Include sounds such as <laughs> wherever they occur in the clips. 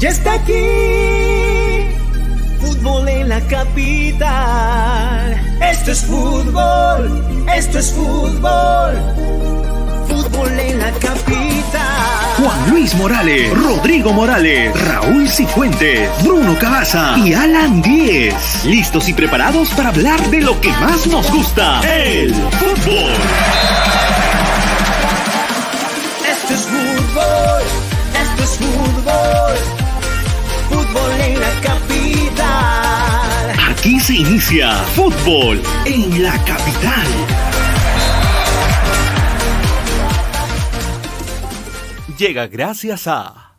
Ya está aquí, fútbol en la capital. Esto es fútbol, esto es fútbol, fútbol en la capital. Juan Luis Morales, Rodrigo Morales, Raúl Cifuentes, Bruno Cabaza y Alan Díez. Listos y preparados para hablar de lo que más nos gusta, el fútbol. Esto es fútbol, esto es fútbol, se inicia fútbol en la capital. Llega gracias a...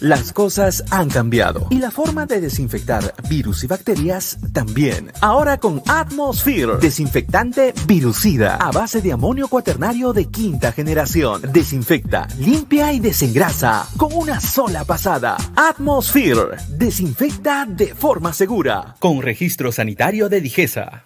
Las cosas han cambiado y la forma de desinfectar virus y bacterias también. Ahora con Atmosphere, desinfectante virucida a base de amonio cuaternario de quinta generación. Desinfecta, limpia y desengrasa con una sola pasada. Atmosphere, desinfecta de forma segura. Con registro sanitario de Digesa.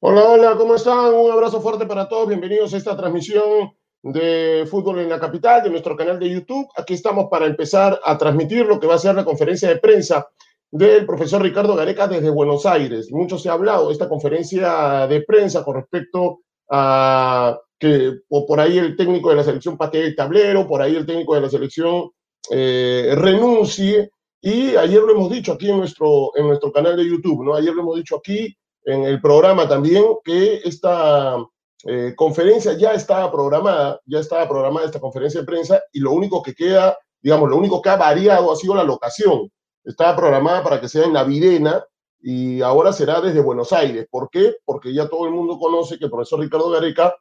Hola, hola, ¿cómo están? Un abrazo fuerte para todos. Bienvenidos a esta transmisión de Fútbol en la Capital, de nuestro canal de YouTube. Aquí estamos para empezar a transmitir lo que va a ser la conferencia de prensa del profesor Ricardo Gareca desde Buenos Aires. Mucho se ha hablado de esta conferencia de prensa con respecto a que por ahí el técnico de la selección patee el tablero, por ahí el técnico de la selección eh, renuncie. Y ayer lo hemos dicho aquí en nuestro, en nuestro canal de YouTube, ¿no? Ayer lo hemos dicho aquí en el programa también que esta eh, conferencia ya estaba programada, ya estaba programada esta conferencia de prensa y lo único que queda, digamos, lo único que ha variado ha sido la locación. Estaba programada para que sea en Navidena y ahora será desde Buenos Aires. ¿Por qué? Porque ya todo el mundo conoce que el profesor Ricardo Gareca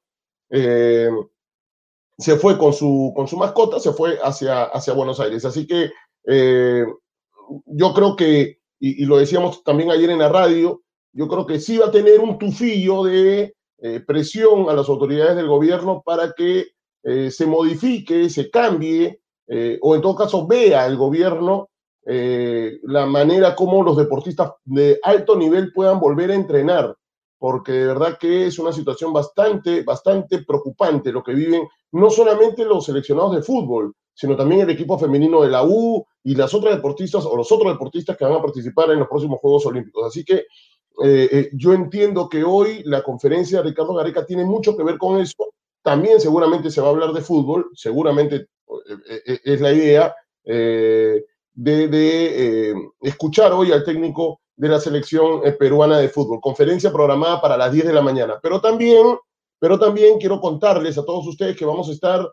eh, se fue con su, con su mascota, se fue hacia, hacia Buenos Aires. Así que eh, yo creo que, y, y lo decíamos también ayer en la radio, yo creo que sí va a tener un tufillo de eh, presión a las autoridades del gobierno para que eh, se modifique, se cambie, eh, o en todo caso vea el gobierno la manera como los deportistas de alto nivel puedan volver a entrenar, porque de verdad que es una situación bastante, bastante preocupante lo que viven no solamente los seleccionados de fútbol, sino también el equipo femenino de la U y las otras deportistas o los otros deportistas que van a participar en los próximos Juegos Olímpicos. Así que eh, eh, yo entiendo que hoy la conferencia de Ricardo Gareca tiene mucho que ver con eso. También seguramente se va a hablar de fútbol, seguramente eh, es la idea de, escuchar hoy al técnico de la selección peruana de fútbol. Conferencia programada para las 10 de la mañana. Pero también, pero también quiero contarles a todos ustedes que vamos a estar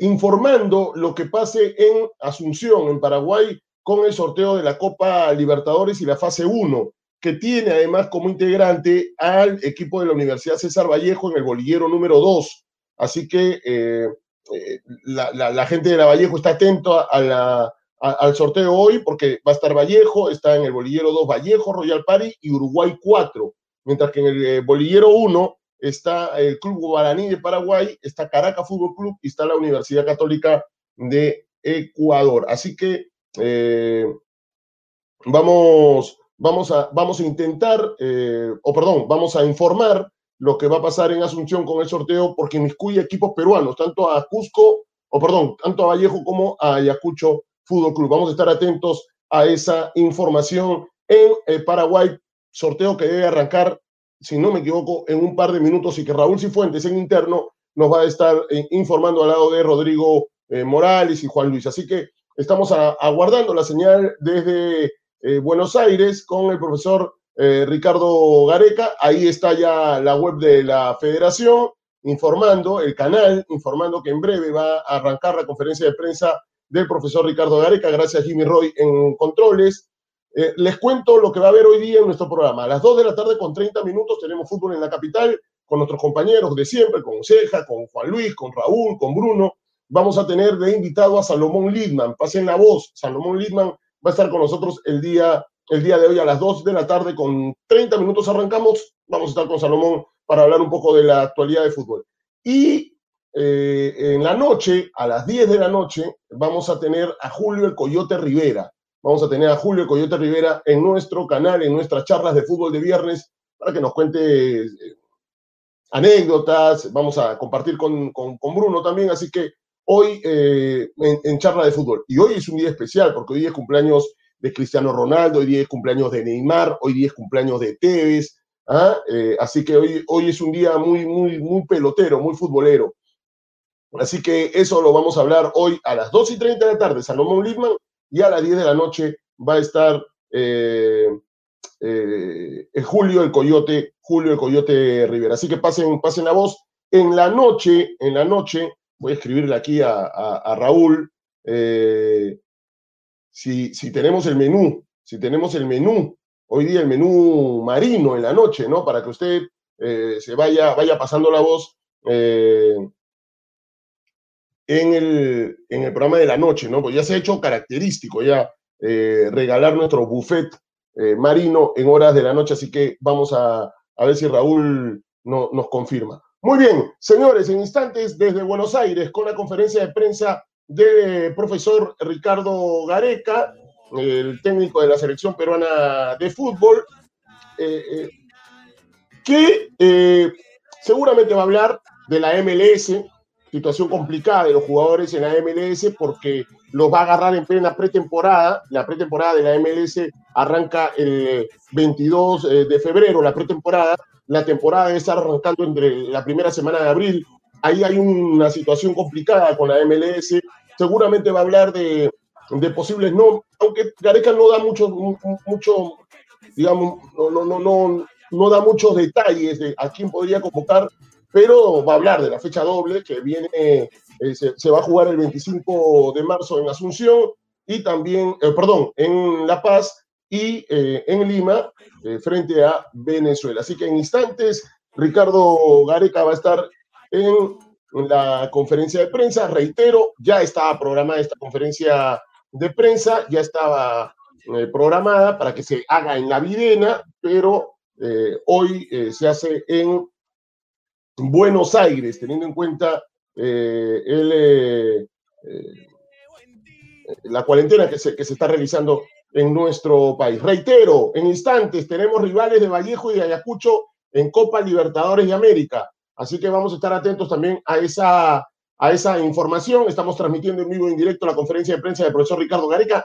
informando lo que pase en Asunción, en Paraguay, con el sorteo de la Copa Libertadores y la fase 1 que tiene además como integrante al equipo de la Universidad César Vallejo en el bolillero número 2. Así que eh, eh, la, gente de la Vallejo está atento al sorteo hoy porque va a estar Vallejo, está en el bolillero 2 Vallejo, Royal Party y Uruguay 4, mientras que en el eh, bolillero 1 está el Club Guaraní de Paraguay, está Caracas Fútbol Club y está la Universidad Católica de Ecuador. Así que vamos vamos a, vamos a intentar, eh, o perdón, vamos a informar lo que va a pasar en Asunción con el sorteo, porque inmiscuye equipos peruanos, tanto a Cusco, o perdón, tanto a Vallejo como a Ayacucho Fútbol Club. Vamos a estar atentos a esa información en eh, Paraguay, sorteo que debe arrancar, si no me equivoco, en un par de minutos y que Raúl Cifuentes en interno nos va a estar eh, informando al lado de Rodrigo Morales y Juan Luis. Así que estamos aguardando la señal desde eh, Buenos Aires con el profesor eh, Ricardo Gareca. Ahí está ya la web de la federación informando, el canal, informando que en breve va a arrancar la conferencia de prensa del profesor Ricardo Gareca, gracias a Jimmy Roy en controles. Eh, les cuento lo que va a haber hoy día en nuestro programa. A las 2 de la tarde con 30 minutos tenemos fútbol en la capital con nuestros compañeros de siempre, con Ceja, con Juan Luis, con Raúl, con Bruno. Vamos a tener de invitado a Salomón Lidman. Pasen la voz. Salomón Lidman va a estar con nosotros el día, el día de hoy a las 2 de la tarde con 30 minutos arrancamos. Vamos a estar con Salomón para hablar un poco de la actualidad de fútbol. Y eh, en la noche, a las 10 de la noche, vamos a tener a Julio el Coyote Rivera. Vamos a tener a Julio el Coyote Rivera en nuestro canal, en nuestras charlas de fútbol de viernes, para que nos cuente eh, anécdotas. Vamos a compartir con, con, con Bruno también, así que hoy eh, en, charla de fútbol. Y hoy es un día especial porque hoy es cumpleaños de Cristiano Ronaldo, hoy día es cumpleaños de Neymar, hoy día es cumpleaños de Tevez. ¿ah? Eh, así que hoy, hoy es un día muy, muy, muy pelotero, muy futbolero. Así que eso lo vamos a hablar hoy a las 2 y 30 de la tarde, Salomón Lidman, y a las 10 de la noche va a estar eh, Julio el Coyote, Julio el Coyote Rivera. Así que pasen, pasen la voz. En la noche, en la noche, voy a escribirle aquí a, Raúl, eh, si, si, tenemos el menú, si tenemos el menú, hoy día el menú marino en la noche, ¿no? Para que usted eh, se vaya, vaya pasando la voz eh, en, el, en el programa de la noche, ¿no? Pues ya se ha hecho característico ya regalar nuestro buffet marino en horas de la noche, así que vamos a, a ver si Raúl no, nos confirma. Muy bien, señores, en instantes desde Buenos Aires con la conferencia de prensa del profesor Ricardo Gareca, el técnico de la selección peruana de fútbol, eh, eh, que eh, seguramente va a hablar de la MLS, situación complicada de los jugadores en la MLS porque los va a agarrar en plena pretemporada. La pretemporada de la MLS arranca el 22 de febrero, la pretemporada, la temporada debe estar arrancando entre la primera semana de abril. Ahí hay una situación complicada con la MLS. Seguramente va a hablar de, de posibles no, aunque Gareca no da mucho, mucho digamos, no, no, no, no, no da muchos detalles de a quién podría convocar, pero va a hablar de la fecha doble que viene, eh, se, se, va a jugar el 25 de marzo en Asunción y también, eh, perdón, en La Paz y eh, en Lima eh, frente a Venezuela. Así que en instantes, Ricardo Gareca va a estar en, la conferencia de prensa. Reitero, ya estaba programada esta conferencia de prensa, ya estaba eh, programada para que se haga en la Videna, pero hoy se hace en Buenos Aires, teniendo en cuenta el, la cuarentena que se, que se está realizando en nuestro país. Reitero, en instantes tenemos rivales de Vallejo y de Ayacucho en Copa Libertadores de América. Así que vamos a estar atentos también a esa, a esa información. Estamos transmitiendo en vivo en directo la conferencia de prensa del profesor Ricardo Gareca.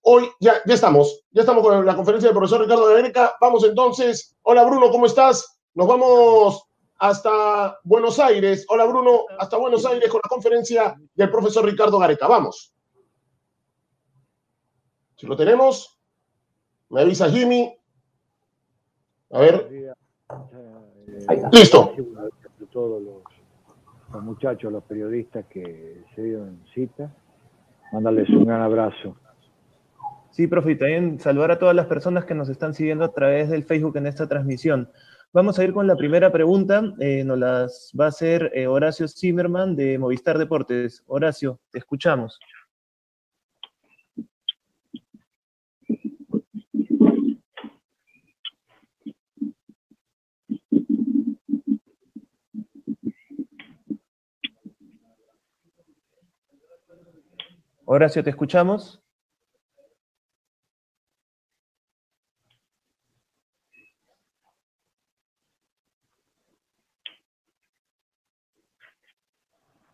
Hoy ya, ya estamos, ya estamos con la conferencia del profesor Ricardo Gareca. Vamos entonces. Hola Bruno, ¿cómo estás? Nos vamos hasta Buenos Aires. Hola Bruno, hasta Buenos Aires con la conferencia del profesor Ricardo Gareca. Vamos. Si lo tenemos, me avisa Jimmy. A ver. Listo. Todos los, muchachos, los periodistas que se dieron cita, mandarles un gran abrazo. Sí, profe, y también saludar a todas las personas que nos están siguiendo a través del Facebook en esta transmisión. Vamos a ir con la primera pregunta, eh, nos las va a hacer eh, Horacio Zimmerman de Movistar Deportes. Horacio, te escuchamos. Horacio, ¿te escuchamos?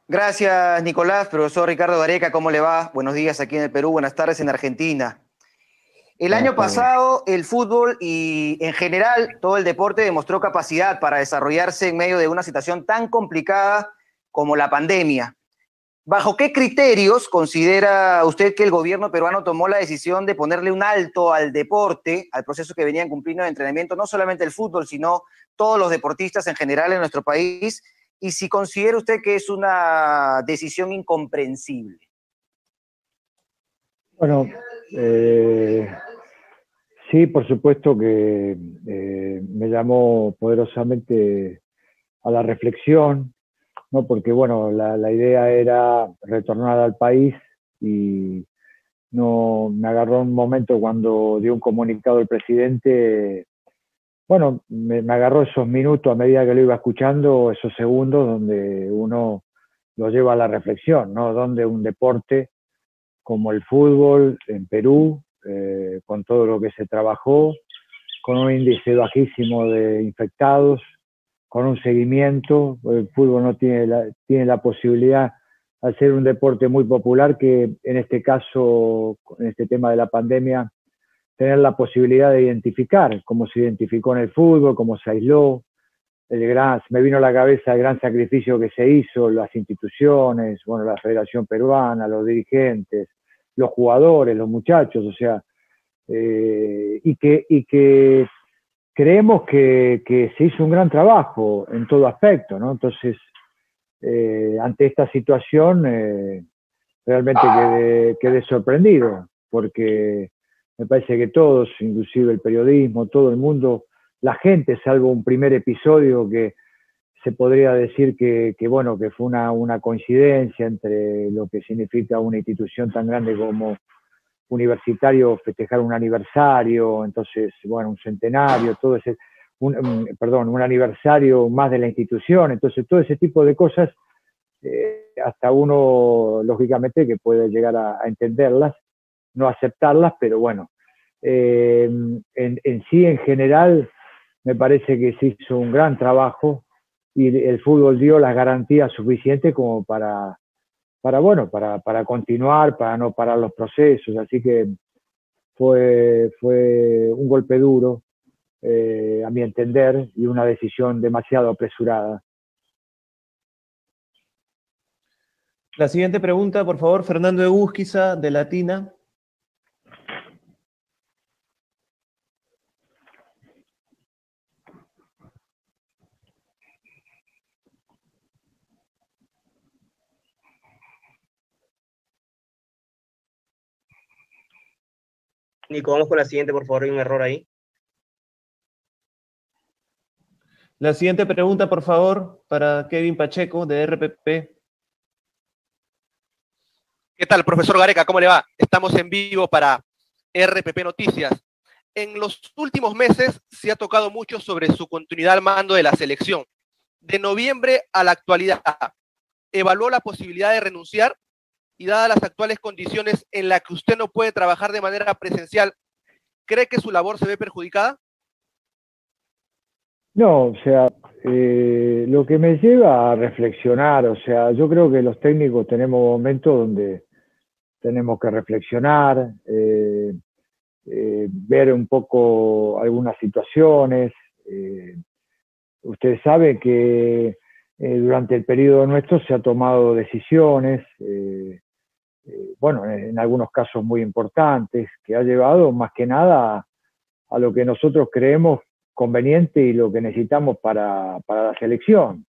Gracias, Nicolás. Profesor Ricardo Gareca, ¿cómo le va? Buenos días aquí en el Perú, buenas tardes en Argentina. El año pasado, el fútbol y en general todo el deporte demostró capacidad para desarrollarse en medio de una situación tan complicada como la pandemia. ¿Bajo qué criterios considera usted que el gobierno peruano tomó la decisión de ponerle un alto al deporte, al proceso que venían cumpliendo de entrenamiento, no solamente el fútbol, sino todos los deportistas en general en nuestro país? Y si considera usted que es una decisión incomprensible. Bueno, eh, sí, por supuesto que eh, me llamó poderosamente a la reflexión ¿no? porque bueno, la, idea era retornar al país y no me agarró un momento cuando dio un comunicado el presidente, bueno, me, agarró esos minutos a medida que lo iba escuchando, esos segundos donde uno lo lleva a la reflexión, ¿no? Donde un deporte como el fútbol en Perú, eh, con todo lo que se trabajó, con un índice bajísimo de infectados, con un seguimiento. El fútbol no tiene la, tiene la posibilidad al ser un deporte muy popular que en este caso, en este tema de la pandemia, tener la posibilidad de identificar cómo se identificó en el fútbol, cómo se aisló, el gran, me vino a la cabeza el gran sacrificio que se hizo, las instituciones, bueno, la Federación Peruana, los dirigentes, los jugadores, los muchachos, o sea, eh, y, que, y que creemos que, que, se hizo un gran trabajo en todo aspecto, ¿no? Entonces, eh, ante esta situación, eh, realmente quedé, quedé, sorprendido, porque me parece que todos, inclusive el periodismo, todo el mundo, la gente, salvo un primer episodio que se podría decir que, que bueno, que fue una, una, coincidencia entre lo que significa una institución tan grande como universitario festejar un aniversario, entonces, bueno, un centenario, todo ese, un, perdón, un aniversario más de la institución, entonces todo ese tipo de cosas, eh, hasta uno, lógicamente, que puede llegar a, entenderlas, no aceptarlas, pero bueno, eh, en, en, sí, en general, me parece que se hizo un gran trabajo y el fútbol dio las garantías suficientes como para, para bueno, para, para continuar, para no parar los procesos, así que fue, fue un golpe duro, eh, a mi entender, y una decisión demasiado apresurada. La siguiente pregunta, por favor, Fernando Egusquiza, de Latina. Nico, vamos con la siguiente, por favor, hay un error ahí. La siguiente pregunta, por favor, para Kevin Pacheco, de RPP. ¿Qué tal, profesor Gareca? ¿Cómo le va? Estamos en vivo para RPP Noticias. En los últimos meses se ha tocado mucho sobre su continuidad al mando de la selección. De noviembre a la actualidad, ¿evaluó la posibilidad de renunciar? Y dadas las actuales condiciones en las que usted no puede trabajar de manera presencial, ¿cree que su labor se ve perjudicada? No, o sea, eh, lo que me lleva a reflexionar, o sea, yo creo que los técnicos tenemos momentos donde tenemos que reflexionar, eh, eh, ver un poco algunas situaciones. Usted sabe que eh, durante el periodo nuestro se ha tomado decisiones, eh, bueno, en algunos casos muy importantes, que ha llevado más que nada a, lo que nosotros creemos conveniente y lo que necesitamos para, para la selección.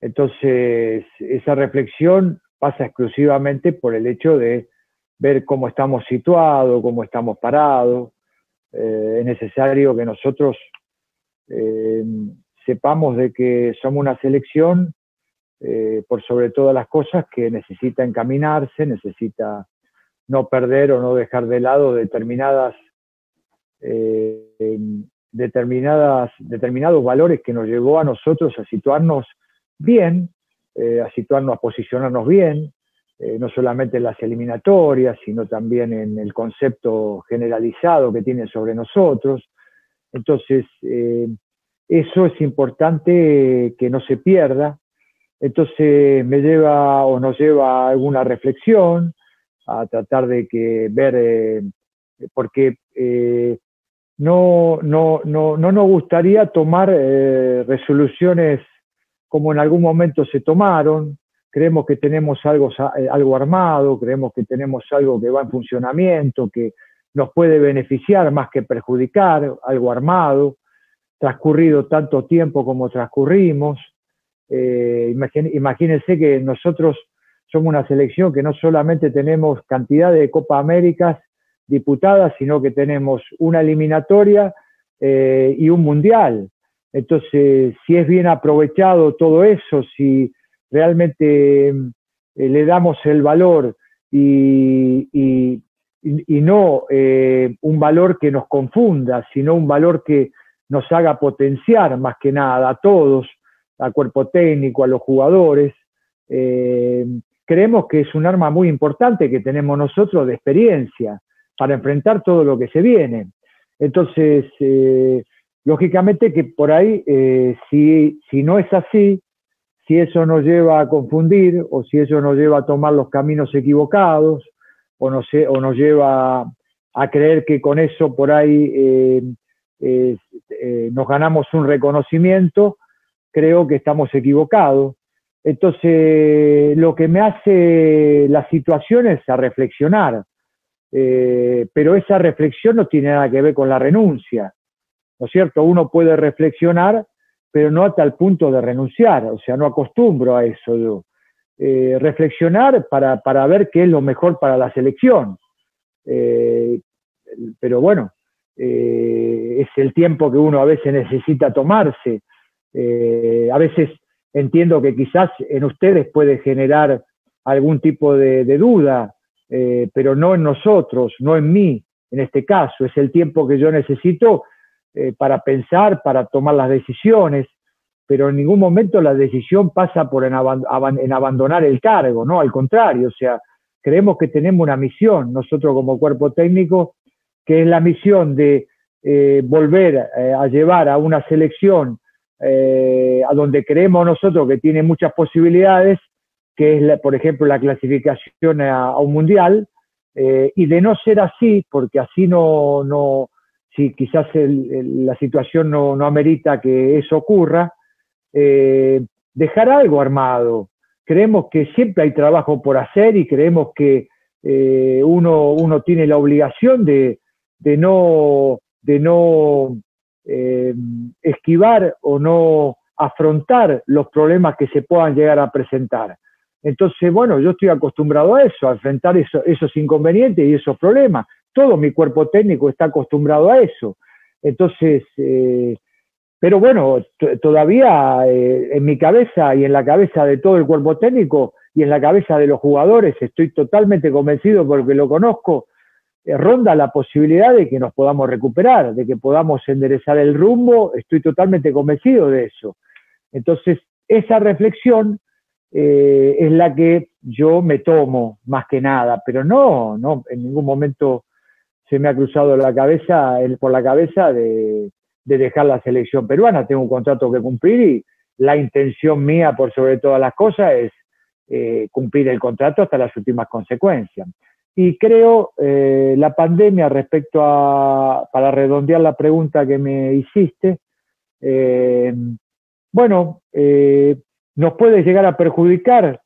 Entonces, esa reflexión pasa exclusivamente por el hecho de ver cómo estamos situados, cómo estamos parados. Eh, es necesario que nosotros eh, sepamos de que somos una selección, eh, por sobre todas las cosas, que necesita encaminarse, necesita no perder o no dejar de lado determinadas determinadas, determinados valores que nos llevó a nosotros a situarnos bien, eh, a situarnos, a posicionarnos bien, eh, no solamente en las eliminatorias, sino también en el concepto generalizado que tienen sobre nosotros. Entonces, eh, eso es importante que no se pierda. Entonces, me lleva o nos lleva a alguna reflexión, a tratar de que ver, eh, porque eh, no, no, no, no nos gustaría tomar eh, resoluciones como en algún momento se tomaron. Creemos que tenemos algo, eh, algo armado, creemos que tenemos algo que va en funcionamiento, que nos puede beneficiar más que perjudicar, algo armado, transcurrido tanto tiempo como transcurrimos. Eh, imagínense que nosotros somos una selección que no solamente tenemos cantidad de Copa Américas diputadas, sino que tenemos una eliminatoria eh, y un mundial. Entonces, si es bien aprovechado todo eso, si realmente eh, le damos el valor y, no un valor que nos confunda, sino un valor que nos haga potenciar más que nada a todos, al cuerpo técnico, a los jugadores, eh, creemos que es un arma muy importante que tenemos nosotros de experiencia para enfrentar todo lo que se viene. Entonces, eh, lógicamente que por ahí, eh, si, si no es así, si eso nos lleva a confundir o si eso nos lleva a tomar los caminos equivocados o, no sé, o nos lleva a creer que con eso por ahí eh, nos ganamos un reconocimiento, creo que estamos equivocados. Entonces, lo que me hace la situación es a reflexionar, eh, pero esa reflexión no tiene nada que ver con la renuncia, ¿no es cierto? Uno puede reflexionar, pero no hasta el punto de renunciar, o sea, no acostumbro a eso yo. Eh, reflexionar para, para, ver qué es lo mejor para la selección. Eh, pero bueno, es el tiempo que uno a veces necesita tomarse. a veces entiendo que quizás en ustedes puede generar algún tipo de, duda, eh, pero no en nosotros, no en mí, en este caso. Es el tiempo que yo necesito eh, para pensar, para tomar las decisiones, pero en ningún momento la decisión pasa por en, abandonar el cargo, ¿no? Al contrario, o sea, creemos que tenemos una misión, nosotros como cuerpo técnico, que es la misión de eh, volver a llevar a una selección eh, a donde creemos nosotros que tiene muchas posibilidades, que es, por ejemplo, la clasificación a, un mundial, eh, y de no ser así, porque así no, no si quizás la situación no, no, amerita que eso ocurra, eh, dejar algo armado. Creemos que siempre hay trabajo por hacer y creemos que uno, uno tiene la obligación de, de no, de no eh, esquivar o no afrontar los problemas que se puedan llegar a presentar. Entonces, bueno, yo estoy acostumbrado a eso, a enfrentar esos inconvenientes y esos problemas. Todo mi cuerpo técnico está acostumbrado a eso. Entonces, eh, pero bueno, todavía eh, en mi cabeza y en la cabeza de todo el cuerpo técnico y en la cabeza de los jugadores estoy totalmente convencido porque lo conozco ronda la posibilidad de que nos podamos recuperar, de que podamos enderezar el rumbo, estoy totalmente convencido de eso. Entonces, esa reflexión eh, es la que yo me tomo más que nada, pero no, no, en ningún momento se me ha cruzado la cabeza, por la cabeza de, dejar la selección peruana. Tengo un contrato que cumplir y la intención mía, por sobre todas las cosas, es eh, cumplir el contrato hasta las últimas consecuencias. Y creo eh, la pandemia respecto a, para redondear la pregunta que me hiciste, eh, bueno, eh, nos puede llegar a perjudicar.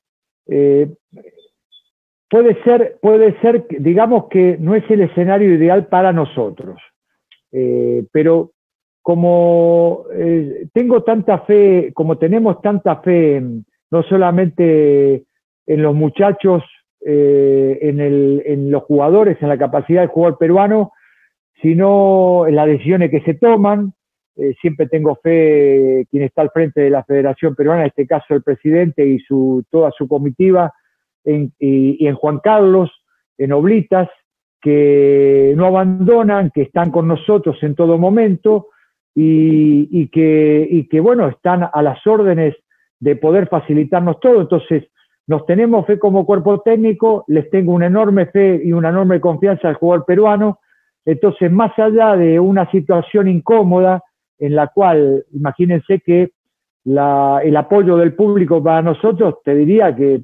puede ser, puede ser, digamos que no es el escenario ideal para nosotros, pero como tengo tanta fe, como tenemos tanta fe, no solamente en los muchachos eh, en, los jugadores, en la capacidad del jugador peruano, sino en las decisiones que se toman. Eh, siempre tengo fe quien está al frente de la Federación Peruana, en este caso el presidente y su, toda su comitiva, y, en Juan Carlos, en Oblitas, que no abandonan, que están con nosotros en todo momento y, que, y que, bueno, están a las órdenes de poder facilitarnos todo. Entonces, nos tenemos fe como cuerpo técnico, les tengo una enorme fe y una enorme confianza al jugador peruano. Entonces, más allá de una situación incómoda en la cual, imagínense que el apoyo del público para nosotros, te diría que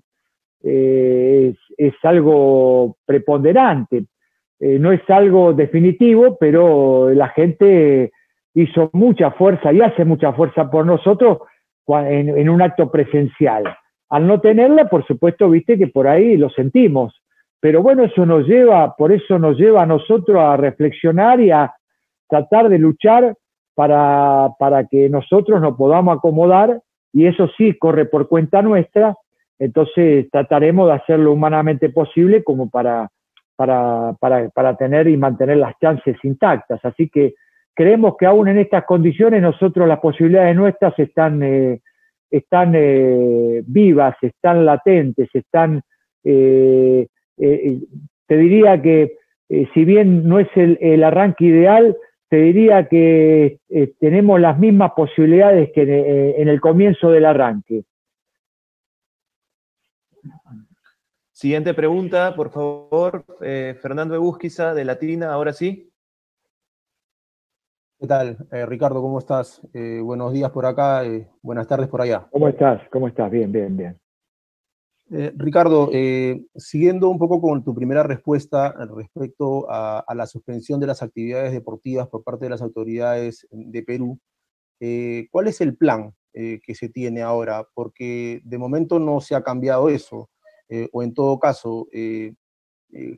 eh, es, algo preponderante. Eh, no es algo definitivo, pero la gente hizo mucha fuerza y hace mucha fuerza por nosotros en un acto presencial. Al no tenerla, por supuesto, viste que por ahí lo sentimos. Pero bueno, eso nos lleva, por eso nos lleva a nosotros a reflexionar y a tratar de luchar para, para que nosotros nos podamos acomodar y eso sí corre por cuenta nuestra, entonces trataremos de hacerlo humanamente posible como para, para, para, para tener y mantener las chances intactas. Así que creemos que aún en estas condiciones nosotros las posibilidades nuestras están eh, están eh, vivas, están latentes, están, eh, eh, te diría que si bien no es el, arranque ideal, te diría que tenemos las mismas posibilidades que en el comienzo del arranque. Siguiente pregunta, por favor, Fernando Ebusquiza de Latina, ahora sí. ¿Qué tal? Eh, Ricardo, ¿cómo estás? Eh, buenos días por acá, eh, buenas tardes por allá. ¿Cómo estás? ¿Cómo estás? Bien, bien, bien. Ricardo, siguiendo un poco con tu primera respuesta respecto a, a, la suspensión de las actividades deportivas por parte de las autoridades de Perú, ¿cuál es el plan que se tiene ahora? Porque de momento no se ha cambiado eso, o en todo caso,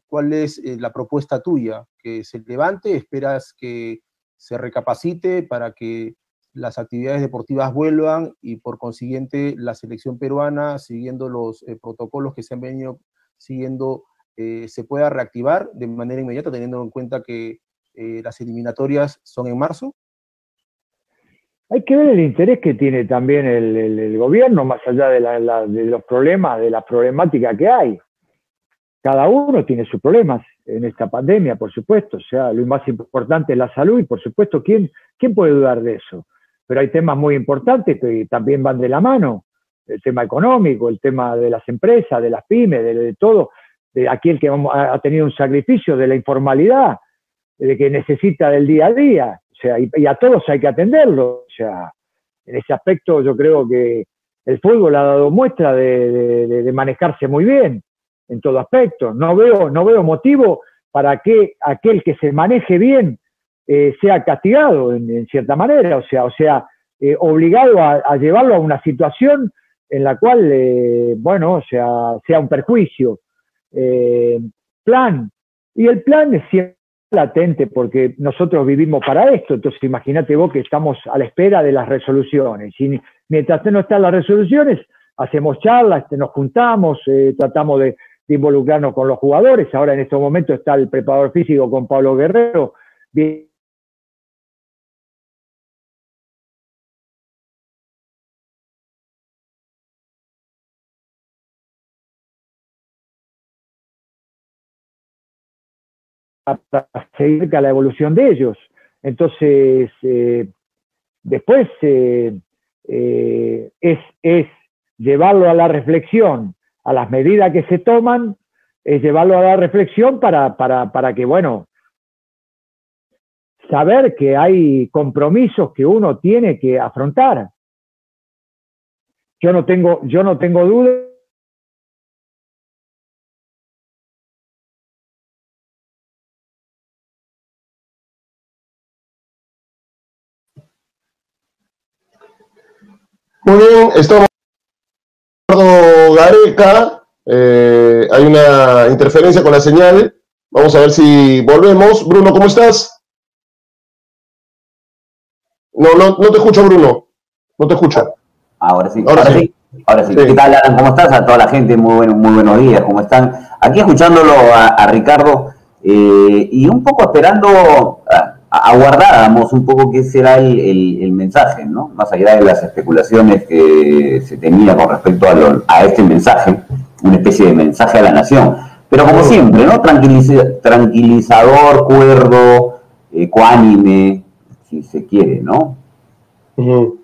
¿cuál es la propuesta tuya? ¿Que se levante? ¿Esperas que se recapacite para que las actividades deportivas vuelvan y por consiguiente la selección peruana, siguiendo los eh, protocolos que se han venido siguiendo, eh, se pueda reactivar de manera inmediata, teniendo en cuenta que eh, las eliminatorias son en marzo? Hay que ver el interés que tiene también el, el, gobierno, más allá de, la, la, de, los problemas, de la problemática que hay. Cada uno tiene sus problemas en esta pandemia, por supuesto. O sea, lo más importante es la salud y, por supuesto, ¿quién, quién puede dudar de eso? pero hay temas muy importantes que también van de la mano, el tema económico, el tema de las empresas, de las pymes, de, todo, de aquel que ha tenido un sacrificio, de la informalidad, de que necesita del día a día, o sea, y, a todos hay que atenderlo, o sea, en ese aspecto yo creo que el fútbol ha dado muestra de, de, manejarse muy bien en todo aspecto. No veo, no veo motivo para que aquel que se maneje bien eh, sea castigado en, cierta manera, o sea, o sea eh, obligado a, a, llevarlo a una situación en la cual, eh, bueno, o sea, sea un perjuicio. Eh, plan. Y el plan es siempre latente porque nosotros vivimos para esto, entonces imagínate vos que estamos a la espera de las resoluciones. Y mientras no están las resoluciones, hacemos charlas, nos juntamos, eh, tratamos de, de involucrarnos con los jugadores. Ahora en estos momentos está el preparador físico con Pablo Guerrero, para seguir la evolución de ellos. Entonces, eh, después eh, eh, es, es llevarlo a la reflexión, a las medidas que se toman, es llevarlo a la reflexión para, para, para que, bueno, saber que hay compromisos que uno tiene que afrontar. Yo no tengo, yo no tengo duda Muy bien, estamos Gareca. Eh, hay una interferencia con la señal. Vamos a ver si volvemos. Bruno, ¿cómo estás? No, no, no te escucho, Bruno. No te escucho. Ahora sí. Ahora, ahora sí. sí. Ahora sí. sí. ¿Qué tal, Alan? ¿Cómo estás? A toda la gente, muy, bueno, muy buenos días. ¿Cómo están? Aquí escuchándolo a, a Ricardo eh, y un poco esperando. A, aguardábamos un poco qué será el, el, el, mensaje, ¿no? Más allá de las especulaciones que se tenía con respecto a, lo, a, este mensaje, una especie de mensaje a la nación. Pero como siempre, ¿no? Tranquiliza, tranquilizador, cuerdo, ecuánime, si se quiere, ¿no? Uh -huh.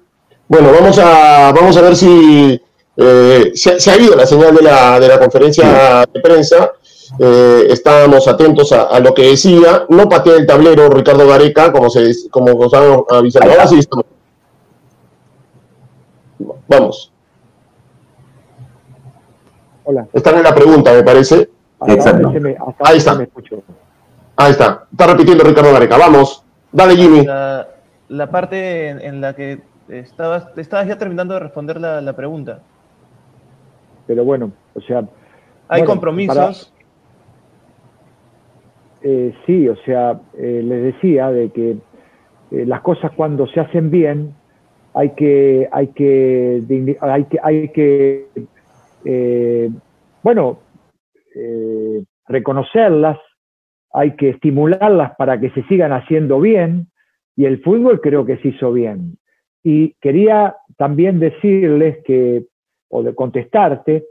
Bueno, vamos a, vamos a ver si eh, se, se, ha ido la señal de la, de la conferencia de prensa. Eh, estábamos atentos a, a, lo que decía, no patea el tablero Ricardo Gareca, como se como nos han avisado. Ahora sí estamos. Vamos. Hola. Están en la pregunta, me parece. Exacto. Me, Ahí está. Ahí está. Está repitiendo Ricardo Gareca. Vamos. Dale, Jimmy. La, la parte en, en, la que estabas, estabas ya terminando de responder la, la pregunta. Pero bueno, o sea. Hay bueno, compromisos. Eh, sí, o sea, eh, les decía de que eh, las cosas cuando se hacen bien hay que, hay que, hay que, hay que eh, bueno, reconocerlas, hay que estimularlas para que se sigan haciendo bien y el fútbol creo que se hizo bien. Y quería también decirles que, o de contestarte,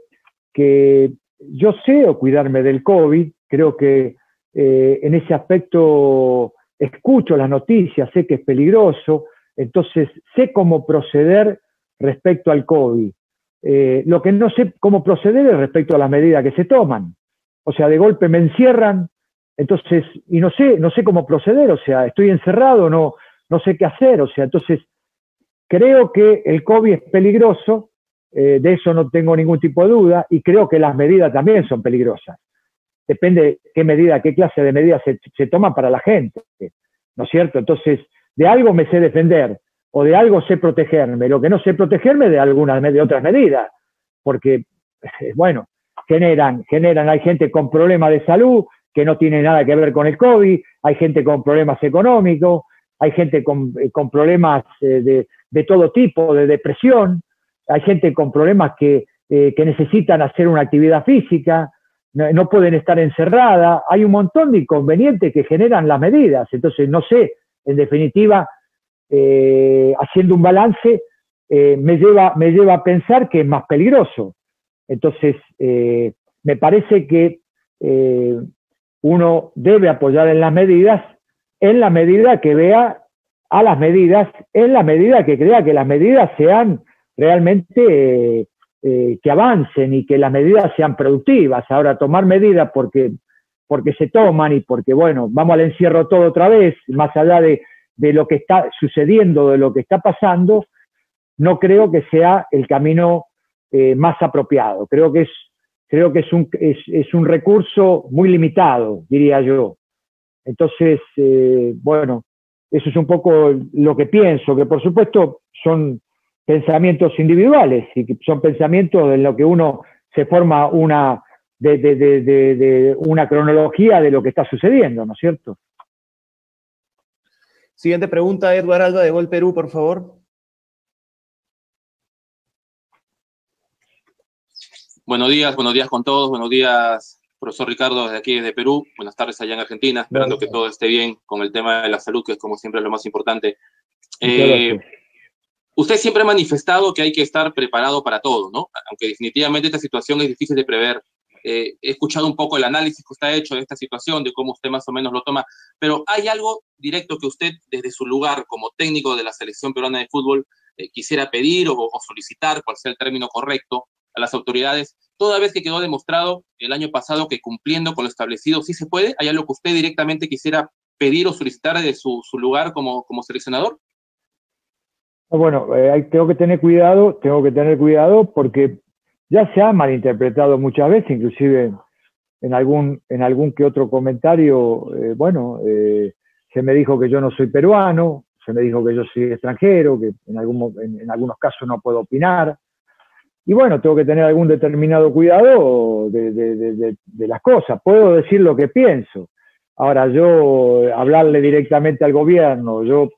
que yo sé cuidarme del COVID, creo que eh, en ese aspecto escucho las noticias, sé que es peligroso, entonces sé cómo proceder respecto al COVID. Eh, lo que no sé cómo proceder es respecto a las medidas que se toman. O sea, de golpe me encierran, entonces, y no sé, no sé cómo proceder, o sea, estoy encerrado, no, no sé qué hacer. O sea, entonces, creo que el COVID es peligroso, eh, de eso no tengo ningún tipo de duda, y creo que las medidas también son peligrosas. Depende qué medida, qué clase de medidas se, se toman para la gente, ¿no es cierto? Entonces, de algo me sé defender o de algo sé protegerme. Lo que no sé protegerme de algunas de otras medidas, porque, eh, bueno, generan, generan, hay gente con problemas de salud que no tiene nada que ver con el COVID, hay gente con problemas económicos, hay gente con, eh, problemas eh, de, todo tipo, de depresión, hay gente con problemas que, que necesitan hacer una actividad física, no, pueden estar encerradas, hay un montón de inconvenientes que generan las medidas, entonces no sé, en definitiva, haciendo un balance, me, lleva, me lleva a pensar que es más peligroso. Entonces, eh, me parece que eh, uno debe apoyar en las medidas en la medida que vea a las medidas, en la medida que crea que las medidas sean realmente eh, que avancen y que las medidas sean productivas. Ahora, tomar medidas porque, porque se toman y porque, bueno, vamos al encierro todo otra vez, más allá de, de lo que está sucediendo, de lo que está pasando, no creo que sea el camino eh, más apropiado. Creo que es, creo que es un, es, un recurso muy limitado, diría yo. Entonces, eh, bueno, eso es un poco lo que pienso, que por supuesto son pensamientos individuales y que son pensamientos en lo que uno se forma una, de, de, de, una cronología de lo que está sucediendo, ¿no es cierto? Siguiente pregunta, Edward Alba de Gol Perú, por favor. Buenos días, buenos días con todos, buenos días, profesor Ricardo, desde aquí, desde Perú, buenas tardes allá en Argentina, esperando que todo esté bien con el tema de la salud, que es como siempre lo más importante. Eh, usted siempre ha manifestado que hay que estar preparado para todo, ¿no? Aunque definitivamente esta situación es difícil de prever. Eh, he escuchado un poco el análisis que usted ha hecho de esta situación, de cómo usted más o menos lo toma, pero ¿hay algo directo que usted, desde su lugar como técnico de la selección peruana de fútbol, eh, quisiera pedir o, solicitar, cual sea el término correcto, a las autoridades, toda vez que quedó demostrado el año pasado que cumpliendo con lo establecido sí se puede? ¿Hay algo que usted directamente quisiera pedir o solicitar de su, lugar como, como seleccionador? Bueno, eh, tengo que tener cuidado, tengo que tener cuidado porque ya se ha malinterpretado muchas veces, inclusive en algún, en algún que otro comentario, eh, bueno, eh, se me dijo que yo no soy peruano, se me dijo que yo soy extranjero, que en, algún, en algunos casos no puedo opinar, y bueno, tengo que tener algún determinado cuidado de, las cosas. Puedo decir lo que pienso. Ahora, yo hablarle directamente al gobierno, yo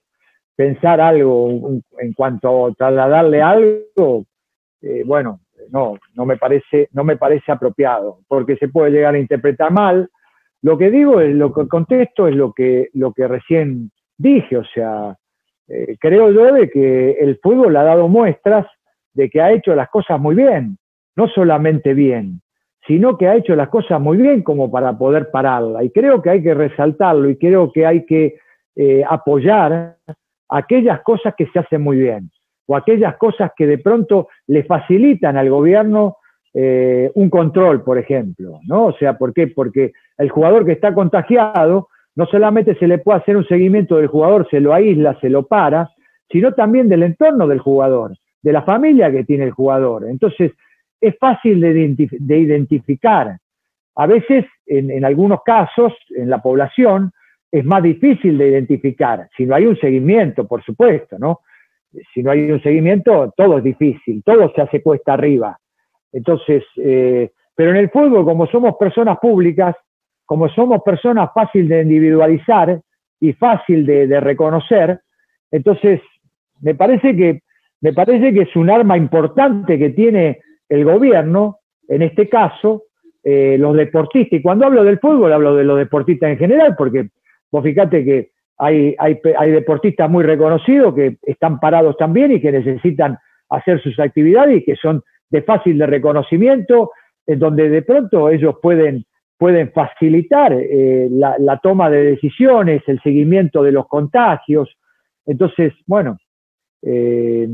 pensar algo en cuanto a trasladarle algo, eh, bueno, no, no me parece, no me parece apropiado, porque se puede llegar a interpretar mal. Lo que digo es, lo que contesto es lo que, lo que recién dije, o sea, eh, creo yo de que el fútbol ha dado muestras de que ha hecho las cosas muy bien, no solamente bien, sino que ha hecho las cosas muy bien como para poder pararla. Y creo que hay que resaltarlo y creo que hay que eh, apoyar aquellas cosas que se hacen muy bien o aquellas cosas que de pronto le facilitan al gobierno eh, un control, por ejemplo, ¿no? O sea, ¿por qué? Porque el jugador que está contagiado, no solamente se le puede hacer un seguimiento del jugador, se lo aísla, se lo para, sino también del entorno del jugador de la familia que tiene el jugador. Entonces, es fácil de, identificar. A veces, en, algunos casos, en la población, es más difícil de identificar, si no hay un seguimiento, por supuesto, ¿no? Si no hay un seguimiento, todo es difícil, todo se hace cuesta arriba. Entonces, eh, pero en el fútbol, como somos personas públicas, como somos personas fácil de individualizar y fácil de reconocer, entonces me parece que me parece que es un arma importante que tiene el gobierno, en este caso, eh, los deportistas. Y cuando hablo del fútbol, hablo de los deportistas en general, porque vos fíjate que hay, hay, hay deportistas muy reconocidos que están parados también y que necesitan hacer sus actividades y que son de fácil de reconocimiento, en donde de pronto ellos pueden, pueden facilitar eh, la, toma de decisiones, el seguimiento de los contagios. Entonces, bueno, eh,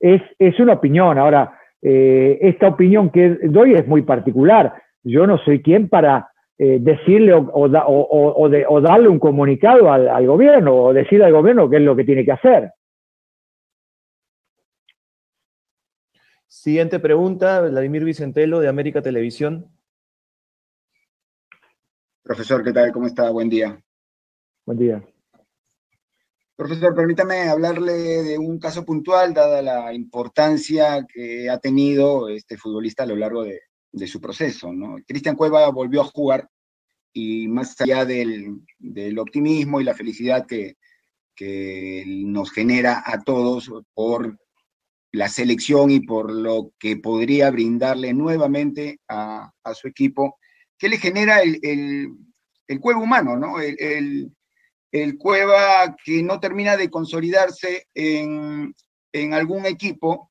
es, es, una opinión. Ahora, eh, esta opinión que doy es muy particular. Yo no soy quien para, eh, decirle o, darle un comunicado al, gobierno o decirle al gobierno qué es lo que tiene que hacer. Siguiente pregunta, Vladimir Vicentelo de América Televisión. Profesor, ¿qué tal? ¿Cómo está? Buen día. Buen día. Profesor, permítame hablarle de un caso puntual, dada la importancia que ha tenido este futbolista a lo largo de, su proceso. ¿no? Cristian Cueva volvió a jugar y más allá del, optimismo y la felicidad que, nos genera a todos por la selección y por lo que podría brindarle nuevamente a, su equipo, ¿qué le genera el, el, Cueva humano, ¿no? el, el Cueva que no termina de consolidarse en, algún equipo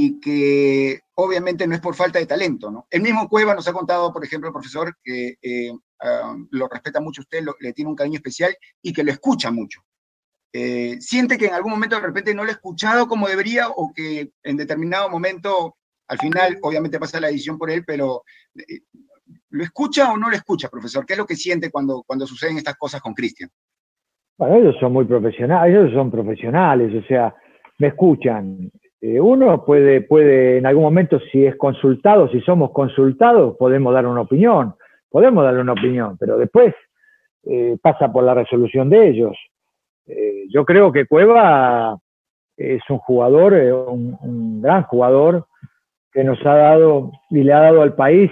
y que obviamente no es por falta de talento, ¿no? El mismo Cueva nos ha contado, por ejemplo, profesor, que eh, ah, lo respeta mucho usted, le tiene un cariño especial y que lo escucha mucho. Eh, siente que en algún momento de repente no lo ha escuchado como debería o que en determinado momento, al final, obviamente pasa la edición por él, pero eh, ¿lo escucha o no lo escucha, profesor? ¿Qué es lo que siente cuando, cuando suceden estas cosas con Cristian? Bueno, ellos son muy profesionales, ellos son profesionales, o sea, me escuchan. Eh, uno puede, puede, en algún momento, si es consultado, si somos consultados, podemos dar una opinión, podemos darle una opinión, pero después eh, pasa por la resolución de ellos. Eh, yo creo que Cueva es un jugador, un, gran jugador, que nos ha dado y le ha dado al país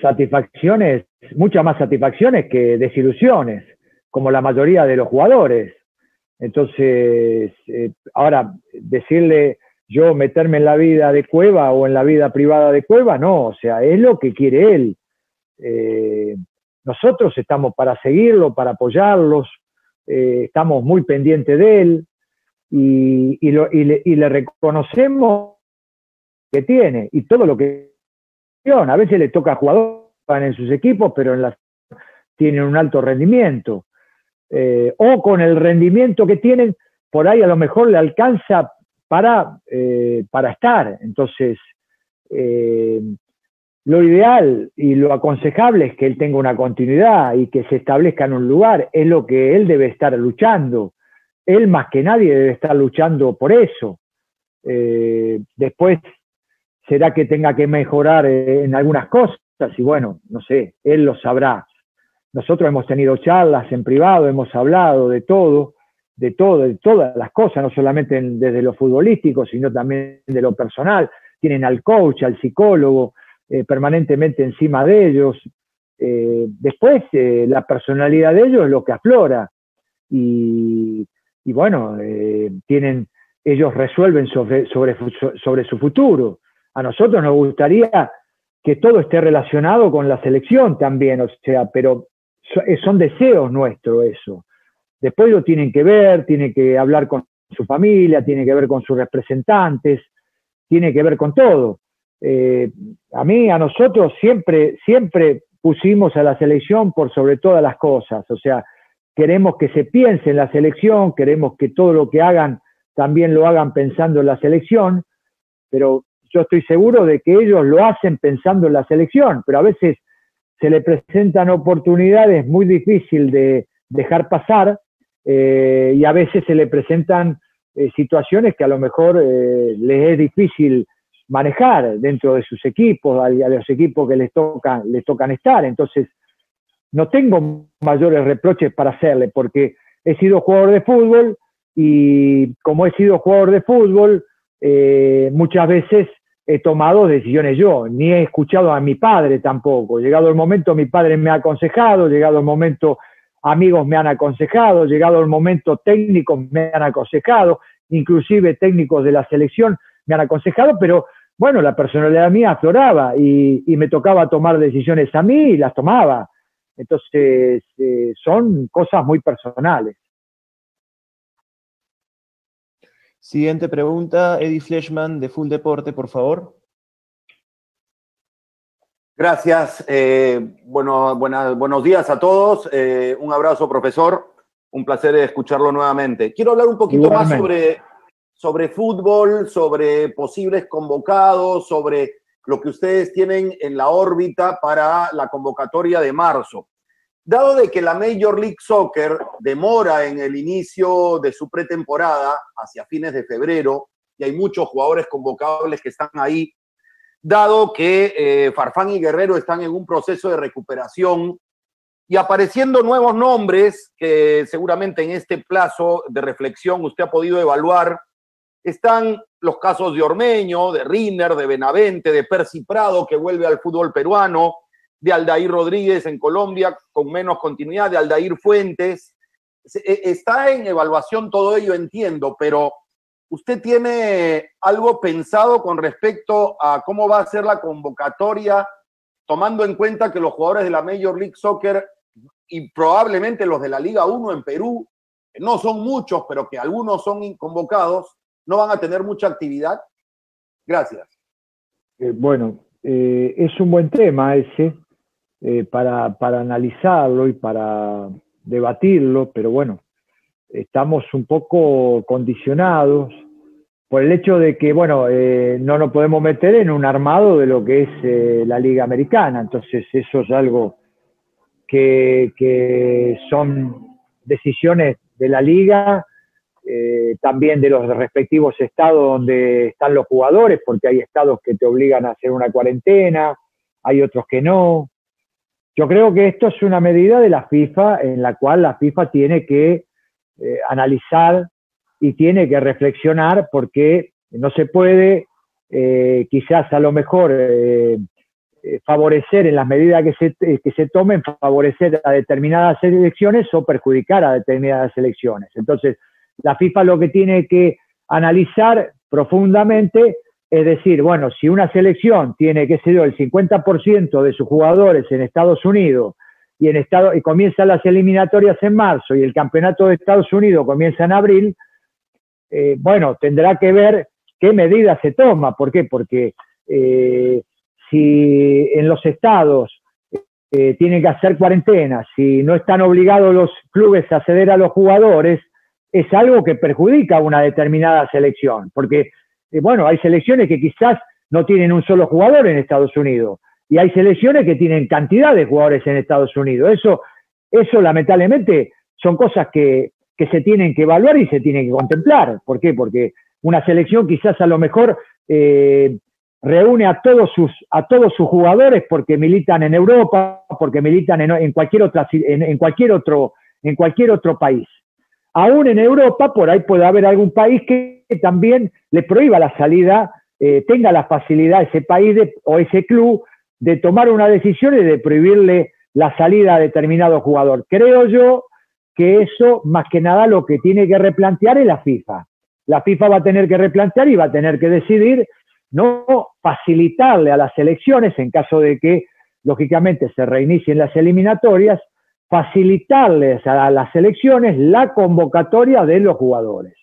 satisfacciones muchas más satisfacciones que desilusiones, como la mayoría de los jugadores. Entonces, eh, ahora, decirle yo meterme en la vida de Cueva o en la vida privada de Cueva, no, o sea, es lo que quiere él. Eh, nosotros estamos para seguirlo, para apoyarlos, eh, estamos muy pendientes de él y, le, y le reconocemos que tiene y todo lo que a veces le toca a jugadores en sus equipos, pero en las tienen un alto rendimiento. Eh, o con el rendimiento que tienen, por ahí a lo mejor le alcanza para, eh, para estar. Entonces, eh, lo ideal y lo aconsejable es que él tenga una continuidad y que se establezca en un lugar. Es lo que él debe estar luchando. Él más que nadie debe estar luchando por eso. después, será que tenga que mejorar en algunas cosas y bueno, no sé, él lo sabrá. Nosotros hemos tenido charlas en privado, hemos hablado de todo, de todo, de todas las cosas, no solamente desde lo futbolístico, sino también de lo personal. Tienen al coach, al psicólogo, eh, permanentemente encima de ellos. Eh, después, eh, la personalidad de ellos es lo que aflora. Y, bueno, tienen, ellos resuelven sobre, sobre, su futuro. A nosotros nos gustaría que todo esté relacionado con la selección también, o sea, pero son deseos nuestros eso. Después lo tienen que ver, tiene que hablar con su familia, tiene que ver con sus representantes, tiene que ver con todo. Eh, a mí, a nosotros siempre, siempre pusimos a la selección por sobre todas las cosas, o sea, queremos que se piense en la selección, queremos que todo lo que hagan también lo hagan pensando en la selección, pero yo estoy seguro de que ellos lo hacen pensando en la selección, pero a veces se le presentan oportunidades muy difíciles de dejar pasar eh, y a veces se le presentan eh, situaciones que a lo mejor eh, les es difícil manejar dentro de sus equipos, a, los equipos que les tocan, les tocan estar. Entonces, no tengo mayores reproches para hacerle, porque he sido jugador de fútbol y como he sido jugador de fútbol, eh, muchas veces he tomado decisiones yo, ni he escuchado a mi padre tampoco. Llegado el momento, mi padre me ha aconsejado, llegado el momento, amigos me han aconsejado, llegado el momento, técnicos me han aconsejado, inclusive técnicos de la selección me han aconsejado, pero bueno, la personalidad mía afloraba y, me tocaba tomar decisiones a mí y las tomaba. Entonces, eh, son cosas muy personales. Siguiente pregunta, Eddie Fleshman de Full Deporte, por favor. Gracias. Eh, bueno, buenos días a todos. Eh, un abrazo, profesor. Un placer escucharlo nuevamente. Quiero hablar un poquito más sobre, sobre fútbol, sobre posibles convocados, sobre lo que ustedes tienen en la órbita para la convocatoria de marzo. Dado de que la Major League Soccer demora en el inicio de su pretemporada hacia fines de febrero y hay muchos jugadores convocables que están ahí, dado que eh, Farfán y Guerrero están en un proceso de recuperación y apareciendo nuevos nombres que seguramente en este plazo de reflexión usted ha podido evaluar, están los casos de Ormeño, de Riner, de Benavente, de Percy Prado, que vuelve al fútbol peruano, de Aldair Rodríguez en Colombia con menos continuidad, de Aldair Fuentes. E, está en evaluación todo ello, entiendo, pero ¿usted tiene algo pensado con respecto a cómo va a ser la convocatoria, tomando en cuenta que los jugadores de la Major League Soccer y probablemente los de la Liga 1 en Perú, no son muchos, pero que algunos son convocados, no van a tener mucha actividad? Gracias. Eh, bueno, eh, es un buen tema ese. Eh, para, para, analizarlo y para debatirlo, pero bueno, estamos un poco condicionados por el hecho de que, bueno, eh, no nos podemos meter en un armado de lo que es eh, la Liga Americana, entonces eso es algo que, que son decisiones de la Liga, también de los respectivos estados donde están los jugadores, porque hay estados que te obligan a hacer una cuarentena, hay otros que no. Yo creo que esto es una medida de la FIFA en la cual la FIFA tiene que eh, analizar y tiene que reflexionar porque no se puede eh, quizás a lo mejor eh, favorecer en las medidas que se, que se tomen, favorecer a determinadas elecciones o perjudicar a determinadas elecciones. Entonces, la FIFA lo que tiene que analizar profundamente es decir, bueno, si una selección tiene, qué sé yo, el 50% de sus jugadores en Estados Unidos y, en Estado, y comienzan las eliminatorias en marzo y el campeonato de Estados Unidos comienza en abril, eh, bueno, tendrá que ver qué medidas se toma. ¿Por qué? Porque eh, si en los estados eh, tienen que hacer cuarentena, si no están obligados los clubes a ceder a los jugadores, es algo que perjudica a una determinada selección, porque eh, bueno, hay selecciones que quizás no tienen un solo jugador en Estados Unidos y hay selecciones que tienen cantidad de jugadores en Estados Unidos. Eso, eso lamentablemente son cosas que, se tienen que evaluar y se tienen que contemplar. ¿Por qué? Porque una selección quizás a lo mejor eh, reúne a todos sus a todos sus jugadores porque militan en Europa, porque militan en, cualquier otra en, cualquier otro en cualquier otro país. Aún en Europa, por ahí puede haber algún país que también le prohíba la salida, eh, tenga la facilidad ese país o ese club de tomar una decisión y de prohibirle la salida a determinado jugador. Creo yo que eso, más que nada, lo que tiene que replantear es la FIFA. La FIFA va a tener que replantear y va a tener que decidir no facilitarle a las elecciones, en caso de que, lógicamente, se reinicien las eliminatorias, facilitarles a las elecciones la convocatoria de los jugadores.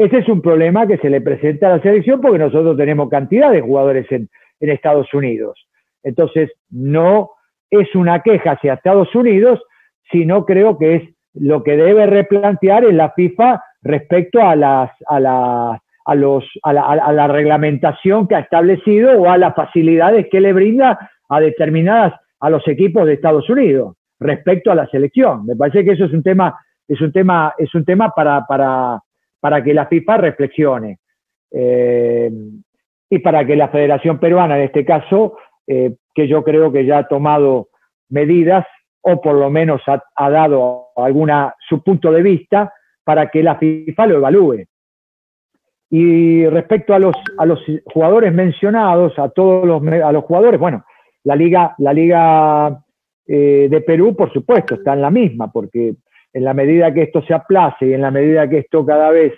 Ese es un problema que se le presenta a la selección porque nosotros tenemos cantidad de jugadores en, Estados Unidos. Entonces, no es una queja hacia Estados Unidos, sino creo que es lo que debe replantear en la FIFA respecto a, la, reglamentación que ha establecido o a las facilidades que le brinda a determinadas, a los equipos de Estados Unidos respecto a la selección. Me parece que eso es un tema, es un tema, es un tema para, para que la FIFA reflexione. Eh, y para que la Federación Peruana, en este caso, eh, que yo creo que ya ha tomado medidas, o por lo menos ha, dado alguna su punto de vista, para que la FIFA lo evalúe. Y respecto a los, a los jugadores mencionados, a todos los, a los jugadores, bueno, la liga, la liga eh, de Perú, por supuesto, está en la misma, porque en la medida que esto se aplace y en la medida que esto cada vez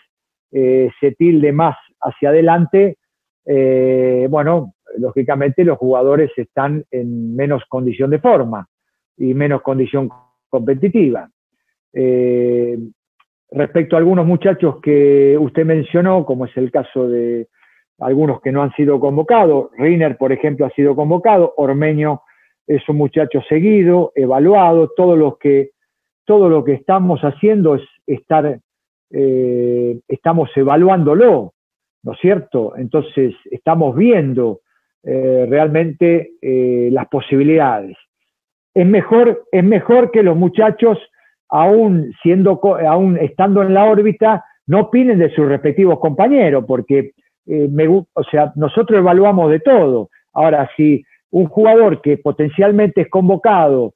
eh, se tilde más hacia adelante, eh, bueno, lógicamente los jugadores están en menos condición de forma y menos condición competitiva. respecto a algunos muchachos que usted mencionó, como es el caso de algunos que no han sido convocados, Riner, por ejemplo, ha sido convocado, Ormeño es un muchacho seguido, evaluado, todo lo que, todo lo que estamos haciendo es estar, eh, estamos evaluándolo, ¿no es cierto? Entonces, estamos viendo eh, realmente eh, las posibilidades. Es mejor, es mejor que los muchachos, aún, siendo, aún estando en la órbita, no opinen de sus respectivos compañeros, porque me, o sea, nosotros evaluamos de todo. Ahora, si un jugador que potencialmente es convocado,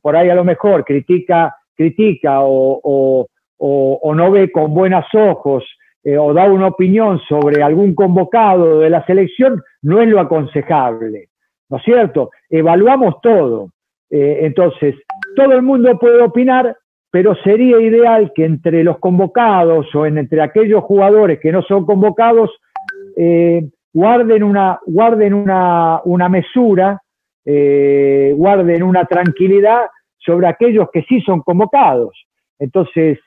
por ahí a lo mejor critica, critica o, o no ve con buenos ojos eh, o da una opinión sobre algún convocado de la selección, no es lo aconsejable, ¿no es cierto? Evaluamos todo. Eh, entonces, todo el mundo puede opinar, pero sería ideal que entre los convocados o entre aquellos jugadores que no son convocados, eh, guarden, una, guarden una, una mesura, guarden una tranquilidad sobre aquellos que sí son convocados. Entonces,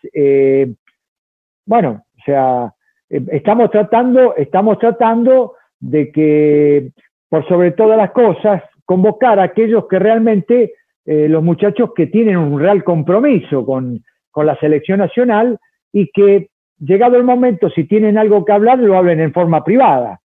bueno, o sea, eh, estamos tratando, estamos tratando de que, por sobre todas las cosas, convocar a aquellos que realmente, eh, los muchachos que tienen un real compromiso con, la selección nacional y que, llegado el momento, si tienen algo que hablar, lo hablen en forma privada,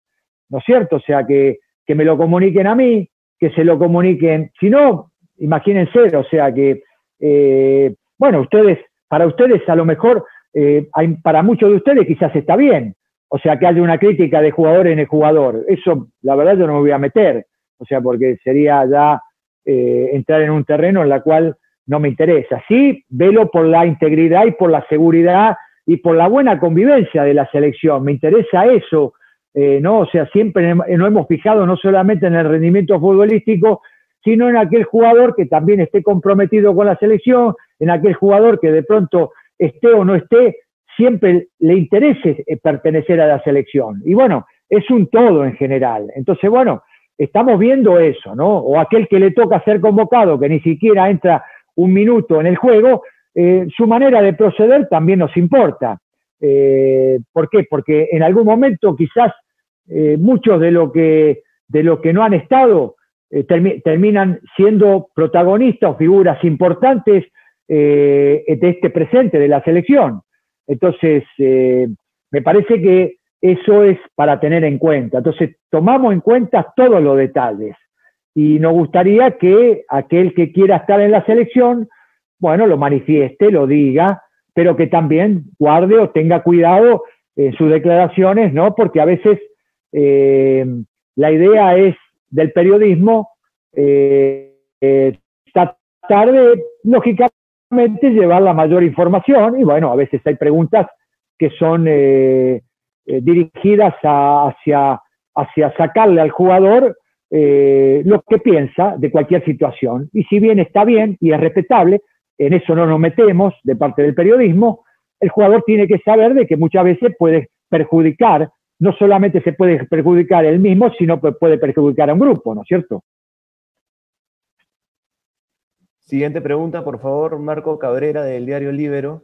¿no es cierto? O sea, que, me lo comuniquen a mí, que se lo comuniquen, si no, imagínense, o sea, que, eh, bueno, ustedes, para ustedes a lo mejor eh, para muchos de ustedes quizás está bien. O sea, que haya una crítica de jugador en el jugador. Eso, la verdad, yo no me voy a meter. O sea, porque sería ya eh, entrar en un terreno en la cual no me interesa. Sí, velo por la integridad y por la seguridad y por la buena convivencia de la selección. Me interesa eso, eh, ¿no? O sea, siempre nos hemos fijado no solamente en el rendimiento futbolístico, sino en aquel jugador que también esté comprometido con la selección, en aquel jugador que de pronto esté o no esté, siempre le interese eh, pertenecer a la selección. Y bueno, es un todo en general. Entonces, bueno, estamos viendo eso, ¿no? O aquel que le toca ser convocado, que ni siquiera entra un minuto en el juego, eh, su manera de proceder también nos importa. Eh, ¿Por qué? Porque en algún momento quizás muchos de lo que, de lo que no han estado terminan siendo protagonistas o figuras importantes eh, de este presente de la selección. Entonces, eh, me parece que eso es para tener en cuenta. Entonces, tomamos en cuenta todos los detalles y nos gustaría que aquel que quiera estar en la selección, bueno, lo manifieste, lo diga, pero que también guarde o tenga cuidado en sus declaraciones, ¿no? Porque a veces eh, la idea es del periodismo tratar de, lógicamente, llevar la mayor información y bueno, a veces hay preguntas que son eh, eh, dirigidas hacia, hacia sacarle al jugador eh, lo que piensa de cualquier situación. Y si bien está bien y es respetable, en eso no nos metemos de parte del periodismo, el jugador tiene que saber de que muchas veces puede perjudicar, no solamente se puede perjudicar él mismo, sino que puede perjudicar a un grupo, ¿no es cierto? Siguiente pregunta, por favor, Marco Cabrera del diario Libero.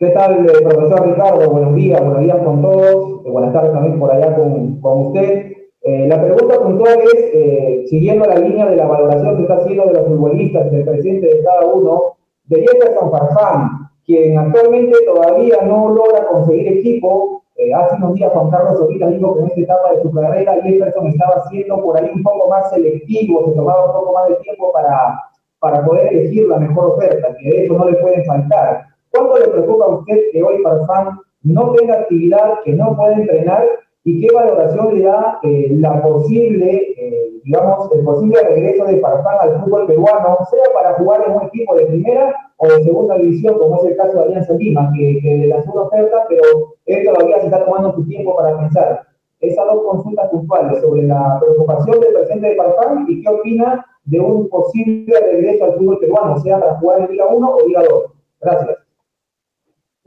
¿Qué tal, eh, profesor Ricardo? Buenos días, buenos días con todos. Eh, buenas tardes también por allá con, usted. Eh, la pregunta puntual es, siguiendo la línea de la valoración que está haciendo de los futbolistas, del presidente de cada uno, de San Farfán, quien actualmente todavía no logra conseguir equipo. Eh, hace unos días Juan Carlos ahorita dijo que en esta etapa de su carrera Jefferson estaba siendo por ahí un poco más selectivo, se tomaba un poco más de tiempo para, para poder elegir la mejor oferta, que de eso no le pueden faltar. ¿Cuánto le preocupa a usted que hoy Farfán no tenga actividad, que no pueda entrenar y qué valoración le da eh, la posible, eh, digamos, el posible regreso de Farfán al fútbol peruano, sea para jugar en un equipo de primera o de segunda división, como es el caso de Alianza Lima, que, que lanzó una oferta, pero él todavía se está tomando su tiempo para pensar. Esas dos consultas puntuales sobre la preocupación del presidente de Farfán y qué opina de un posible regreso al fútbol peruano, sea para jugar en Liga 1 o Liga 2. Gracias.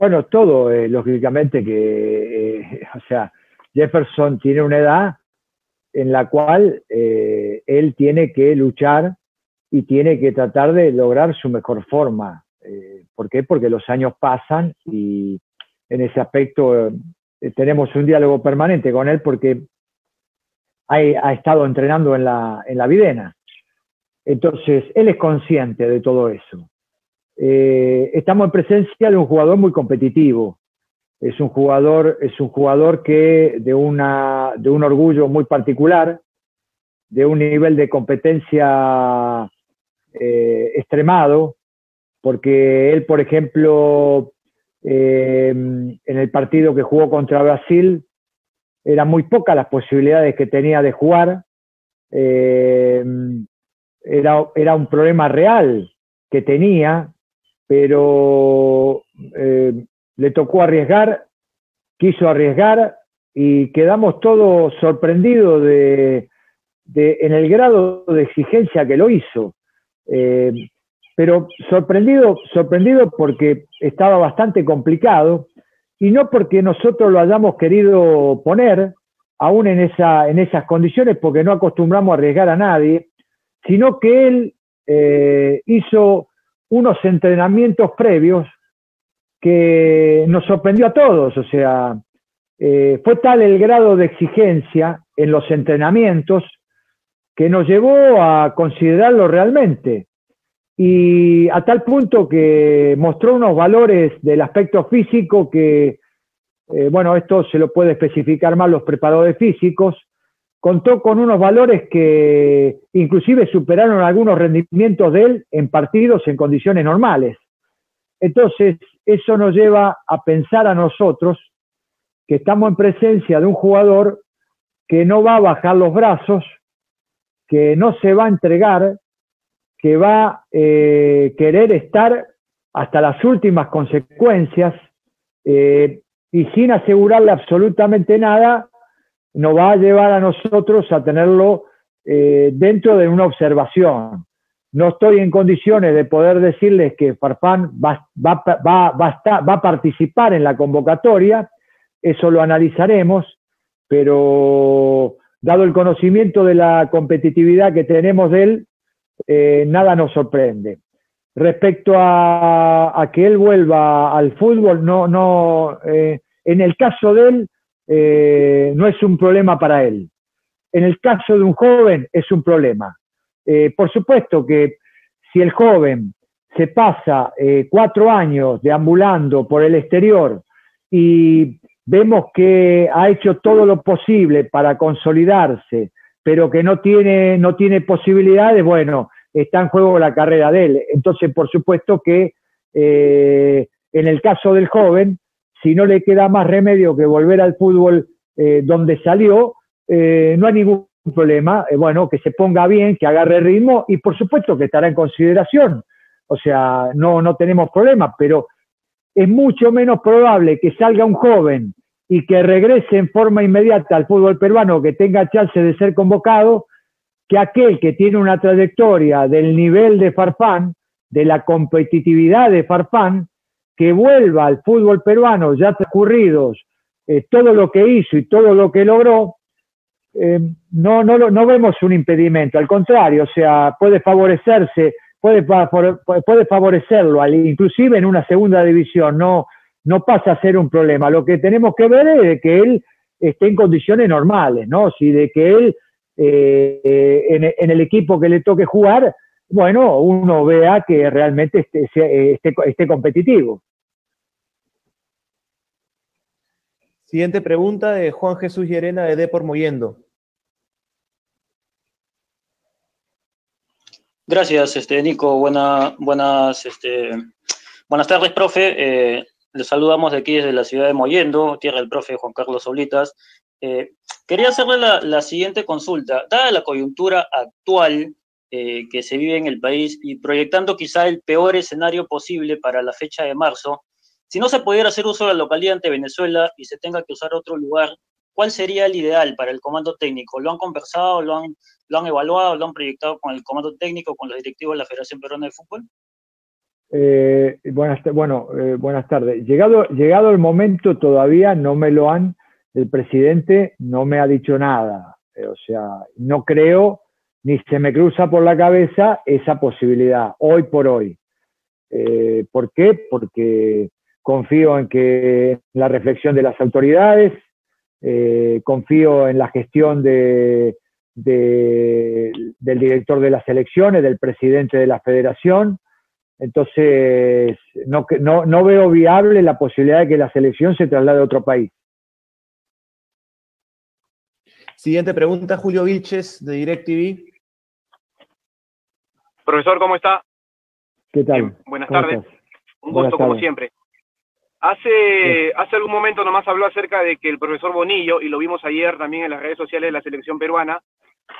Bueno, todo, eh, lógicamente que, <laughs> o sea, Jefferson tiene una edad en la cual eh, él tiene que luchar y tiene que tratar de lograr su mejor forma. Eh, ¿Por qué? Porque los años pasan y en ese aspecto eh, tenemos un diálogo permanente con él porque ha, estado entrenando en la, en la Videna. Entonces, él es consciente de todo eso. Eh, estamos en presencia de un jugador muy competitivo. Es un jugador, es un jugador que de, una, de un orgullo muy particular, de un nivel de competencia eh, extremado, porque él, por ejemplo, eh, en el partido que jugó contra Brasil, eran muy pocas las posibilidades que tenía de jugar. Era, era, un problema real que tenía, pero eh, le tocó arriesgar, quiso arriesgar y quedamos todos sorprendidos de, en el grado de exigencia que lo hizo. Eh, pero sorprendido, sorprendido porque estaba bastante complicado y no porque nosotros lo hayamos querido poner aún en, esa, en esas condiciones, porque no acostumbramos a arriesgar a nadie, sino que él eh, hizo unos entrenamientos previos que nos sorprendió a todos, o sea, eh, fue tal el grado de exigencia en los entrenamientos que nos llevó a considerarlo realmente. Y a tal punto que mostró unos valores del aspecto físico que, eh, bueno, esto se lo puede especificar más los preparadores físicos, contó con unos valores que inclusive superaron algunos rendimientos de él en partidos en condiciones normales. Entonces, eso nos lleva a pensar a nosotros que estamos en presencia de un jugador que no va a bajar los brazos, que no se va a entregar, que va a eh, querer estar hasta las últimas consecuencias eh, y sin asegurarle absolutamente nada, nos va a llevar a nosotros a tenerlo eh, dentro de una observación. No estoy en condiciones de poder decirles que Farfán va, va, va, va, a participar en la convocatoria, eso lo analizaremos, pero dado el conocimiento de la competitividad que tenemos de él, eh, nada nos sorprende. Respecto a, que él vuelva al fútbol, no, no, eh, en el caso de él, eh, no es un problema para él. En el caso de un joven, es un problema. por supuesto que si el joven se pasa cuatro años deambulando por el exterior y vemos que ha hecho todo lo posible para consolidarse, pero que no tiene, no tiene posibilidades, bueno, está en juego la carrera de él. Entonces, por supuesto que eh, en el caso del joven, si no le queda más remedio que volver al fútbol eh, donde salió, eh, no hay ningún problema, bueno, que se ponga bien, que agarre ritmo y por supuesto que estará en consideración. O sea, no, no tenemos problema, pero es mucho menos probable que salga un joven y que regrese en forma inmediata al fútbol peruano, que tenga chance de ser convocado, que aquel que tiene una trayectoria del nivel de Farfán, de la competitividad de Farfán, que vuelva al fútbol peruano ya transcurridos eh, todo lo que hizo y todo lo que logró, eh, no, no, no vemos un impedimento, al contrario, o sea, puede favorecerse, puede, puede favorecerlo, inclusive en una segunda división, no, no pasa a ser un problema. Lo que tenemos que ver es que él esté en condiciones normales, ¿no? Si de que él eh, en, el equipo que le toque jugar, bueno, uno vea que realmente esté, esté, esté competitivo. Siguiente pregunta de Juan Jesús Llerena de Depor Moyendo. Gracias, este, Nico. Buena, buenas, este, buenas tardes, profe. Eh, le saludamos de aquí desde la ciudad de Moyendo, tierra del profe Juan Carlos Solitas. Eh, quería hacerle la, siguiente consulta. Dada la coyuntura actual eh, que se vive en el país y proyectando quizá el peor escenario posible para la fecha de marzo, si no se pudiera hacer uso de la localidad ante Venezuela y se tenga que usar otro lugar, ¿cuál sería el ideal para el comando técnico? ¿Lo han conversado, lo han, lo han evaluado, lo han proyectado con el comando técnico, con los directivos de la Federación Peruana de Fútbol? Eh, buenas, bueno, eh, buenas tardes. Llegado, llegado el momento, todavía no me lo han, el presidente no me ha dicho nada. Eh, o sea, no creo ni se me cruza por la cabeza esa posibilidad, hoy por hoy. ¿Por qué? Porque confío en que la reflexión de las autoridades, confío en la gestión de, del director de las elecciones, del presidente de la federación, Entonces, no, no veo viable la posibilidad de que la selección se traslade a otro país. Siguiente pregunta, Julio Vilches, de DirecTV. Profesor, ¿cómo está? ¿Qué tal? buenas ¿Cómo tardes. estás? Un gusto, como siempre. Hace, hace algún momento nomás habló acerca de que el profesor Bonillo, y lo vimos ayer también en las redes sociales de la selección peruana,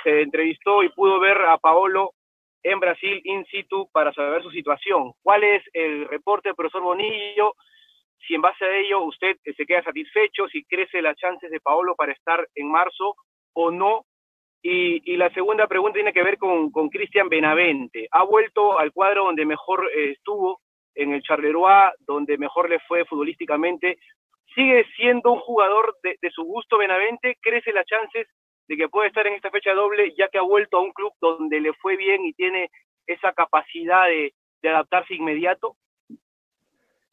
se entrevistó y pudo ver a Paolo en Brasil in situ para saber su situación. ¿Cuál es el reporte del profesor Bonillo? Si en base a ello usted eh, se queda satisfecho, si crece las chances de Paolo para estar en marzo o no. Y, y la segunda pregunta tiene que ver con, Cristian Benavente. Ha vuelto al cuadro donde mejor eh, estuvo, en el Charleroi, donde mejor le fue futbolísticamente. ¿Sigue siendo un jugador de, de su gusto Benavente? ¿Crece las chances de que pueda estar en esta fecha doble, ya que ha vuelto a un club donde le fue bien y tiene esa capacidad de, de adaptarse inmediato?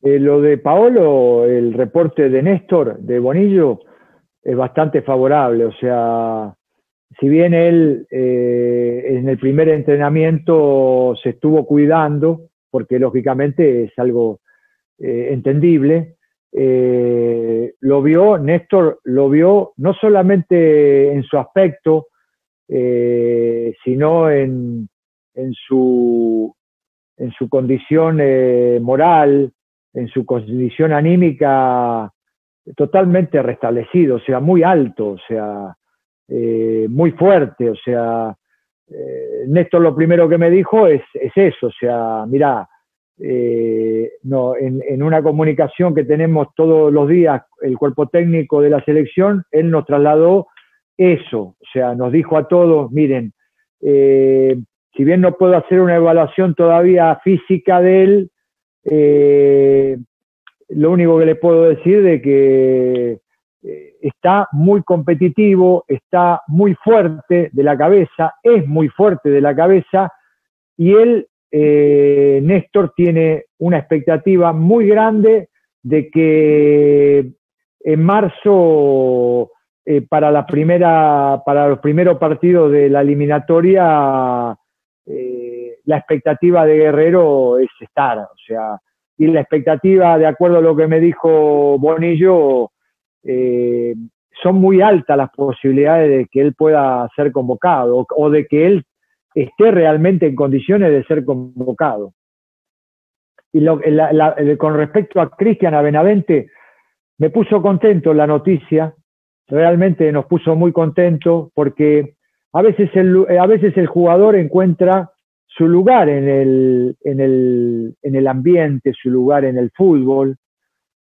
Eh, lo de Paolo, el reporte de Néstor, de Bonillo, es bastante favorable. O sea, si bien él eh, en el primer entrenamiento se estuvo cuidando, porque lógicamente es algo eh, entendible, eh, lo vio, Néstor lo vio no solamente en su aspecto, sino en, su, en su condición moral, en su condición anímica totalmente restablecido, o sea, muy alto, o sea, eh, muy fuerte, o sea, eh, Néstor lo primero que me dijo es, es eso, o sea, mira, eh, no, en, en, una comunicación que tenemos todos los días, el cuerpo técnico de la selección, él nos trasladó eso, o sea, nos dijo a todos, miren, eh, si bien no puedo hacer una evaluación todavía física de él, lo único que le puedo decir de que eh, está muy competitivo, está muy fuerte de la cabeza, es muy fuerte de la cabeza y él, eh, Néstor, tiene una expectativa muy grande de que en marzo, eh, para, la primera, para los primeros partidos de la eliminatoria, la expectativa de Guerrero es estar, o sea, y la expectativa, de acuerdo a lo que me dijo Bonillo, eh, son muy altas las posibilidades de que él pueda ser convocado o de que él esté realmente en condiciones de ser convocado. Y lo, la, con respecto a Cristian Abenavente, me puso contento la noticia, realmente nos puso muy contento porque a veces el, a veces el jugador encuentra su lugar en el, en, el, en el ambiente, su lugar en el fútbol.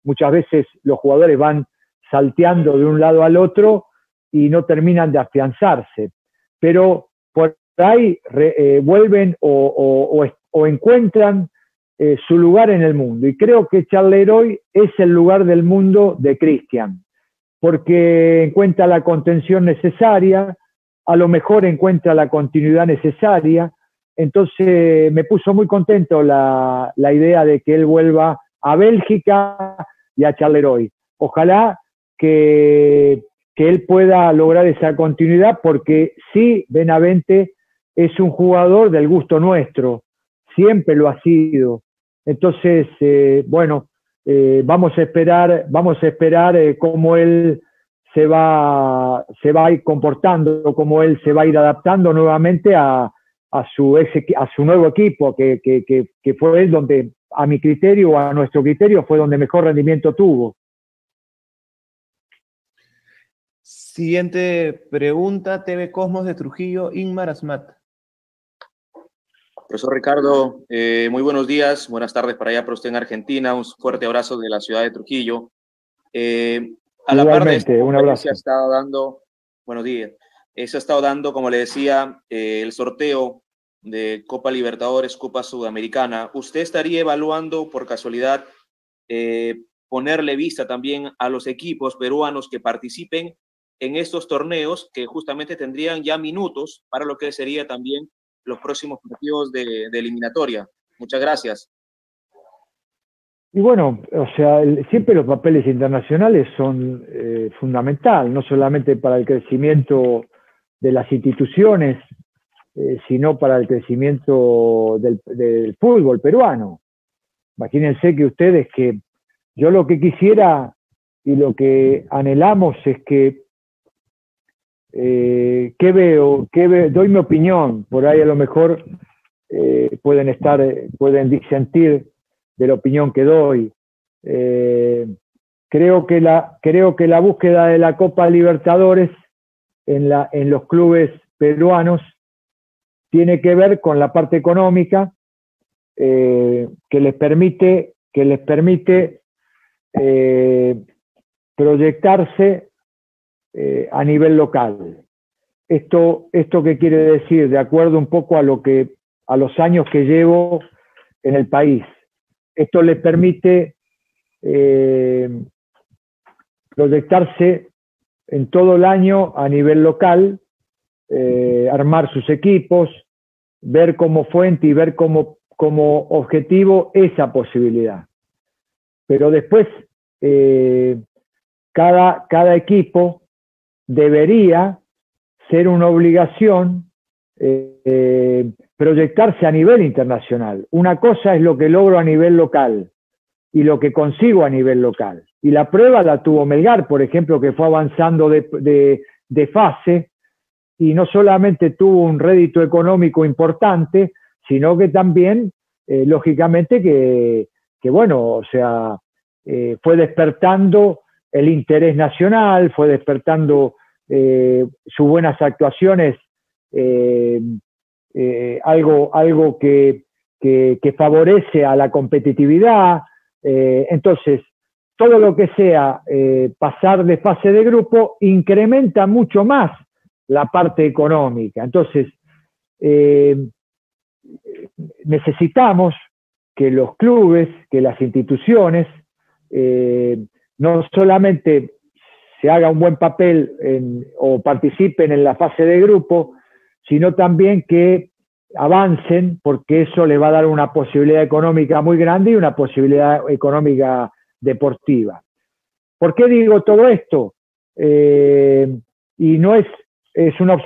Muchas veces los jugadores van salteando de un lado al otro y no terminan de afianzarse. Pero por ahí re, eh, vuelven o, o, encuentran eh, su lugar en el mundo. Y creo que Charleroi es el lugar del mundo de Cristian, porque encuentra la contención necesaria, a lo mejor encuentra la continuidad necesaria. Entonces me puso muy contento la idea de que él vuelva a Bélgica y a Charleroi. Ojalá que, que, él pueda lograr esa continuidad, porque sí, Benavente es un jugador del gusto nuestro, siempre lo ha sido. Entonces, eh, bueno, eh, vamos a esperar, vamos a esperar eh, cómo él se va, se va a ir comportando, cómo él se va a ir adaptando nuevamente a, a su, a su nuevo equipo, que, que, que, que fue él donde, a mi criterio a nuestro criterio, fue donde mejor rendimiento tuvo. Siguiente pregunta, TV Cosmos de Trujillo, Inmar Asmat. Profesor Ricardo, eh, muy buenos días, buenas tardes para allá para usted en Argentina, un fuerte abrazo de la ciudad de Trujillo. Eh, a la par de esto, un abrazo. se ha estado dando, buenos días, eh, se ha estado dando, como le decía, eh, el sorteo de Copa Libertadores, Copa Sudamericana. ¿Usted estaría evaluando por casualidad eh, ponerle vista también a los equipos peruanos que participen en estos torneos que justamente tendrían ya minutos para lo que sería también los próximos partidos de, de eliminatoria. Muchas gracias. Y bueno, o sea, el, siempre los papeles internacionales son eh, fundamental, no solamente para el crecimiento de las instituciones, eh, sino para el crecimiento del, del fútbol peruano. Imagínense que ustedes que yo lo que quisiera y lo que anhelamos es que, eh, ¿qué veo? ¿Qué Doy mi opinión, por ahí a lo mejor eh, pueden estar, eh, pueden disentir de la opinión que doy. Eh, creo, que la, creo que la búsqueda de la Copa Libertadores en, en los clubes peruanos tiene que ver con la parte económica que les permite, que les permite proyectarse eh, a nivel local. Esto, ¿Esto qué quiere decir? De acuerdo un poco a, lo que, a los años que llevo en el país. Esto les permite eh, proyectarse en todo el año a nivel local, eh, armar sus equipos, ver como fuente y ver como, como objetivo esa posibilidad. Pero después, cada, cada equipo debería ser una obligación eh, eh, proyectarse a nivel internacional. Una cosa es lo que logro a nivel local y lo que consigo a nivel local. Y la prueba la tuvo Melgar, por ejemplo, que fue avanzando de, de, fase y no solamente tuvo un rédito económico importante, sino que también, eh, lógicamente, que, que, bueno, o sea, fue despertando el interés nacional, fue despertando eh, sus buenas actuaciones, eh, eh, algo, algo que, que, favorece a la competitividad. Entonces, todo lo que sea pasar de fase de grupo incrementa mucho más la parte económica. Entonces, necesitamos que los clubes, que las instituciones, eh, no solamente se haga un buen papel en, o participen en la fase de grupo, sino también que avancen, porque eso le va a dar una posibilidad económica muy grande y una posibilidad económica deportiva. ¿Por qué digo todo esto? Eh, y no es, es una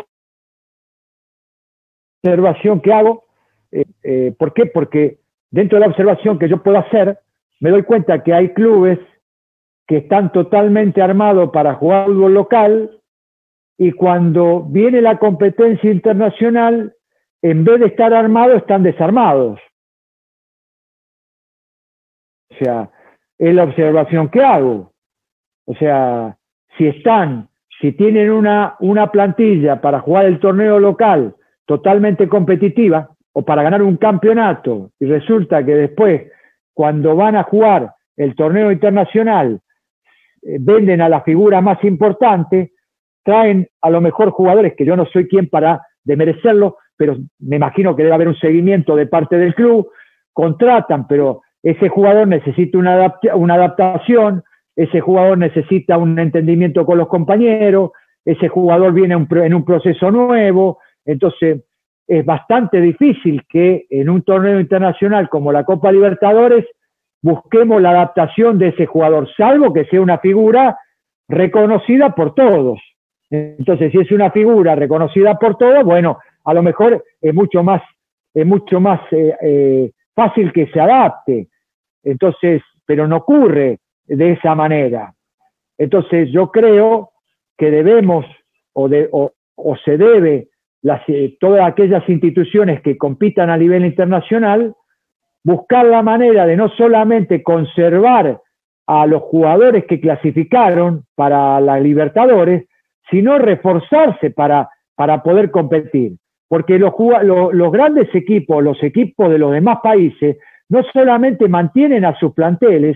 observación que hago. Eh, eh, ¿Por qué? Porque dentro de la observación que yo puedo hacer, me doy cuenta que hay clubes que están totalmente armados para jugar fútbol local y cuando viene la competencia internacional, en vez de estar armados, están desarmados. O sea, es la observación que hago. O sea, si están, si tienen una, una plantilla para jugar el torneo local totalmente competitiva o para ganar un campeonato y resulta que después, cuando van a jugar el torneo internacional, eh, venden a la figura más importante, traen a lo mejor jugadores que yo no soy quien para demerecerlo, pero me imagino que debe haber un seguimiento de parte del club, contratan, pero ese jugador necesita una, una adaptación, ese jugador necesita un entendimiento con los compañeros, ese jugador viene en un proceso nuevo, entonces es bastante difícil que en un torneo internacional como la Copa Libertadores busquemos la adaptación de ese jugador, salvo que sea una figura reconocida por todos. Entonces, si es una figura reconocida por todos, bueno, a lo mejor es mucho más, es mucho más eh, eh, fácil que se adapte. Entonces, pero no ocurre de esa manera. Entonces, yo creo que debemos o, de, o, se debe las, eh, todas aquellas instituciones que compitan a nivel internacional buscar la manera de no solamente conservar a los jugadores que clasificaron para la Libertadores, sino reforzarse para, para poder competir. Porque los, los, grandes equipos, los equipos de los demás países, no solamente mantienen a sus planteles,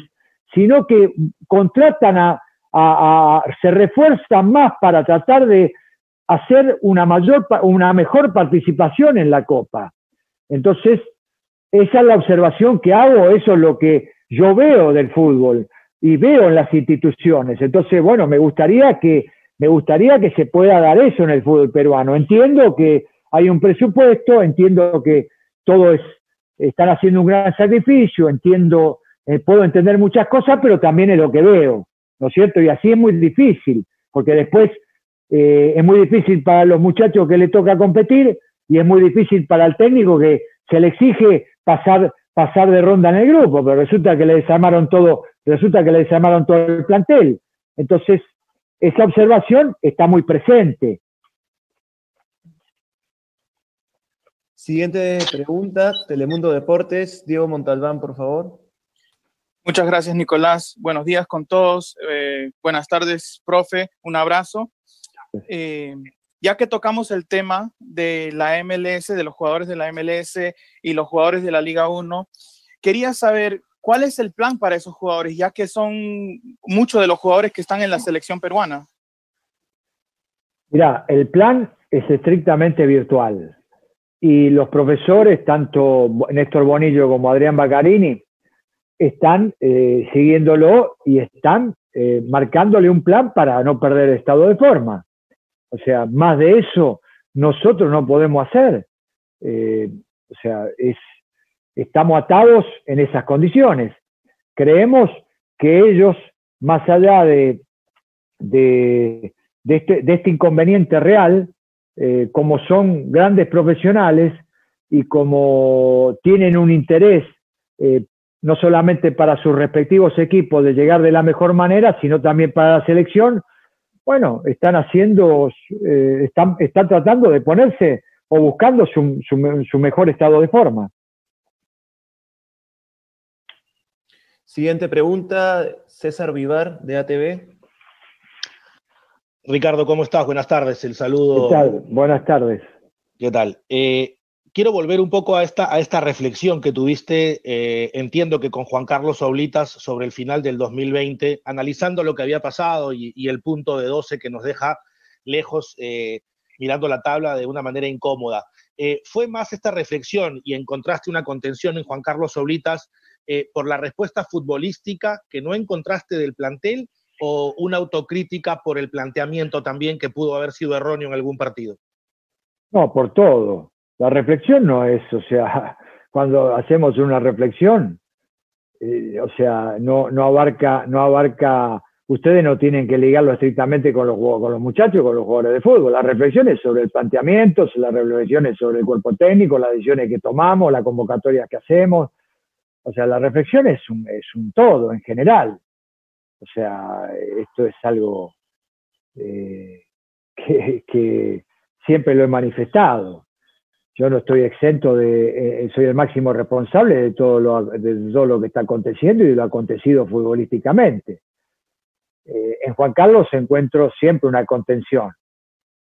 sino que contratan a, a se refuerzan más para tratar de hacer una mayor, una mejor participación en la Copa. Entonces, esa es la observación que hago, eso es lo que yo veo del fútbol y veo en las instituciones. Entonces, bueno, me gustaría que, me gustaría que se pueda dar eso en el fútbol peruano. Entiendo que hay un presupuesto, entiendo que todo es, están haciendo un gran sacrificio, entiendo, eh, puedo entender muchas cosas, pero también es lo que veo, ¿no es cierto? Y así es muy difícil, porque después eh, es muy difícil para los muchachos que le toca competir y es muy difícil para el técnico que se le exige pasar, pasar de ronda en el grupo, pero resulta que le desarmaron todo, resulta que le desarmaron todo el plantel. Entonces, esa observación está muy presente. Siguiente pregunta, Telemundo Deportes, Diego Montalbán, por favor. Muchas gracias, Nicolás. Buenos días con todos. Eh, buenas tardes, profe. Un abrazo. Eh, ya que tocamos el tema de la MLS, de los jugadores de la MLS y los jugadores de la Liga 1, quería saber cuál es el plan para esos jugadores, ya que son muchos de los jugadores que están en la selección peruana. Mira, el plan es estrictamente virtual y los profesores, tanto Néstor Bonillo como Adrián Baccarini, están eh, siguiéndolo y están eh, marcándole un plan para no perder estado de forma. O sea, más de eso nosotros no podemos hacer. Eh, o sea, es, estamos atados en esas condiciones. Creemos que ellos, más allá de, de, este, este, inconveniente real, como son grandes profesionales y como tienen un interés no solamente para sus respectivos equipos de llegar de la mejor manera, sino también para la selección, bueno, están haciendo, eh, están, están, tratando de ponerse o buscando su, su, mejor estado de forma. Siguiente pregunta, César Vivar, de ATV. Ricardo, ¿cómo estás? Buenas tardes, el saludo. ¿Qué tal? Buenas tardes. ¿Qué tal? Eh, quiero volver un poco a esta, a esta reflexión que tuviste, eh, entiendo que con Juan Carlos Oblitas sobre el final del 2020, analizando lo que había pasado y, el punto de 12 que nos deja lejos eh, mirando la tabla de una manera incómoda. Eh, ¿Fue más esta reflexión y encontraste una contención en Juan Carlos Oblitas por la respuesta futbolística que no encontraste del plantel o una autocrítica por el planteamiento también que pudo haber sido erróneo en algún partido? No, por todo. La reflexión no es, o sea, <laughs> cuando hacemos una reflexión, eh, o sea, no, no, abarca, no abarca, ustedes no tienen que ligarlo estrictamente con los, con los muchachos, con los jugadores de fútbol. La reflexión es sobre el planteamiento, la reflexión es sobre el cuerpo técnico, las decisiones que tomamos, las convocatorias que hacemos. O sea, la reflexión es un, es un todo en general. O sea, esto es algo eh, <laughs> que siempre lo he manifestado yo no estoy exento de, eh, soy el máximo responsable de todo, lo, de todo lo que está aconteciendo y de lo acontecido futbolísticamente. Eh, en Juan Carlos encuentro siempre una contención.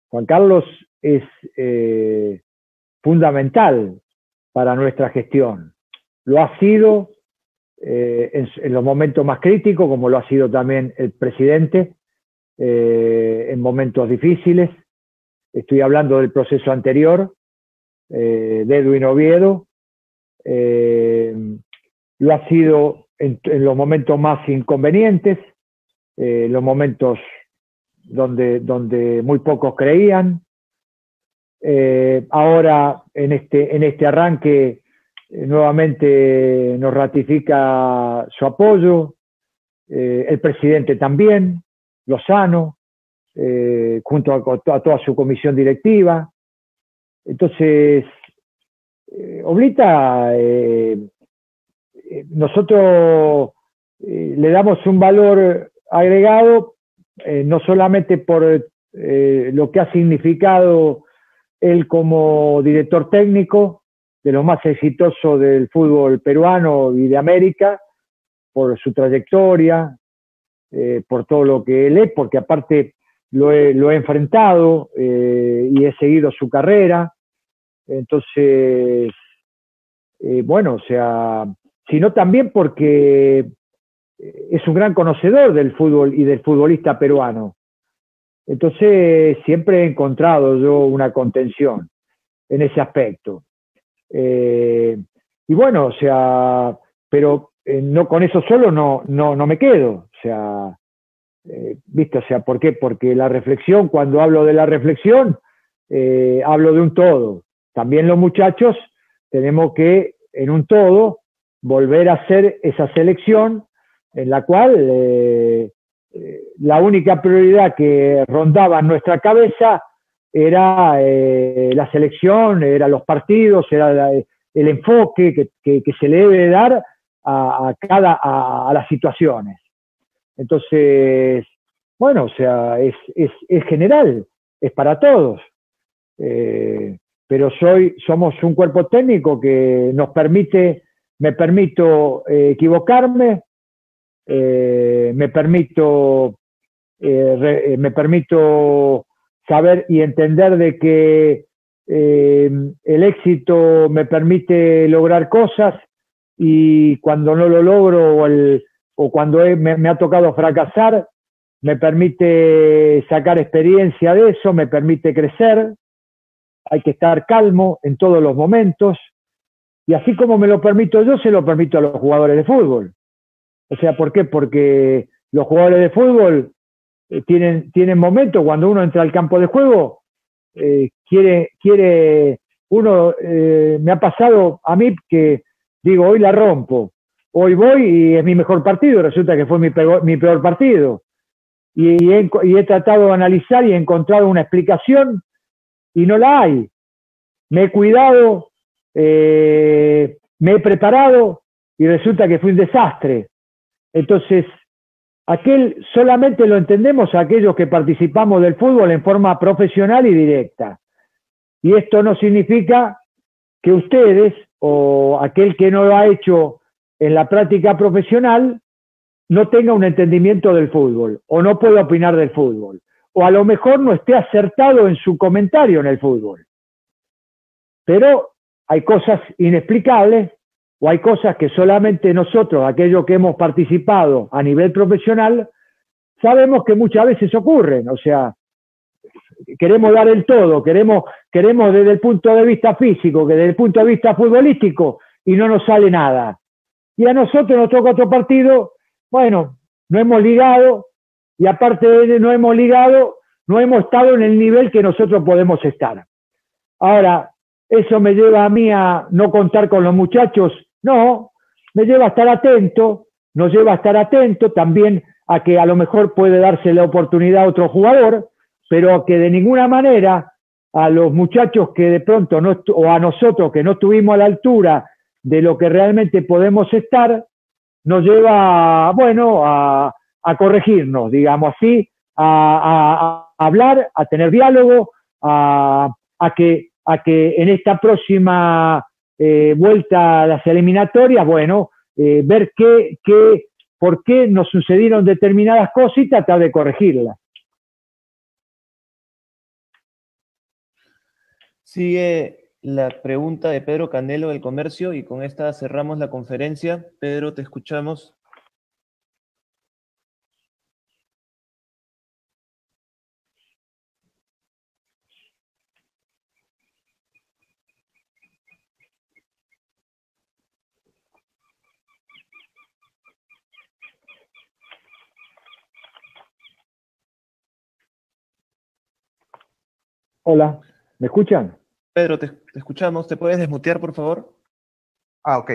Juan Carlos es eh, fundamental para nuestra gestión. Lo ha sido en, en, los momentos más críticos, como lo ha sido también el presidente en momentos difíciles. Estoy hablando del proceso anterior, eh, de Edwin Oviedo. Eh, lo ha sido en, los momentos más inconvenientes, eh, en los momentos donde, muy pocos creían. ahora, en este, en este arranque, nuevamente nos ratifica su apoyo, el presidente también, Lozano, junto a, toda su comisión directiva. Entonces, eh, Oblita, eh, eh, nosotros le damos un valor agregado, no solamente por lo que ha significado él como director técnico de lo más exitoso del fútbol peruano y de América, por su trayectoria, por todo lo que él es, porque aparte lo he, lo he enfrentado y he seguido su carrera. Entonces, eh, bueno, o sea, sino también porque eh, es un gran conocedor del fútbol y del futbolista peruano. Entonces, siempre he encontrado yo una contención en ese aspecto. Eh, y bueno, o sea, pero no con eso solo no, no, no me quedo. O sea, ¿viste? O sea, ¿por qué? Porque la reflexión, cuando hablo de la reflexión, hablo de un todo también los muchachos tenemos que, en un todo, volver a hacer esa selección en la cual eh, eh, la única prioridad que rondaba en nuestra cabeza era eh, la selección, eran los partidos, era el enfoque que, que- se le debe dar a, cada, a, las situaciones. Entonces, bueno, o sea, es, es, es general, es para todos. Pero soy, somos un cuerpo técnico que nos permite, me permito eh, equivocarme, eh, me permito, eh, me permito saber y entender de que el éxito me permite lograr cosas y cuando no lo logro o, cuando me ha tocado fracasar, me permite sacar experiencia de eso, me permite crecer, hay que estar calmo en todos los momentos y así como me lo permito yo, se lo permito a los jugadores de fútbol. O sea, ¿por qué? Porque los jugadores de fútbol eh, tienen, tienen momentos cuando uno entra al campo de juego, eh, quiere, quiere, uno, eh, me ha pasado a mí que digo, hoy la rompo, hoy voy y es mi mejor partido, resulta que fue mi peor, mi peor partido. Y, he, y he tratado de analizar y he encontrado una explicación y no la hay. Me he cuidado, eh, me he preparado y resulta que fue un desastre. Entonces, aquel solamente lo entendemos aquellos que participamos del fútbol en forma profesional y directa. Y esto no significa que ustedes o aquel que no lo ha hecho en la práctica profesional no tenga un entendimiento del fútbol o no pueda opinar del fútbol o a lo mejor no esté acertado en su comentario en el fútbol. Pero hay cosas inexplicables o hay cosas que solamente nosotros, aquellos que hemos participado a nivel profesional, sabemos que muchas veces ocurren. O sea, queremos dar el todo, queremos, queremos desde el punto de vista físico, que desde el punto de vista futbolístico, y no nos sale nada. Y a nosotros nos toca otro partido, bueno, no hemos ligado, y aparte de no hemos ligado, no hemos estado en el nivel que nosotros podemos estar. Ahora, eso me lleva a mí a no contar con los muchachos, no, me lleva a estar atento, nos lleva a estar atento también a que a lo mejor puede darse la oportunidad a otro jugador, pero que de ninguna manera a los muchachos que de pronto no, o a nosotros que no estuvimos a la altura de lo que realmente podemos estar, nos lleva, bueno, a, a corregirnos, digamos así, a, hablar, a tener diálogo, a, a que, a que en esta próxima eh, vuelta a las eliminatorias, bueno, eh, ver qué, qué, por qué nos sucedieron determinadas cosas y tratar de corregirlas. Sigue la pregunta de Pedro Canelo del Comercio y con esta cerramos la conferencia. Pedro, te escuchamos. Hola, ¿me escuchan? Pedro, te, te escuchamos. ¿Te puedes desmutear, por favor? Ah, ok.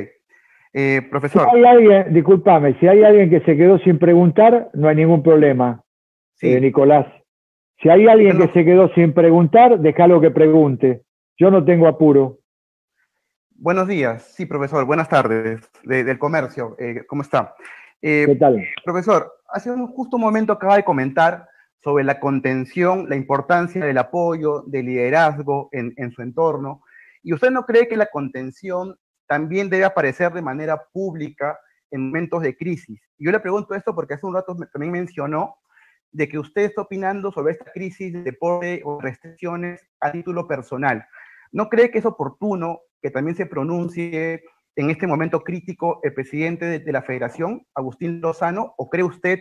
Eh, Si profesor, hay alguien, discúlpame, si hay alguien que se quedó sin preguntar, no hay ningún problema, eh, Nicolás. Si hay alguien que se quedó sin preguntar, déjalo que pregunte. Yo no tengo apuro. buenos días. Sí, profesor, buenas tardes. de- del comercio, eh, ¿cómo está? Eh, ¿Qué tal? Profesor, hace un justo un momento acaba de comentar sobre la contención, la importancia del apoyo, del liderazgo en, su entorno. ¿Y usted no cree que la contención también debe aparecer de manera pública en momentos de crisis? Y yo le pregunto esto porque hace un rato también mencionó de que usted está opinando sobre esta crisis de deporte o restricciones a título personal. ¿No cree que es oportuno que también se pronuncie en este momento crítico el presidente de, de la federación, Agustín Lozano, o cree usted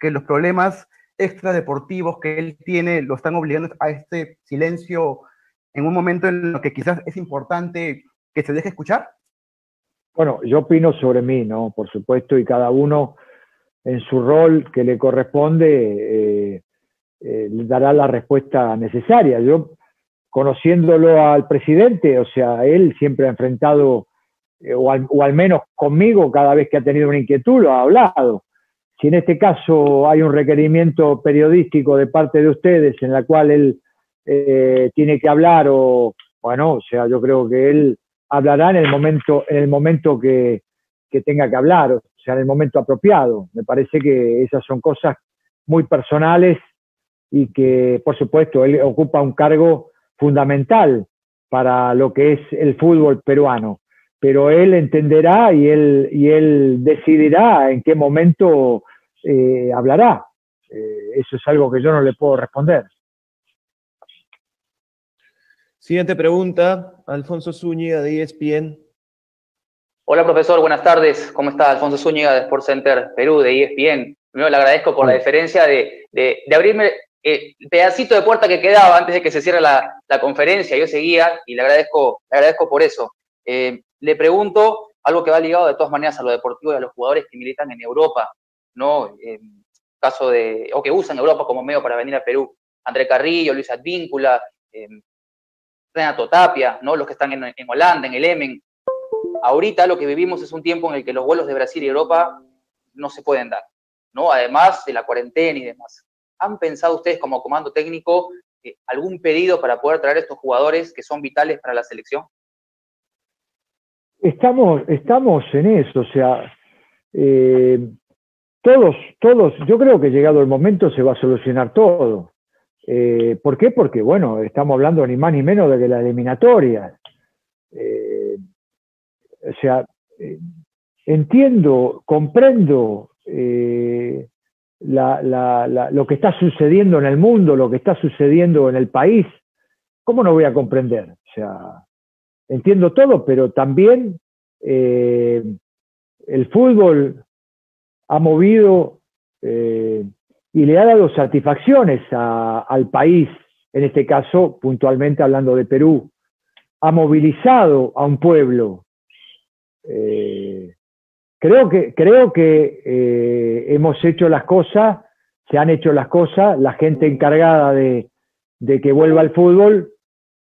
que los problemas extradeportivos que él tiene lo están obligando a este silencio en un momento en el que quizás es importante que se deje escuchar? Bueno, yo opino sobre mí, ¿no? Por supuesto, y cada uno en su rol que le corresponde eh, eh, dará la respuesta necesaria. Yo, conociéndolo al presidente, o sea, él siempre ha enfrentado, eh, o, al, o al menos conmigo, cada vez que ha tenido una inquietud, lo ha hablado. Si en este caso hay un requerimiento periodístico de parte de ustedes en la cual él eh, tiene que hablar o, bueno, o sea, yo creo que él hablará en el momento, en el momento que, que tenga que hablar, o sea, en el momento apropiado. Me parece que esas son cosas muy personales y que, por supuesto, él ocupa un cargo fundamental para lo que es el fútbol peruano. Pero él entenderá y él, y él decidirá en qué momento eh, hablará. Eh, eso es algo que yo no le puedo responder. Siguiente pregunta, Alfonso Zúñiga de ESPN. Hola profesor, buenas tardes. ¿Cómo está? Alfonso Zúñiga de Sports Center Perú, de ESPN. Primero le agradezco por la diferencia de, de, de abrirme el pedacito de puerta que quedaba antes de que se cierre la, la conferencia. Yo seguía y le agradezco, le agradezco por eso. Eh, le pregunto algo que va ligado de todas maneras a lo deportivo y a los jugadores que militan en Europa, ¿no? En caso de, o que usan Europa como medio para venir a Perú. André Carrillo, Luis Advíncula, eh, Renato Tapia, ¿no? Los que están en, Holanda, en el Emen. Ahorita lo que vivimos es un tiempo en el que los vuelos de Brasil y Europa no se pueden dar, ¿no? Además de la cuarentena y demás. ¿Han pensado ustedes como comando técnico eh, algún pedido para poder traer estos jugadores que son vitales para la selección? Estamos, estamos en eso, o sea, eh, todos, todos, yo creo que llegado el momento se va a solucionar todo. Eh, ¿Por qué? Porque, bueno, estamos hablando ni más ni menos de que la eliminatoria. Eh, o sea, entiendo, comprendo lo que está sucediendo en el mundo, lo que está sucediendo en el país. ¿Cómo no voy a comprender? O sea, entiendo todo, pero también eh, el fútbol ha movido eh, y le ha dado satisfacciones a, al país, en este caso puntualmente hablando de Perú, ha movilizado a un pueblo. Eh, creo que, creo que hemos hecho las cosas, se han hecho las cosas, la gente encargada de, de que vuelva el fútbol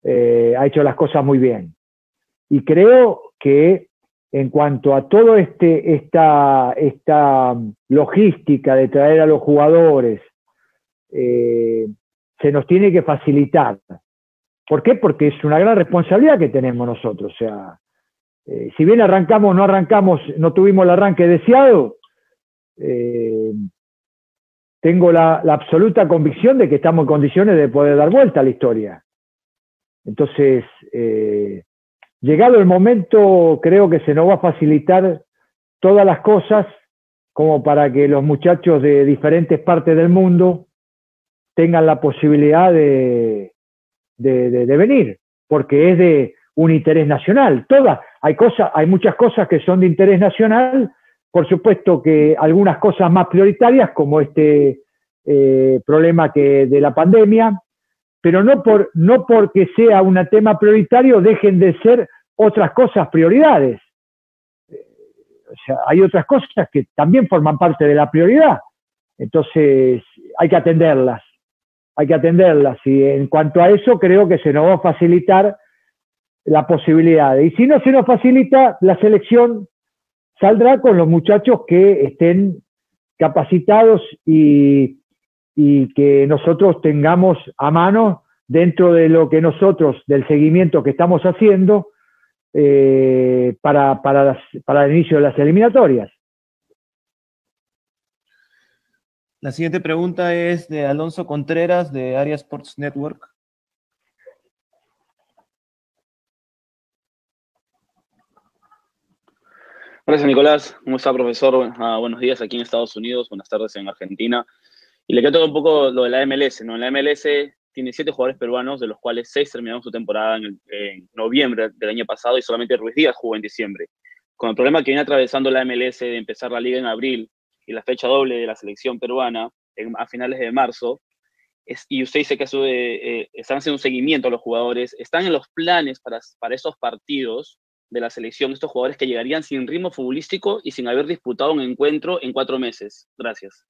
ha hecho las cosas muy bien. Y creo que en cuanto a todo este esta, esta logística de traer a los jugadores, eh, se nos tiene que facilitar. ¿Por qué? Porque es una gran responsabilidad que tenemos nosotros. O sea, eh, si bien arrancamos, no arrancamos, no tuvimos el arranque deseado, eh, tengo la, absoluta convicción de que estamos en condiciones de poder dar vuelta a la historia. Entonces, llegado el momento, creo que se nos va a facilitar todas las cosas como para que los muchachos de diferentes partes del mundo tengan la posibilidad de, de, venir, porque es de un interés nacional. Todas, hay cosas, hay muchas cosas que son de interés nacional, por supuesto que algunas cosas más prioritarias, como este eh, problema que de la pandemia, pero no, por, no porque sea un tema prioritario dejen de ser otras cosas prioridades. O sea, hay otras cosas que también forman parte de la prioridad. Entonces, hay que atenderlas, hay que atenderlas. Y en cuanto a eso, creo que se nos va a facilitar la posibilidad. Y si no se nos facilita, la selección saldrá con los muchachos que estén capacitados y, y que nosotros tengamos a mano dentro de lo que nosotros, del seguimiento que estamos haciendo eh, para, para, las, para el inicio de las eliminatorias. La siguiente pregunta es de Alonso Contreras de Area Sports Network. Gracias, Nicolás. ¿Cómo está, profesor? Ah, buenos días aquí en Estados Unidos, buenas tardes en Argentina. Y le quiero tocar un poco lo de la MLS, ¿no? La MLS tiene siete jugadores peruanos, de los cuales seis terminaron su temporada en, el, en, noviembre del año pasado y solamente Ruiz Díaz jugó en diciembre. Con el problema que viene atravesando la MLS de empezar la liga en abril y la fecha doble de la selección peruana en, a finales de marzo, es, y usted dice que eh, están haciendo un seguimiento a los jugadores, ¿están en los planes para, para esos partidos de la selección estos jugadores que llegarían sin ritmo futbolístico y sin haber disputado un encuentro en cuatro meses? Gracias.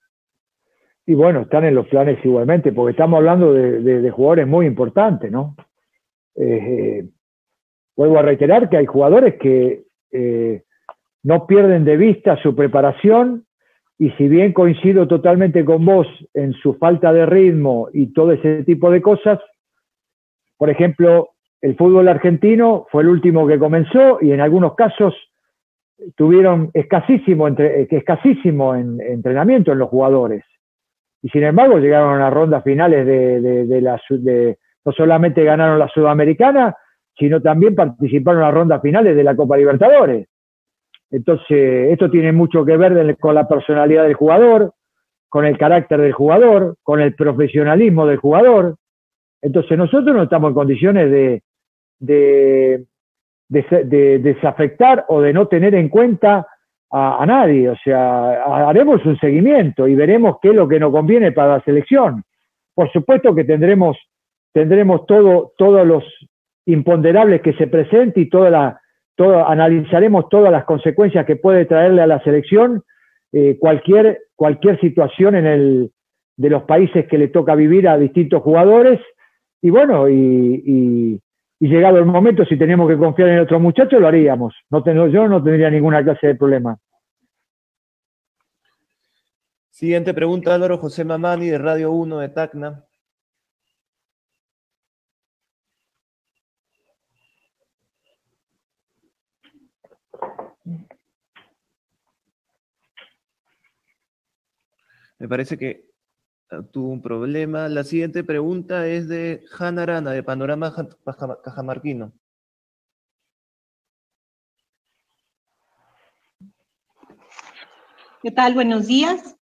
Y bueno, están en los planes igualmente, porque estamos hablando de, jugadores muy importantes, ¿no? Eh, vuelvo a reiterar que hay jugadores que eh, no pierden de vista su preparación y si bien coincido totalmente con vos en su falta de ritmo y todo ese tipo de cosas, por ejemplo, el fútbol argentino fue el último que comenzó y en algunos casos tuvieron escasísimo, entre, escasísimo en, entrenamiento en los jugadores. Y sin embargo llegaron a las rondas finales de, de, la, de, no solamente ganaron la Sudamericana, sino también participaron en las rondas finales de la Copa Libertadores. Entonces, esto tiene mucho que ver con la personalidad del jugador, con el carácter del jugador, con el profesionalismo del jugador. Entonces, nosotros no estamos en condiciones de, de, desafectar o de no tener en cuenta a, nadie. O sea, haremos un seguimiento y veremos qué es lo que nos conviene para la selección. Por supuesto que tendremos, tendremos todo, todos los imponderables que se presenten y toda la, analizaremos todas las consecuencias que puede traerle a la selección eh, cualquier, cualquier situación en el, de los países que le toca vivir a distintos jugadores. Y bueno, y llegado el momento, si teníamos que confiar en otro muchacho, lo haríamos. No tengo, yo no tendría ninguna clase de problema. Siguiente pregunta, Álvaro José Mamani, de Radio 1 de Tacna. Me parece que tuvo un problema. La siguiente pregunta es de Hanna Arana, de Panorama Cajamarquino. ¿Qué tal? Buenos días.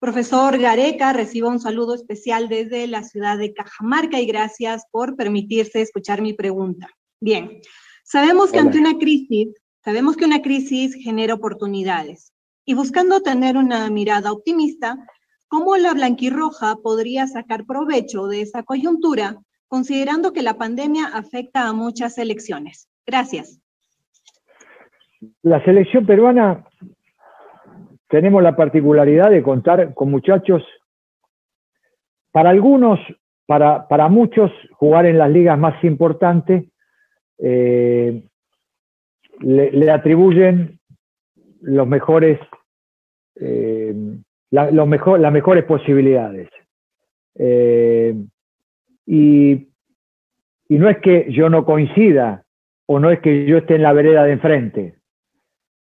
Profesor Gareca, recibo un saludo especial desde la ciudad de Cajamarca y gracias por permitirse escuchar mi pregunta. Bien, sabemos que ante una crisis, sabemos que una crisis genera oportunidades y buscando tener una mirada optimista, ¿Cómo la blanquirroja podría sacar provecho de esa coyuntura, considerando que la pandemia afecta a muchas elecciones? Gracias. La selección peruana tenemos la particularidad de contar con muchachos, para algunos, para, para muchos, jugar en las ligas más importantes eh, le, atribuyen los mejores eh, la, mejor, las mejores posibilidades. Eh, y, no es que yo no coincida o no es que yo esté en la vereda de enfrente.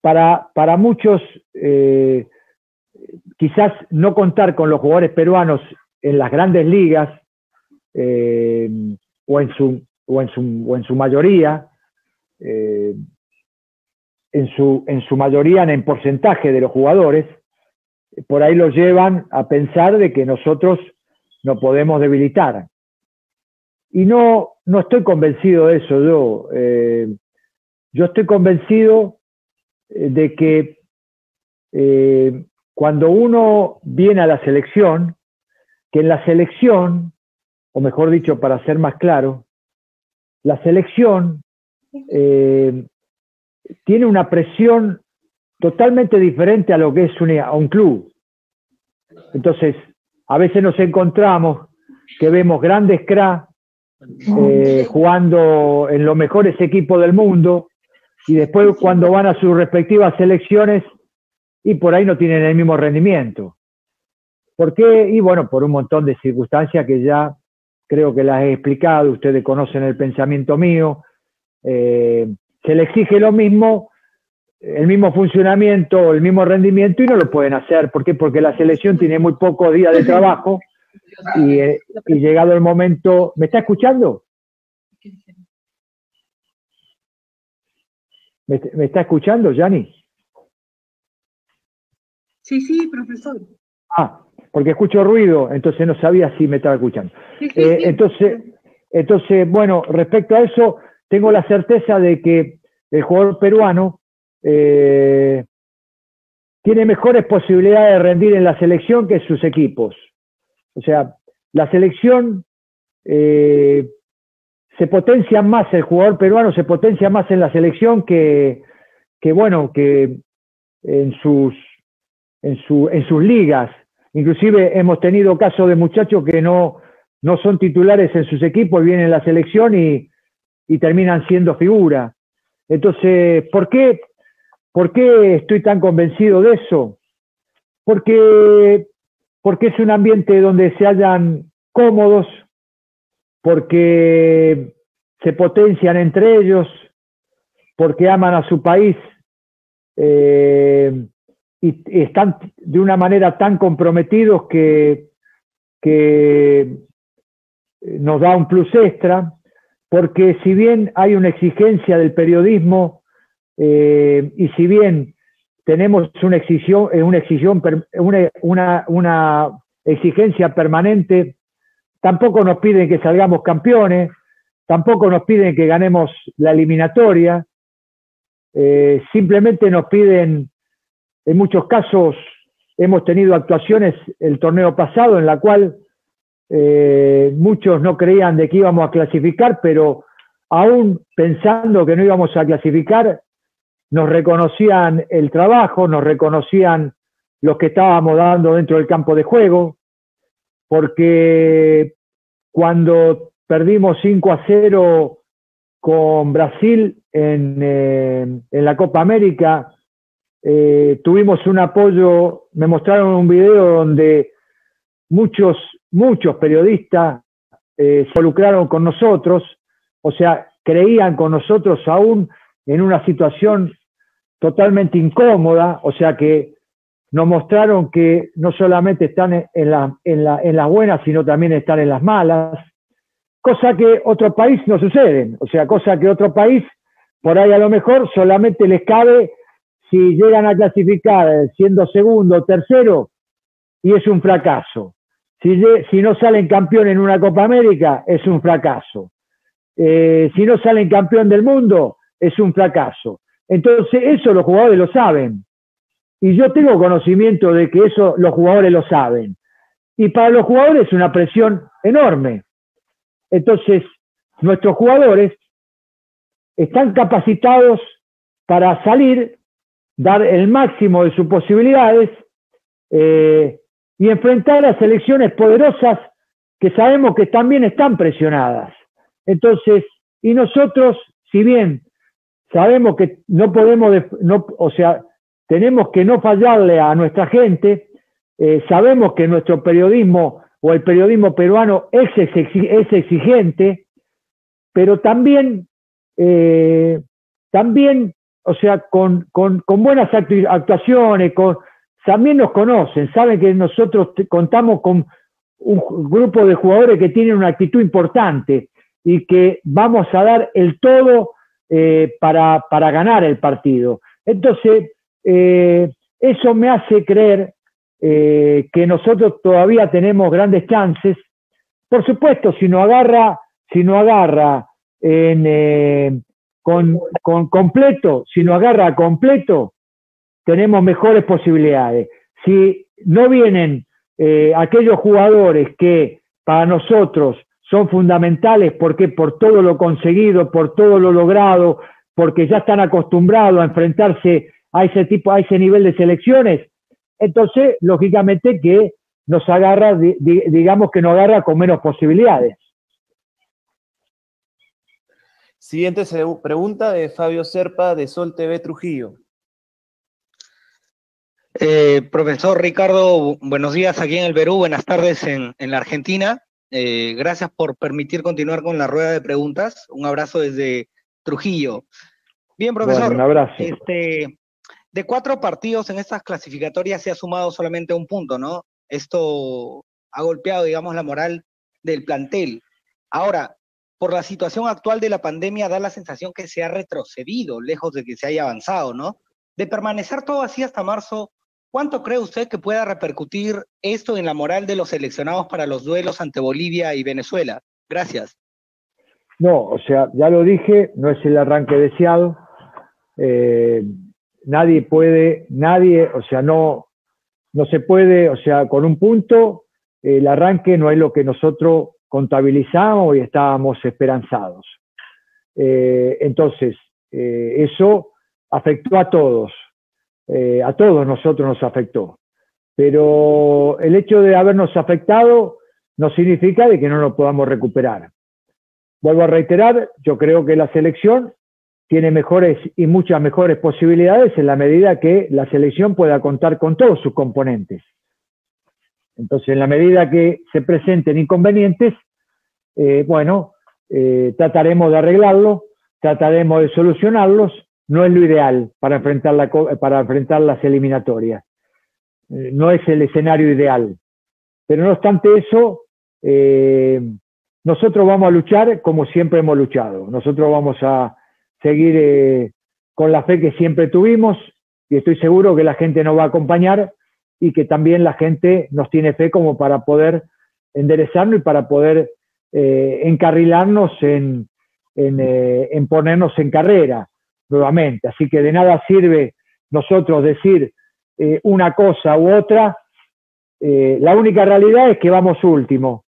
Para, para muchos, eh, quizás no contar con los jugadores peruanos en las grandes ligas eh, o, en su, o, en su, o en su mayoría, en, su, en su mayoría en porcentaje de los jugadores, por ahí los llevan a pensar de que nosotros no podemos debilitar. Y no, no estoy convencido de eso yo. Eh, yo estoy convencido eh, de que eh, cuando uno viene a la selección, que en la selección, o mejor dicho, para ser más claro, la selección tiene una presión totalmente diferente a lo que es un, club. Entonces, a veces nos encontramos que vemos grandes cracks eh, jugando en los mejores equipos del mundo y después cuando van a sus respectivas selecciones y por ahí no tienen el mismo rendimiento. ¿Por qué? Y bueno, por un montón de circunstancias que ya creo que las he explicado, ustedes conocen el pensamiento mío. Eh, se le exige lo mismo el mismo funcionamiento, el mismo rendimiento y no lo pueden hacer. ¿Por qué? Porque la selección tiene muy pocos días de trabajo y, eh, llegado el momento... ¿Me está escuchando? ¿Me, está escuchando, Yanni? Sí, sí, profesor. Ah, porque escucho ruido, entonces no sabía si me estaba escuchando. Eh, entonces, entonces, bueno, respecto a eso, tengo la certeza de que el jugador peruano eh, tiene mejores posibilidades de rendir en la selección que sus equipos. O sea, la selección eh, se potencia más, el jugador peruano se potencia más en la selección que, que bueno, que en sus, en, su, en sus ligas. Inclusive hemos tenido casos de muchachos que no, no son titulares en sus equipos, vienen a la selección y, y terminan siendo figura. Entonces, ¿por qué ¿Por qué estoy tan convencido de eso? Porque, porque es un ambiente donde se hallan cómodos, porque se potencian entre ellos, porque aman a su país eh, y, están de una manera tan comprometidos que, que nos da un plus extra, porque si bien hay una exigencia del periodismo eh, y si bien tenemos una exigencia, una, exigencia, una, una exigencia permanente, tampoco nos piden que salgamos campeones, tampoco nos piden que ganemos la eliminatoria, eh, simplemente nos piden, en muchos casos hemos tenido actuaciones el torneo pasado en la cual eh, muchos no creían de que íbamos a clasificar, pero aún pensando que no íbamos a clasificar, nos reconocían el trabajo, nos reconocían los que estábamos dando dentro del campo de juego, porque cuando perdimos 5 a 0 con Brasil en, eh, en la Copa América, eh, tuvimos un apoyo, me mostraron un video donde muchos, muchos periodistas eh, se involucraron con nosotros, o sea, creían con nosotros aún en una situación totalmente incómoda, o sea que nos mostraron que no solamente están en, en, en las buenas, sino también están en las malas, cosa que otro país no sucede, o sea, cosa que otro país, por ahí a lo mejor solamente les cabe si llegan a clasificar siendo segundo o tercero, y es un fracaso. Si, si no salen campeón en una Copa América, es un fracaso. Eh, si no salen campeón del mundo, es un fracaso. Entonces, eso los jugadores lo saben. Y yo tengo conocimiento de que eso los jugadores lo saben. Y para los jugadores es una presión enorme. Entonces, nuestros jugadores están capacitados para salir, dar el máximo de sus posibilidades eh, y enfrentar a selecciones poderosas que sabemos que también están presionadas. Entonces, y nosotros, si bien sabemos que no podemos, o sea, tenemos que no fallarle a nuestra gente, eh, sabemos que nuestro periodismo o el periodismo peruano es, exigente, pero también, eh, también, o sea, con, buenas actuaciones, con, también nos conocen, saben que nosotros contamos con un grupo de jugadores que tienen una actitud importante y que vamos a dar el todo eh, para, para, ganar el partido. Entonces, eh, eso me hace creer eh, que nosotros todavía tenemos grandes chances. Por supuesto, si no agarra, si no agarra en, eh, con, completo, si no agarra completo, tenemos mejores posibilidades. Si no vienen aquellos jugadores que para nosotros son fundamentales porque por todo lo conseguido, por todo lo logrado, porque ya están acostumbrados a enfrentarse a ese tipo, a ese nivel de selecciones, entonces, lógicamente que nos agarra, digamos que nos agarra con menos posibilidades. Siguiente pregunta de Fabio Serpa de Sol TV Trujillo. Eh, profesor Ricardo, buenos días aquí en el Perú, buenas tardes en, la Argentina. Eh, gracias por permitir continuar con la rueda de preguntas. Un abrazo desde Trujillo. Bien, profesor. un abrazo. Este, de cuatro partidos en estas clasificatorias se ha sumado solamente un punto, ¿no? Esto ha golpeado, digamos, la moral del plantel. Ahora, por la situación actual de la pandemia, da la sensación que se ha retrocedido, lejos de que se haya avanzado, ¿no? De permanecer todo así hasta marzo, ¿cuánto cree usted que pueda repercutir esto en la moral de los seleccionados para los duelos ante Bolivia y Venezuela? Gracias. No, o sea, ya lo dije, no es el arranque deseado. Eh, nadie puede, nadie, o sea, no, no se puede, o sea, con un punto, el arranque no es lo que nosotros contabilizamos y estábamos esperanzados. Eh, entonces, eh, eso afectó a todos, eh, a todos nosotros nos afectó. Pero el hecho de habernos afectado no significa de que no nos podamos recuperar. Vuelvo a reiterar, yo creo que la selección tiene mejores y muchas mejores posibilidades en la medida que la selección pueda contar con todos sus componentes. Entonces, en la medida que se presenten inconvenientes, eh, bueno, eh, trataremos de arreglarlo, trataremos de solucionarlos, no es lo ideal para enfrentar, la, para enfrentar las eliminatorias, eh, no es el escenario ideal, pero no obstante eso, nosotros vamos a luchar como siempre hemos luchado, nosotros vamos a seguir con la fe que siempre tuvimos y estoy seguro que la gente nos va a acompañar y que también la gente nos tiene fe como para poder enderezarnos y para poder eh, encarrilarnos en, eh, en, ponernos en carrera nuevamente. Así que de nada sirve nosotros decir eh, una cosa u otra. la única realidad es que vamos último.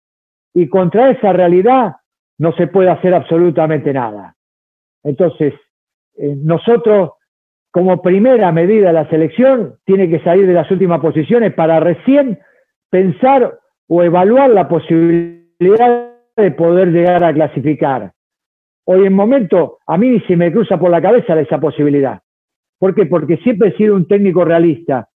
Y contra esa realidad no se puede hacer absolutamente nada. Entonces, nosotros, como primera medida de la selección, tiene que salir de las últimas posiciones para recién pensar o evaluar la posibilidad de poder llegar a clasificar. Hoy en momento, a mí se me cruza por la cabeza esa posibilidad. ¿Por qué? Porque siempre he sido un técnico realista,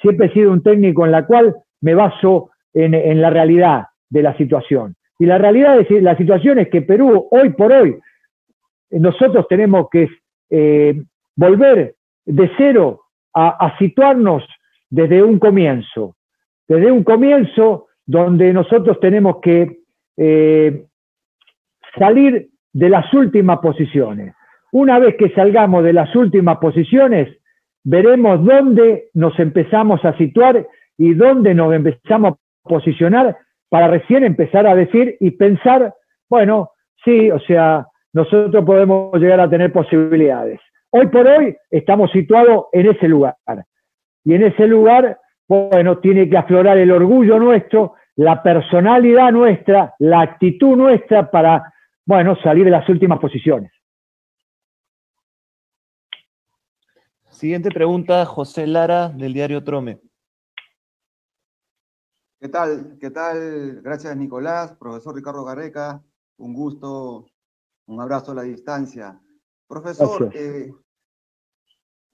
siempre he sido un técnico en la cual me baso en, la realidad de la situación. Y la realidad de la situación es que Perú, hoy por hoy, nosotros tenemos que eh, volver de cero a, a situarnos desde un comienzo, desde un comienzo donde nosotros tenemos que eh, salir de las últimas posiciones. Una vez que salgamos de las últimas posiciones, veremos dónde nos empezamos a situar y dónde nos empezamos a posicionar para recién empezar a decir y pensar, bueno, sí, o sea, nosotros podemos llegar a tener posibilidades. Hoy por hoy estamos situados en ese lugar. Y en ese lugar, bueno, tiene que aflorar el orgullo nuestro la personalidad nuestra, la actitud nuestra para, bueno, salir de las últimas posiciones. Siguiente pregunta, José Lara, del diario Trome. ¿Qué tal? ¿Qué tal? Gracias, Nicolás. Profesor Ricardo Garreca, un gusto, un abrazo a la distancia. Profesor, eh,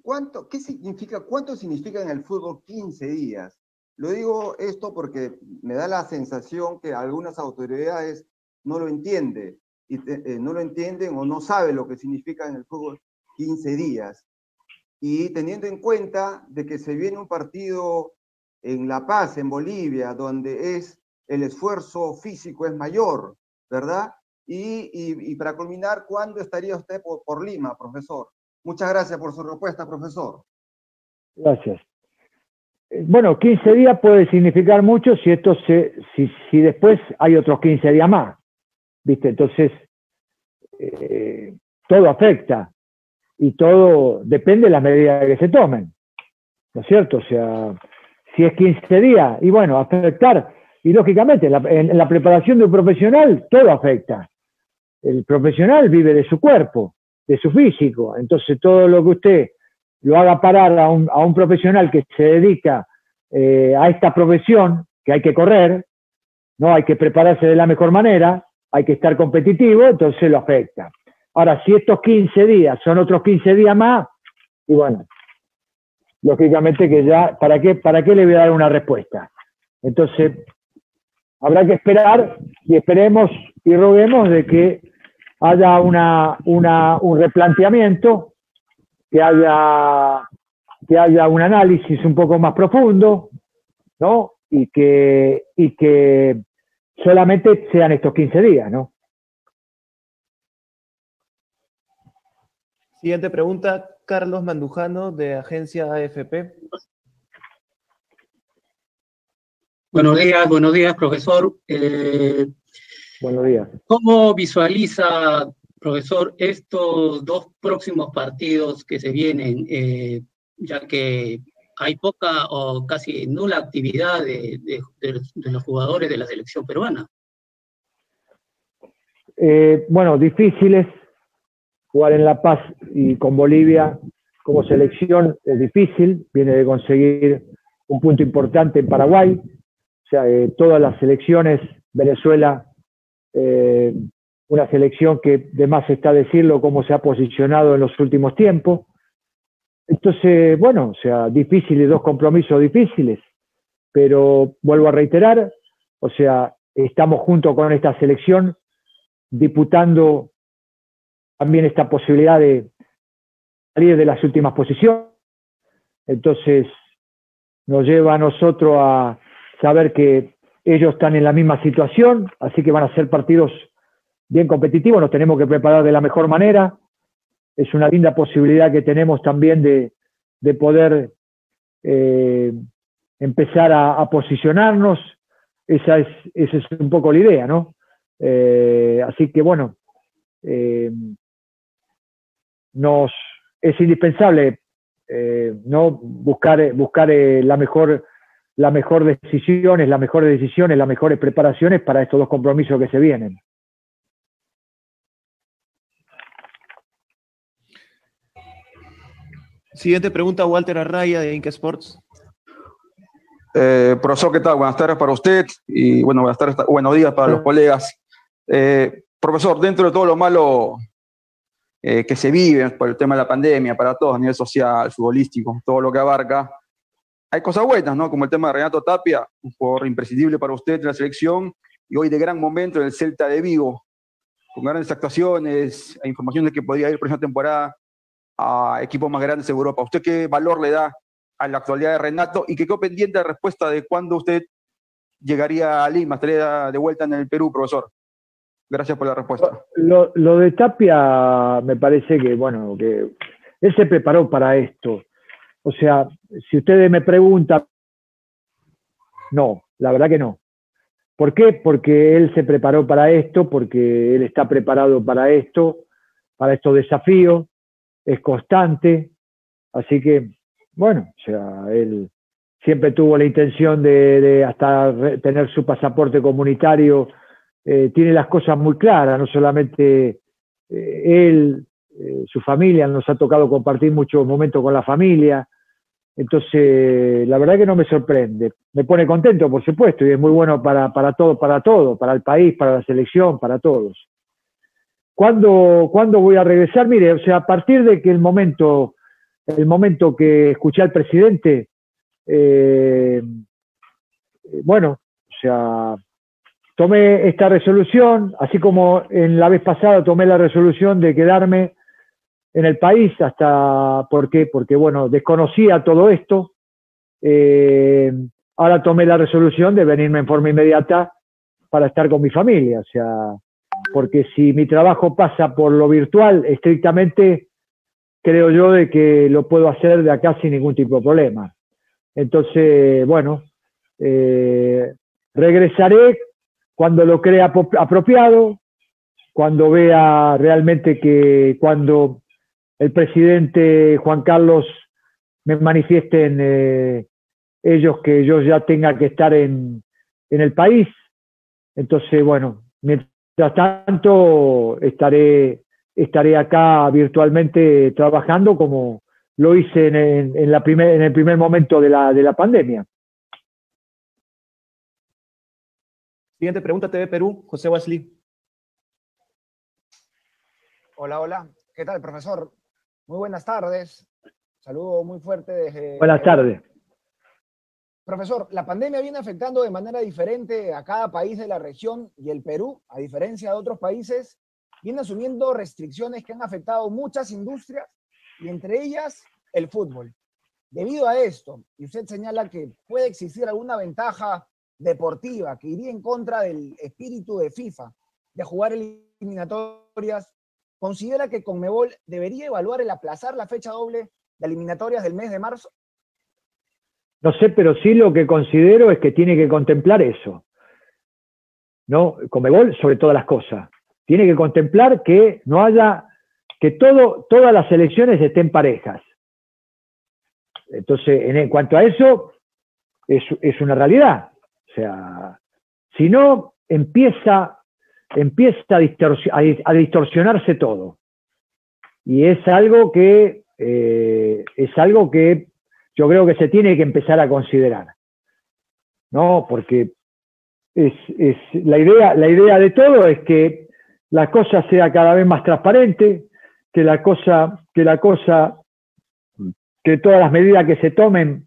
¿cuánto, ¿qué significa, cuánto significa en el fútbol 15 días? Lo digo esto porque me da la sensación que algunas autoridades no lo entienden, y, eh, no lo entienden o no saben lo que significa en el fútbol 15 días. Y teniendo en cuenta de que se viene un partido en La Paz, en Bolivia, donde es el esfuerzo físico es mayor, ¿verdad? Y, para culminar, ¿cuándo estaría usted por Lima, profesor? Muchas gracias por su respuesta, profesor. Gracias bueno, 15 días puede significar mucho si esto se, si, si después hay otros 15 días más, ¿viste? Entonces, eh, todo afecta y todo depende de las medidas que se tomen, ¿no es cierto? O sea, si es 15 días, y bueno, afectar, y lógicamente en la preparación de un profesional todo afecta. El profesional vive de su cuerpo, de su físico, entonces todo lo que usted lo haga parar a un, a un profesional que se dedica eh, a esta profesión, que hay que correr, ¿no? Hay que prepararse de la mejor manera, hay que estar competitivo, entonces lo afecta. Ahora, si estos 15 días son otros 15 días más, y bueno, lógicamente que ya, ¿para qué, ¿para qué le voy a dar una respuesta? Entonces, habrá que esperar y esperemos y roguemos de que haya una, un replanteamiento que haya, que haya un análisis un poco más profundo, ¿no? Y que, y que solamente sean estos 15 días, ¿no? Siguiente pregunta, Carlos Mandujano, de Agencia AFP. Buenos días, buenos días, profesor. Eh, buenos días. ¿Cómo visualiza profesor, estos dos próximos partidos que se vienen, eh, ya que hay poca o casi nula actividad de, los jugadores de la selección peruana. Eh, bueno, difíciles. Jugar en La Paz y con Bolivia como selección es difícil. Viene de conseguir un punto importante en Paraguay. O sea, eh, todas las selecciones, Venezuela, una selección que de más está decirlo cómo se ha posicionado en los últimos tiempos. Entonces, bueno, o sea, difíciles, dos compromisos difíciles, pero vuelvo a reiterar, o sea, estamos junto con esta selección disputando también esta posibilidad de salir de las últimas posiciones. Entonces, nos lleva a nosotros a saber que ellos están en la misma situación, así que van a ser partidos bien competitivos, nos tenemos que preparar de la mejor manera. Es una linda posibilidad que tenemos también de, poder eh, empezar a, posicionarnos. Esa es, esa es un poco la idea, ¿no? Eh, así que bueno, eh, nos es indispensable no buscar, buscar la mejor la mejor decisiones, las mejores decisiones, las mejores preparaciones para estos dos compromisos que se vienen. Siguiente pregunta, Walter Arraya de Inca Sports. Eh, profesor, ¿qué tal? Buenas tardes para usted y bueno, buenas tardes, buenos días para los colegas. Eh, profesor, dentro de todo lo malo eh, que se vive por el tema de la pandemia, para todos a nivel social, futbolístico, todo lo que abarca, hay cosas buenas, ¿no? Como el tema de Renato Tapia, un jugador imprescindible para usted en la selección y hoy de gran momento en el Celta de Vigo, con grandes actuaciones, de que podría ir por esa temporada a equipos más grandes de Europa. ¿Usted qué valor le da a la actualidad de Renato y qué quedó pendiente de respuesta de cuándo usted llegaría a Lima, estaría de vuelta en el Perú, profesor? Gracias por la respuesta. Lo, lo de Tapia me parece que, bueno, que él se preparó para esto. O sea, si ustedes me preguntan, no, la verdad que no. ¿Por qué? Porque él se preparó para esto, porque él está preparado para esto, para estos desafíos es constante, así que, bueno, o sea, él siempre tuvo la intención de, hasta tener su pasaporte comunitario, eh, tiene las cosas muy claras, no solamente eh, él, eh, su familia, nos ha tocado compartir muchos momentos con la familia, entonces, la verdad que no me sorprende. Me pone contento, por supuesto, y es muy bueno para, para todo, para todo, para el país, para la selección, para todos. ¿Cuándo, voy a regresar? Mire, o sea, a partir de que el momento, el momento que escuché al presidente, eh, bueno, o sea, tomé esta resolución, así como en la vez pasada tomé la resolución de quedarme en el país hasta, ¿por qué? Porque, bueno, desconocía todo esto. Eh, ahora tomé la resolución de venirme en forma inmediata para estar con mi familia, o sea, porque si mi trabajo pasa por lo virtual estrictamente, creo yo de que lo puedo hacer de acá sin ningún tipo de problema. Entonces, bueno, eh, regresaré cuando lo crea apropiado, cuando vea realmente que cuando el presidente Juan Carlos me manifiesten eh, ellos que yo ya tenga que estar en, en el país. Entonces, bueno, mientras Mientras tanto, estaré, estaré acá virtualmente trabajando como lo hice en, la primer, en el primer momento de la, de la pandemia. Siguiente pregunta, TV Perú, José Wesley. Hola, hola. ¿Qué tal, profesor? Muy buenas tardes. Saludo muy fuerte desde... Buenas tardes. Profesor, la pandemia viene afectando de manera diferente a cada país de la región y el Perú, a diferencia de otros países, viene asumiendo restricciones que han afectado muchas industrias y entre ellas el fútbol. Debido a esto, y usted señala que puede existir alguna ventaja deportiva que iría en contra del espíritu de FIFA de jugar eliminatorias, ¿considera que Conmebol debería evaluar el aplazar la fecha doble de eliminatorias del mes de marzo? No sé, pero sí lo que considero es que tiene que contemplar eso. ¿No? Comebol sobre todas las cosas. Tiene que contemplar que no haya, que todo, todas las elecciones estén parejas. Entonces, en, cuanto a eso, es, una realidad. O sea, si no, empieza, empieza a, distorsionarse todo. Y es algo que, eh, es algo que yo creo que se tiene que empezar a considerar. ¿No? Porque es, la, idea, la idea de todo es que la cosa sea cada vez más transparente, que la cosa, que la cosa, que todas las medidas que se tomen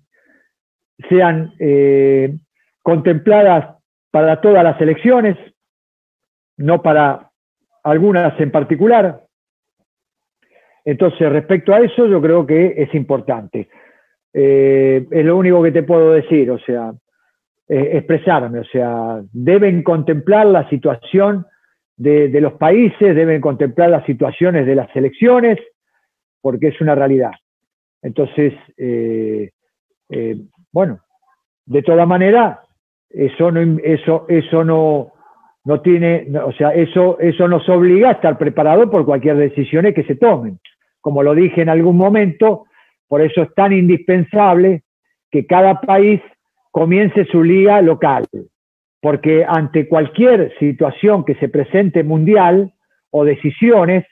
sean eh, contempladas para todas las elecciones, no para algunas en particular. Entonces, respecto a eso, yo creo que es importante. Eh, es lo único que te puedo decir, o sea, eh, expresarme, o sea, deben contemplar la situación de, los países, deben contemplar las situaciones de las elecciones, porque es una realidad. Entonces, eh, bueno, de toda manera, eso no, eso, eso no, no tiene, o sea, eso, eso nos obliga a estar preparados por cualquier decisión que se tomen. Como lo dije en algún momento, por eso es tan indispensable que cada país comience su liga local, porque ante cualquier situación que se presente mundial o decisiones,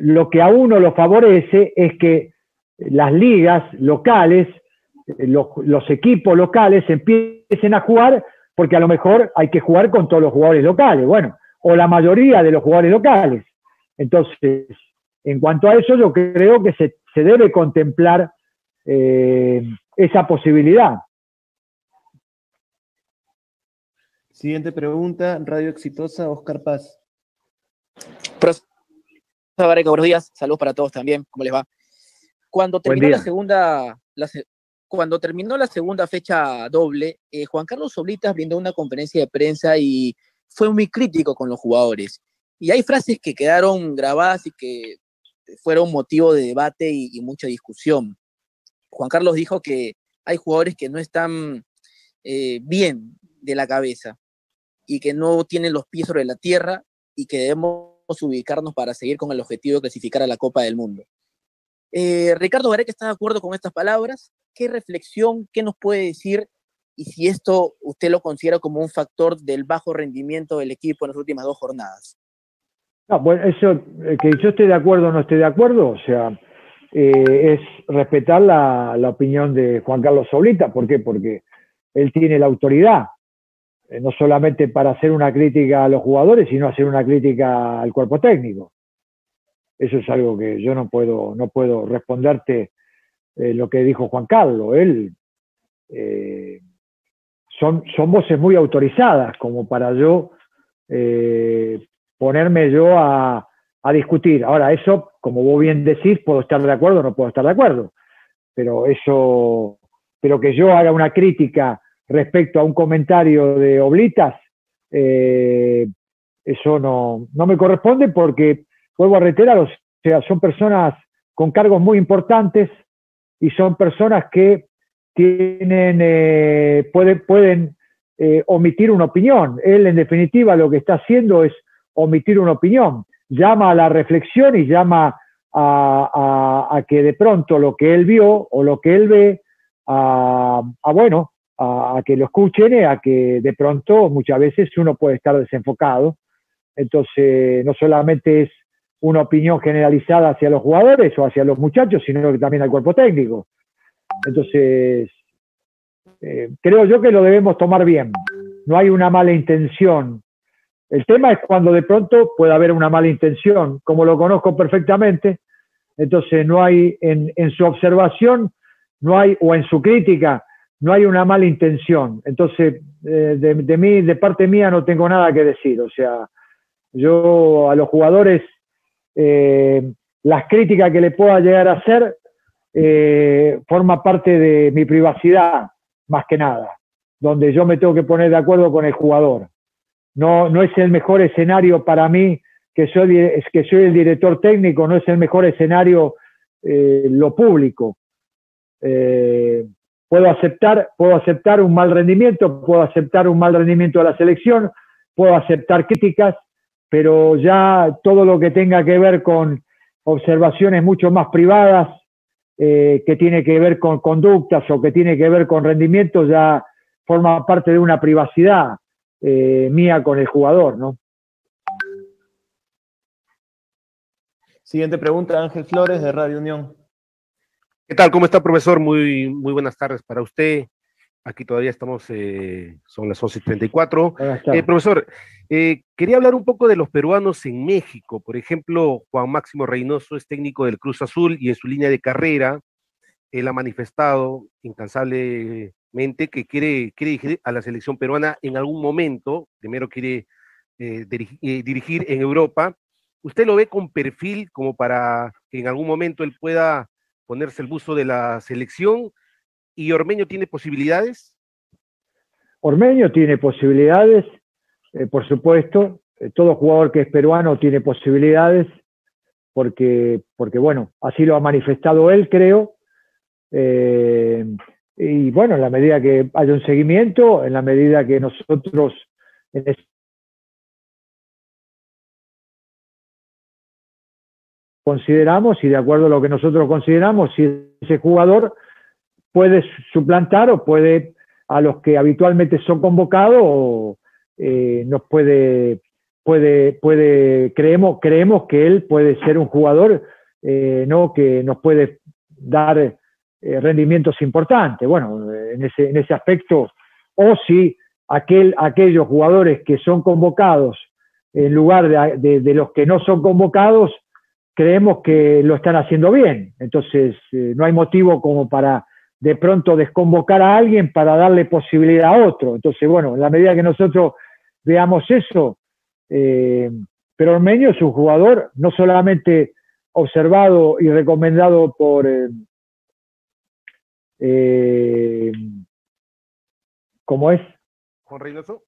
lo que a uno lo favorece es que las ligas locales, los, los, equipos locales empiecen a jugar, porque a lo mejor hay que jugar con todos los jugadores locales, bueno, o la mayoría de los jugadores locales. Entonces, en cuanto a eso, yo creo que se, debe contemplar eh, esa posibilidad. Siguiente pregunta, Radio Exitosa, Oscar Paz. Profesor buenos días, saludos para todos también, ¿cómo les va? Cuando terminó la segunda, cuando terminó la segunda fecha doble, eh, Juan Carlos Soblitas brindó una conferencia de prensa y fue muy crítico con los jugadores. Y hay frases que quedaron grabadas y que fueron motivo de debate y, mucha discusión. Juan Carlos dijo que hay jugadores que no están eh, bien de la cabeza y que no tienen los pies sobre la tierra y que debemos ubicarnos para seguir con el objetivo de clasificar a la Copa del Mundo. Eh, Ricardo Gareca está de acuerdo con estas palabras. ¿Qué reflexión, qué nos puede decir y si esto usted lo considera como un factor del bajo rendimiento del equipo en las últimas dos jornadas? No, bueno, eso, eh, que yo esté de acuerdo o no esté de acuerdo, o sea, eh, es respetar la, opinión de Juan Carlos Solita. ¿Por qué? Porque él tiene la autoridad, eh, no solamente para hacer una crítica a los jugadores, sino hacer una crítica al cuerpo técnico. Eso es algo que yo no puedo, no puedo responderte lo que dijo Juan Carlos. Él son, son voces muy autorizadas como para yo ponerme yo a, discutir. Ahora, eso, como vos bien decís, puedo estar de acuerdo o no puedo estar de acuerdo. Pero eso, pero que yo haga una crítica respecto a un comentario de Oblitas, eh, eso no, no me corresponde porque, vuelvo a reiterar, o sea, son personas con cargos muy importantes y son personas que tienen, eh, pueden eh, omitir una opinión. Él, en definitiva, lo que está haciendo es omitir una opinión, llama a la reflexión y llama a, que de pronto lo que él vio o lo que él ve, a, bueno, a, que lo escuchen, a que de pronto muchas veces uno puede estar desenfocado. Entonces, no solamente es una opinión generalizada hacia los jugadores o hacia los muchachos, sino que también al cuerpo técnico. Entonces, eh, creo yo que lo debemos tomar bien. No hay una mala intención el tema es cuando de pronto puede haber una mala intención, como lo conozco perfectamente, entonces no hay en, su observación, no hay, o en su crítica, no hay una mala intención. Entonces, eh, de, mí, de parte mía, no tengo nada que decir. O sea, yo a los jugadores, eh, las críticas que le pueda llegar a hacer, eh, forma parte de mi privacidad, más que nada, donde yo me tengo que poner de acuerdo con el jugador no, no es el mejor escenario para mí, que soy, que soy el director técnico, no es el mejor escenario eh, lo público. Eh, puedo, aceptar, puedo aceptar un mal rendimiento, puedo aceptar un mal rendimiento de la selección, puedo aceptar críticas, pero ya todo lo que tenga que ver con observaciones mucho más privadas, eh, que tiene que ver con conductas o que tiene que ver con rendimientos, ya forma parte de una privacidad. Eh, mía con el jugador, ¿no? Siguiente pregunta, Ángel Flores de Radio Unión. ¿Qué tal? ¿Cómo está, profesor? Muy, muy buenas tardes para usted. Aquí todavía estamos, eh, son las 11.34. Eh, profesor, eh, quería hablar un poco de los peruanos en México. Por ejemplo, Juan Máximo Reynoso es técnico del Cruz Azul y en su línea de carrera, él ha manifestado incansable que quiere, quiere dirigir a la selección peruana en algún momento. Primero quiere eh, eh, dirigir en Europa. ¿Usted lo ve con perfil como para que en algún momento él pueda ponerse el buzo de la selección? ¿Y Ormeño tiene posibilidades? Ormeño tiene posibilidades, eh, por supuesto. todo jugador que es peruano tiene posibilidades, porque, porque bueno, así lo ha manifestado él, creo. Y bueno, en la medida que haya un seguimiento, en la medida que nosotros consideramos y de acuerdo a lo que nosotros consideramos, si ese jugador puede suplantar o puede a los que habitualmente son convocados, eh, nos puede, puede, puede, creemos, creemos que él puede ser un jugador eh, ¿no? que nos puede dar eh, rendimientos importantes. Bueno, en ese, en ese aspecto, o si aquel, aquellos jugadores que son convocados en lugar de, de los que no son convocados, creemos que lo están haciendo bien. Entonces, eh, no hay motivo como para de pronto desconvocar a alguien para darle posibilidad a otro. Entonces, bueno, en la medida que nosotros veamos eso, eh, pero Ormeño es un jugador no solamente observado y recomendado por eh, eh ¿cómo es? Juan Reynoso.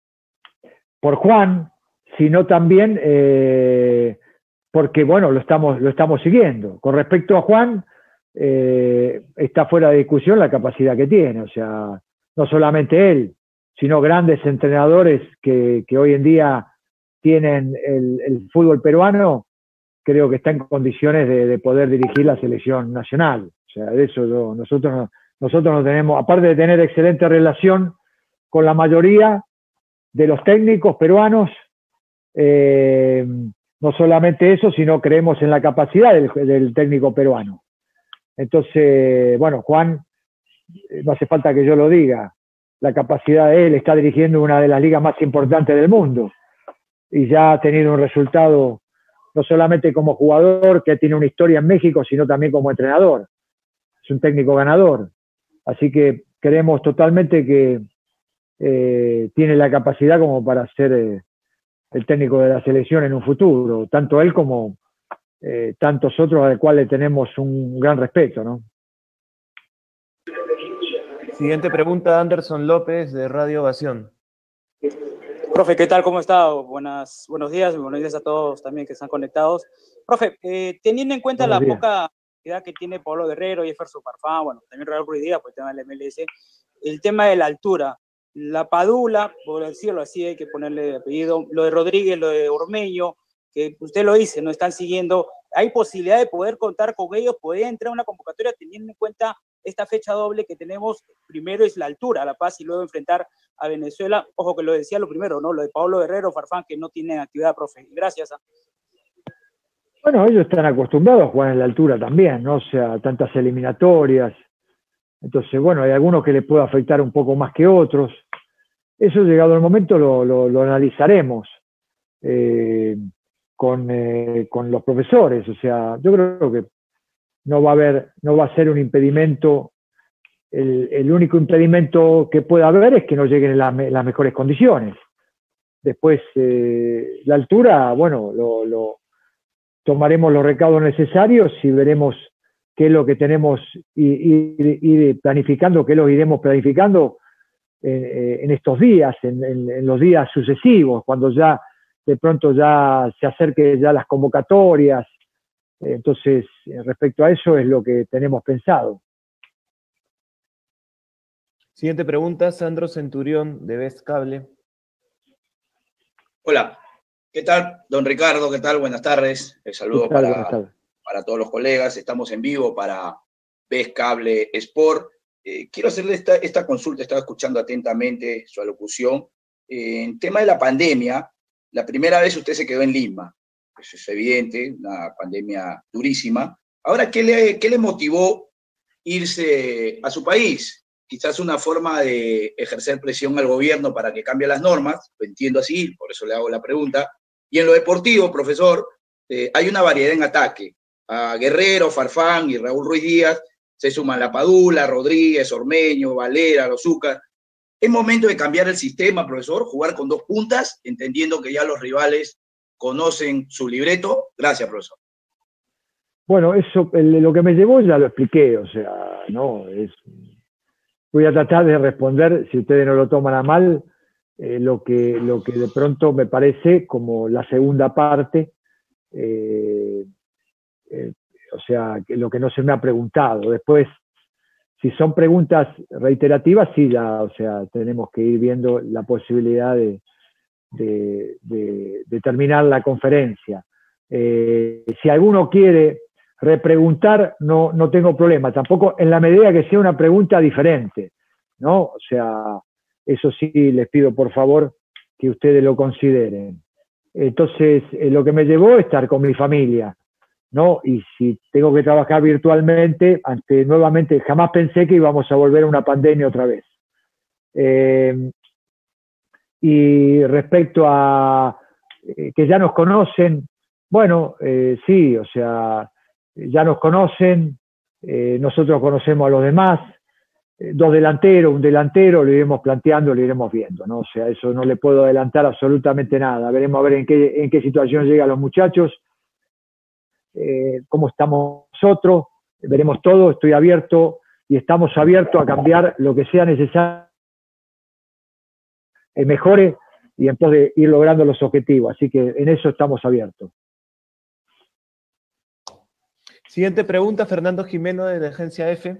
Por Juan, sino también porque bueno, lo estamos, lo estamos siguiendo. Con respecto a Juan, eh, está fuera de discusión la capacidad que tiene, o sea, no solamente él, sino grandes entrenadores que, hoy en día tienen el, fútbol peruano, creo que está en condiciones de, poder dirigir la selección nacional. O sea, de eso nosotros, nosotros no tenemos, aparte de tener excelente relación con la mayoría de los técnicos peruanos, eh, no solamente eso, sino creemos en la capacidad del, técnico peruano. Entonces, bueno, Juan, eh, no hace falta que yo lo diga, la capacidad de él está dirigiendo una de las ligas más importantes del mundo y ya ha tenido un resultado no solamente como jugador, que tiene una historia en México, sino también como entrenador. Es un técnico ganador. Así que creemos totalmente que eh, tiene la capacidad como para ser eh, el técnico de la selección en un futuro, tanto él como eh, tantos otros al cual le tenemos un gran respeto, ¿no? Siguiente pregunta, Anderson López de Radio Ovación. Profe, ¿qué tal? ¿Cómo está? Buenas, buenos días, buenos días a todos también que están conectados. Profe, eh, teniendo en cuenta la poca que tiene Pablo Guerrero, Jefferson Farfán, bueno, también Real Ruiz por el tema del MLS, el tema de la altura, la Padula, por decirlo así, hay que ponerle apellido, lo de Rodríguez, lo de Ormeño, que usted lo dice, no están siguiendo, hay posibilidad de poder contar con ellos, poder entrar a una convocatoria teniendo en cuenta esta fecha doble que tenemos, primero es la altura, La Paz, y luego enfrentar a Venezuela, ojo que lo decía lo primero, ¿no? Lo de Pablo Guerrero, Farfán, que no tienen actividad, profe. Gracias. ¿ah? Bueno, ellos están acostumbrados a jugar en la altura también, ¿no? O sea, tantas eliminatorias, entonces, bueno, hay algunos que les puede afectar un poco más que otros. Eso, llegado el momento, lo, analizaremos eh, con, eh, con, los profesores. O sea, yo creo que no va a haber, no va a ser un impedimento. El, único impedimento que pueda haber es que no lleguen en, las mejores condiciones. Después, eh, la altura, bueno, lo, tomaremos los recaudos necesarios y veremos qué es lo que tenemos y, ir planificando, qué lo iremos planificando eh, en estos días, en, los días sucesivos, cuando ya de pronto ya se acerquen ya las convocatorias. Entonces, respecto a eso es lo que tenemos pensado. Siguiente pregunta, Sandro Centurión, de Best Cable. Hola, ¿qué tal, don Ricardo? ¿Qué tal? Buenas tardes. El saludo para, para todos los colegas. Estamos en vivo para BES Cable Sport. Eh, quiero hacerle esta, esta, consulta, estaba escuchando atentamente su alocución. Eh, en tema de la pandemia, la primera vez usted se quedó en Lima, eso es evidente, una pandemia durísima. Ahora, ¿qué le, qué le motivó irse a su país? Quizás una forma de ejercer presión al gobierno para que cambie las normas, lo entiendo así, por eso le hago la pregunta. Y en lo deportivo, profesor, eh, hay una variedad en ataque a Guerrero, Farfán y Raúl Ruiz Díaz, se suman La Padula, Rodríguez, Ormeño, Valera, Lozuca. ¿Es momento de cambiar el sistema, profesor? Jugar con dos puntas, entendiendo que ya los rivales conocen su libreto. Gracias, profesor. Bueno, eso, lo que me llevó ya lo expliqué, o sea, no, es, voy a tratar de responder, si ustedes no lo toman a mal, eh, lo, que, lo que de pronto me parece como la segunda parte, eh, eh, o sea, lo que no se me ha preguntado. Después, si son preguntas reiterativas, sí, ya, o sea, tenemos que ir viendo la posibilidad de, de, terminar la conferencia. si alguno quiere repreguntar, no, no tengo problema, tampoco en la medida que sea una pregunta diferente, ¿no? O sea, eso sí les pido por favor que ustedes lo consideren. Entonces, eh, lo que me llevó es estar con mi familia, ¿no? Y si tengo que trabajar virtualmente, ante nuevamente, jamás pensé que íbamos a volver a una pandemia otra vez. Eh, y respecto a eh, que ya nos conocen, bueno, sí, o sea, ya nos conocen, nosotros conocemos a los demás, dos delanteros, un delantero, lo iremos planteando, lo iremos viendo, ¿no? O sea, eso no le puedo adelantar absolutamente nada. Veremos a ver en qué, en qué situación llegan los muchachos, eh, cómo estamos nosotros, veremos todo, estoy abierto y estamos abiertos a cambiar lo que sea necesario, que mejore y en pos de ir logrando los objetivos. Así que en eso estamos abiertos. Siguiente pregunta, Fernando Jimeno de la Agencia F.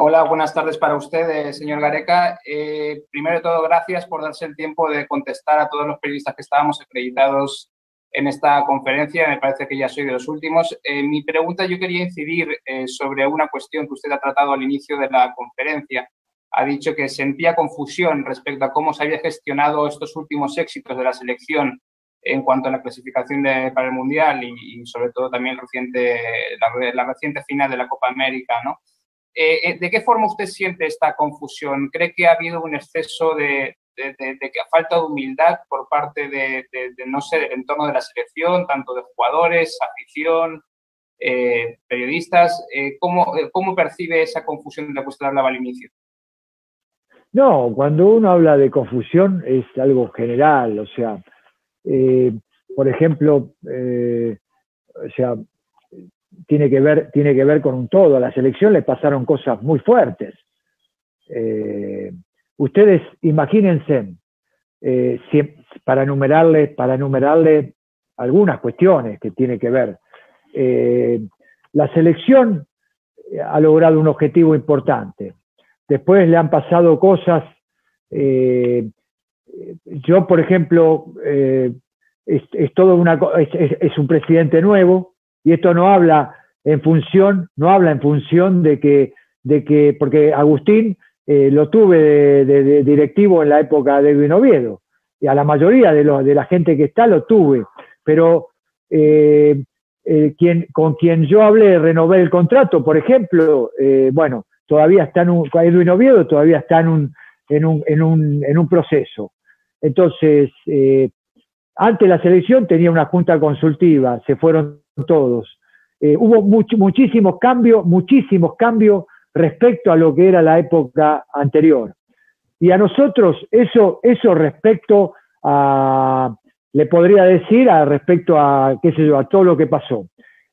Hola, buenas tardes para usted, eh, señor Gareca. Eh, primero de todo, gracias por darse el tiempo de contestar a todos los periodistas que estábamos acreditados en esta conferencia. Me parece que ya soy de los últimos. Eh, mi pregunta, yo quería incidir sobre una cuestión que usted ha tratado al inicio de la conferencia. Ha dicho que sentía confusión respecto a cómo se había gestionado estos últimos éxitos de la selección en cuanto a la clasificación de, para el Mundial y, sobre todo también reciente, la, la reciente final de la Copa América, ¿no? Eh, eh, ¿De qué forma usted siente esta confusión? ¿Cree que ha habido un exceso de, de, de, falta de humildad por parte de, no sé, del entorno de la selección, tanto de jugadores, afición, eh, periodistas? ¿cómo, ¿cómo, percibe esa confusión de la que usted hablaba al inicio? No, cuando uno habla de confusión es algo general, o sea, por ejemplo, o sea, tiene que ver, tiene que ver con un todo. A la selección le pasaron cosas muy fuertes. Eh, ustedes imagínense, eh, para, enumerarle, para enumerarle algunas cuestiones que tiene que ver. Eh, la selección ha logrado un objetivo importante. Después le han pasado cosas. yo, por ejemplo, es, todo una, es un presidente nuevo, y esto no habla en función, no habla en función de que, de que porque Agustín eh, lo tuve de, directivo en la época de Edwin Oviedo, y a la mayoría de, de la gente que está lo tuve, pero eh, eh, quien, con quien yo hablé, renové el contrato, por ejemplo, bueno, todavía está en un, Edwin Oviedo todavía está en un, en un, en un, en un proceso. Entonces, antes la selección tenía una junta consultiva, se fueron todos. Eh, hubo muchísimos cambios, muchísimos cambios respecto a lo que era la época anterior. Y a nosotros eso, eso respecto a, le podría decir, respecto a, qué sé yo, a todo lo que pasó.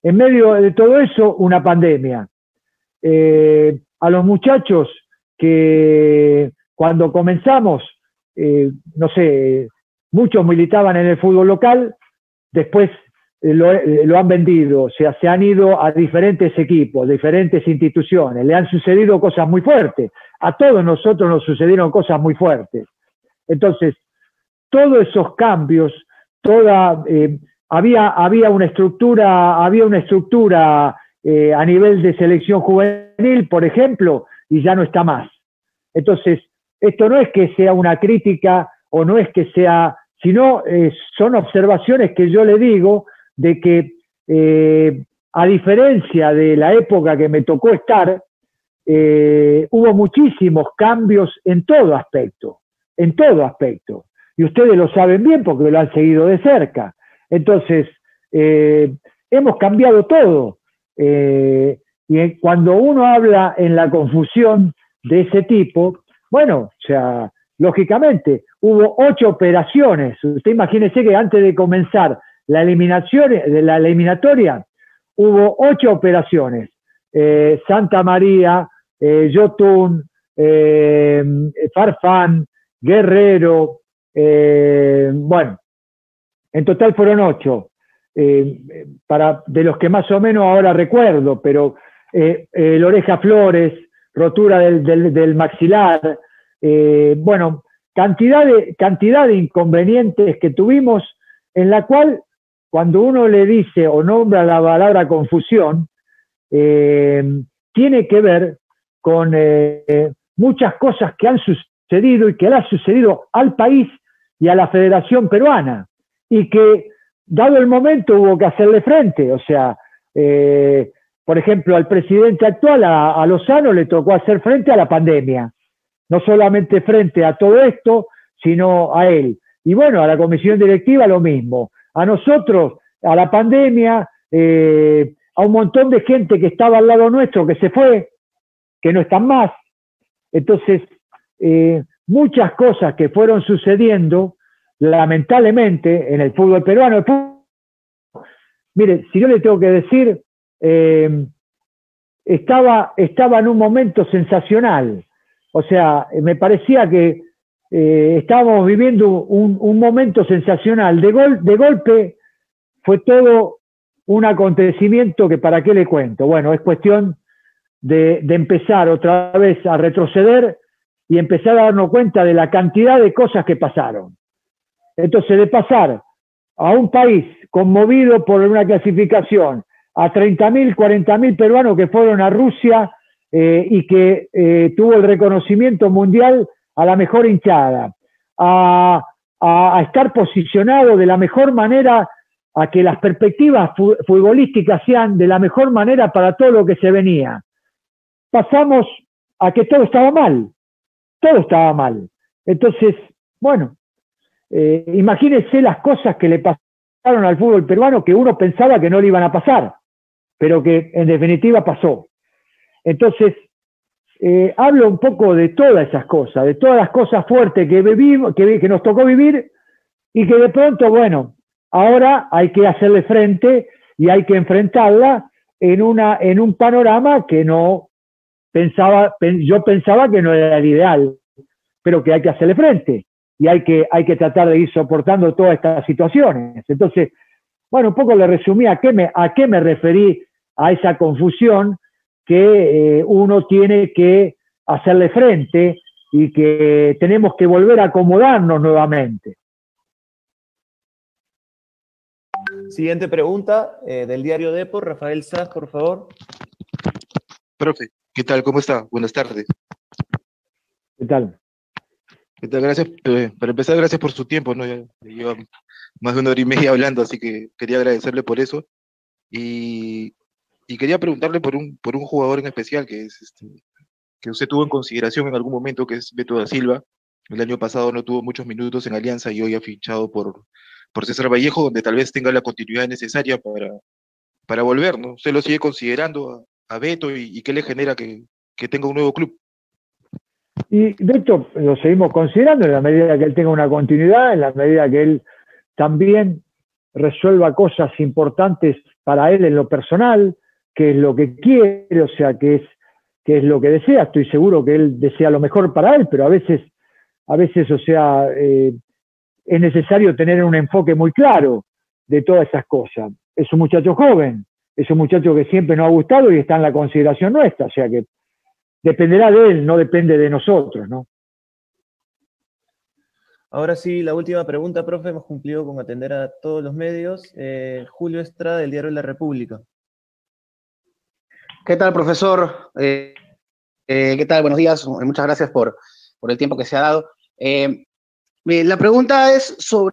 En medio de todo eso, una pandemia. Eh, a los muchachos que cuando comenzamos, eh, no sé, muchos militaban en el fútbol local, después eh, eh, lo, han vendido, o sea, se han ido a diferentes equipos, diferentes instituciones, le han sucedido cosas muy fuertes. A todos nosotros nos sucedieron cosas muy fuertes. Entonces, todos esos cambios, toda, eh, había, había una estructura, había una estructura a nivel de selección juvenil, por ejemplo, y ya no está más. Entonces, esto no es que sea una crítica o no es que sea, sino son observaciones que yo le digo de que, eh, a diferencia de la época que me tocó estar, eh, hubo muchísimos cambios en todo aspecto, en todo aspecto. Y ustedes lo saben bien porque lo han seguido de cerca. Entonces, eh, hemos cambiado todo. y cuando uno habla en la confusión de ese tipo, Bueno, o sea, lógicamente, hubo ocho operaciones. Usted imagínese que antes de comenzar la, eliminación, la eliminatoria, hubo ocho operaciones. Eh, Santa María, eh, Yotun, eh, Farfán, Guerrero, bueno, en total fueron ocho. para, de los que más o menos ahora recuerdo, pero el Oreja Flores, rotura del, maxilar, bueno, cantidad de, cantidad de inconvenientes que tuvimos en la cual cuando uno le dice o nombra la palabra confusión, eh, tiene que ver con eh, muchas cosas que han sucedido y que le han sucedido al país y a la Federación Peruana, y que dado el momento hubo que hacerle frente. O sea, eh, por ejemplo, al presidente actual, a, Lozano, le tocó hacer frente a la pandemia, no solamente frente a todo esto, sino a él. Y bueno, a la comisión directiva lo mismo. A nosotros, a la pandemia, a un montón de gente que estaba al lado nuestro que se fue, que no están más. Entonces, eh, muchas cosas que fueron sucediendo, lamentablemente, en el fútbol peruano. mire, si yo le tengo que decir, eh, estaba, estaba en un momento sensacional. O sea, me parecía que eh, estábamos viviendo un, momento sensacional. De, gol, de golpe fue todo un acontecimiento que para qué le cuento. Bueno, es cuestión de, empezar otra vez a retroceder y empezar a darnos cuenta de la cantidad de cosas que pasaron. Entonces, de pasar a un país conmovido por una clasificación, a 30.000, 40.000 peruanos que fueron a Rusia eh, y que eh, tuvo el reconocimiento mundial a la mejor hinchada, a, estar posicionado de la mejor manera a que las perspectivas futbolísticas sean de la mejor manera para todo lo que se venía. Pasamos a que todo estaba mal, todo estaba mal. Entonces, bueno, eh, imagínense las cosas que le pasaron al fútbol peruano que uno pensaba que no le iban a pasar, pero que en definitiva pasó. Entonces, eh, hablo un poco de todas esas cosas, de todas las cosas fuertes que, vivimos, que, que nos tocó vivir y que de pronto, bueno, Ahora hay que hacerle frente y hay que enfrentarla en, una, en un panorama que no pensaba, yo pensaba que no era el ideal, pero que hay que hacerle frente y hay que, hay que tratar de ir soportando todas estas situaciones. Entonces, bueno, un poco le resumí a qué me, a qué me referí a esa confusión que eh, uno tiene que hacerle frente y que tenemos que volver a acomodarnos nuevamente. Siguiente pregunta eh, del diario Depo, Rafael Sass, por favor. Profe, ¿qué tal? ¿Cómo está? Buenas tardes. ¿Qué tal? ¿Qué tal? Gracias. Eh, para empezar, gracias por su tiempo, ¿no? Ya, lleva más de una hora y media hablando, así que quería agradecerle por eso. Y, quería preguntarle por un, por un jugador en especial que, es este, que usted tuvo en consideración en algún momento, que es Beto da Silva. El año pasado no tuvo muchos minutos en Alianza y hoy ha fichado por, por César Vallejo, donde tal vez tenga la continuidad necesaria para, para volver, ¿no? ¿Usted lo sigue considerando a, Beto y, qué le genera que, tenga un nuevo club? Y Beto lo seguimos considerando en la medida que él tenga una continuidad, en la medida que él también resuelva cosas importantes para él en lo personal, que es lo que quiere, o sea, que es, que es lo que desea. Estoy seguro que él desea lo mejor para él, pero a veces, a veces, o sea, eh, es necesario tener un enfoque muy claro de todas esas cosas. Es un muchacho joven, es un muchacho que siempre nos ha gustado y está en la consideración nuestra, o sea que dependerá de él, no depende de nosotros, ¿no? Ahora sí, la última pregunta, profe, hemos cumplido con atender a todos los medios. Eh, Julio Estrada, del Diario la República. ¿Qué tal, profesor? Eh, eh, ¿Qué tal? Buenos días. Muchas gracias por, el tiempo que se ha dado. La pregunta es sobre,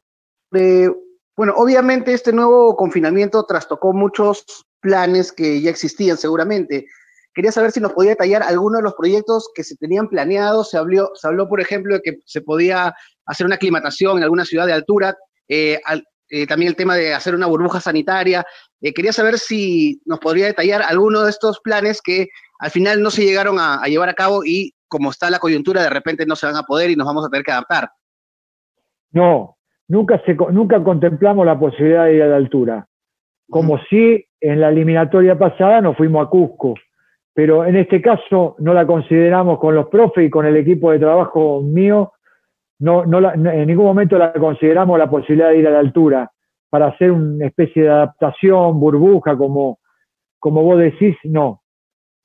bueno, obviamente este nuevo confinamiento trastocó muchos planes que ya existían seguramente. Quería saber si nos podía detallar algunos de los proyectos que se tenían planeados. Se habló, se habló, por ejemplo, de que se podía hacer una aclimatación en alguna ciudad de altura. Eh, eh, también el tema de hacer una burbuja sanitaria. Eh, quería saber si nos podría detallar alguno de estos planes que al final no se llegaron a, a llevar a cabo y como está la coyuntura, de repente no se van a poder y nos vamos a tener que adaptar. No, nunca, se, nunca contemplamos la posibilidad de ir a la altura. Como si en la eliminatoria pasada nos fuimos a Cusco, pero en este caso no la consideramos con los profes y con el equipo de trabajo mío, no, no en ningún momento la consideramos la posibilidad de ir a la altura para hacer una especie de adaptación, burbuja, como, como vos decís, no.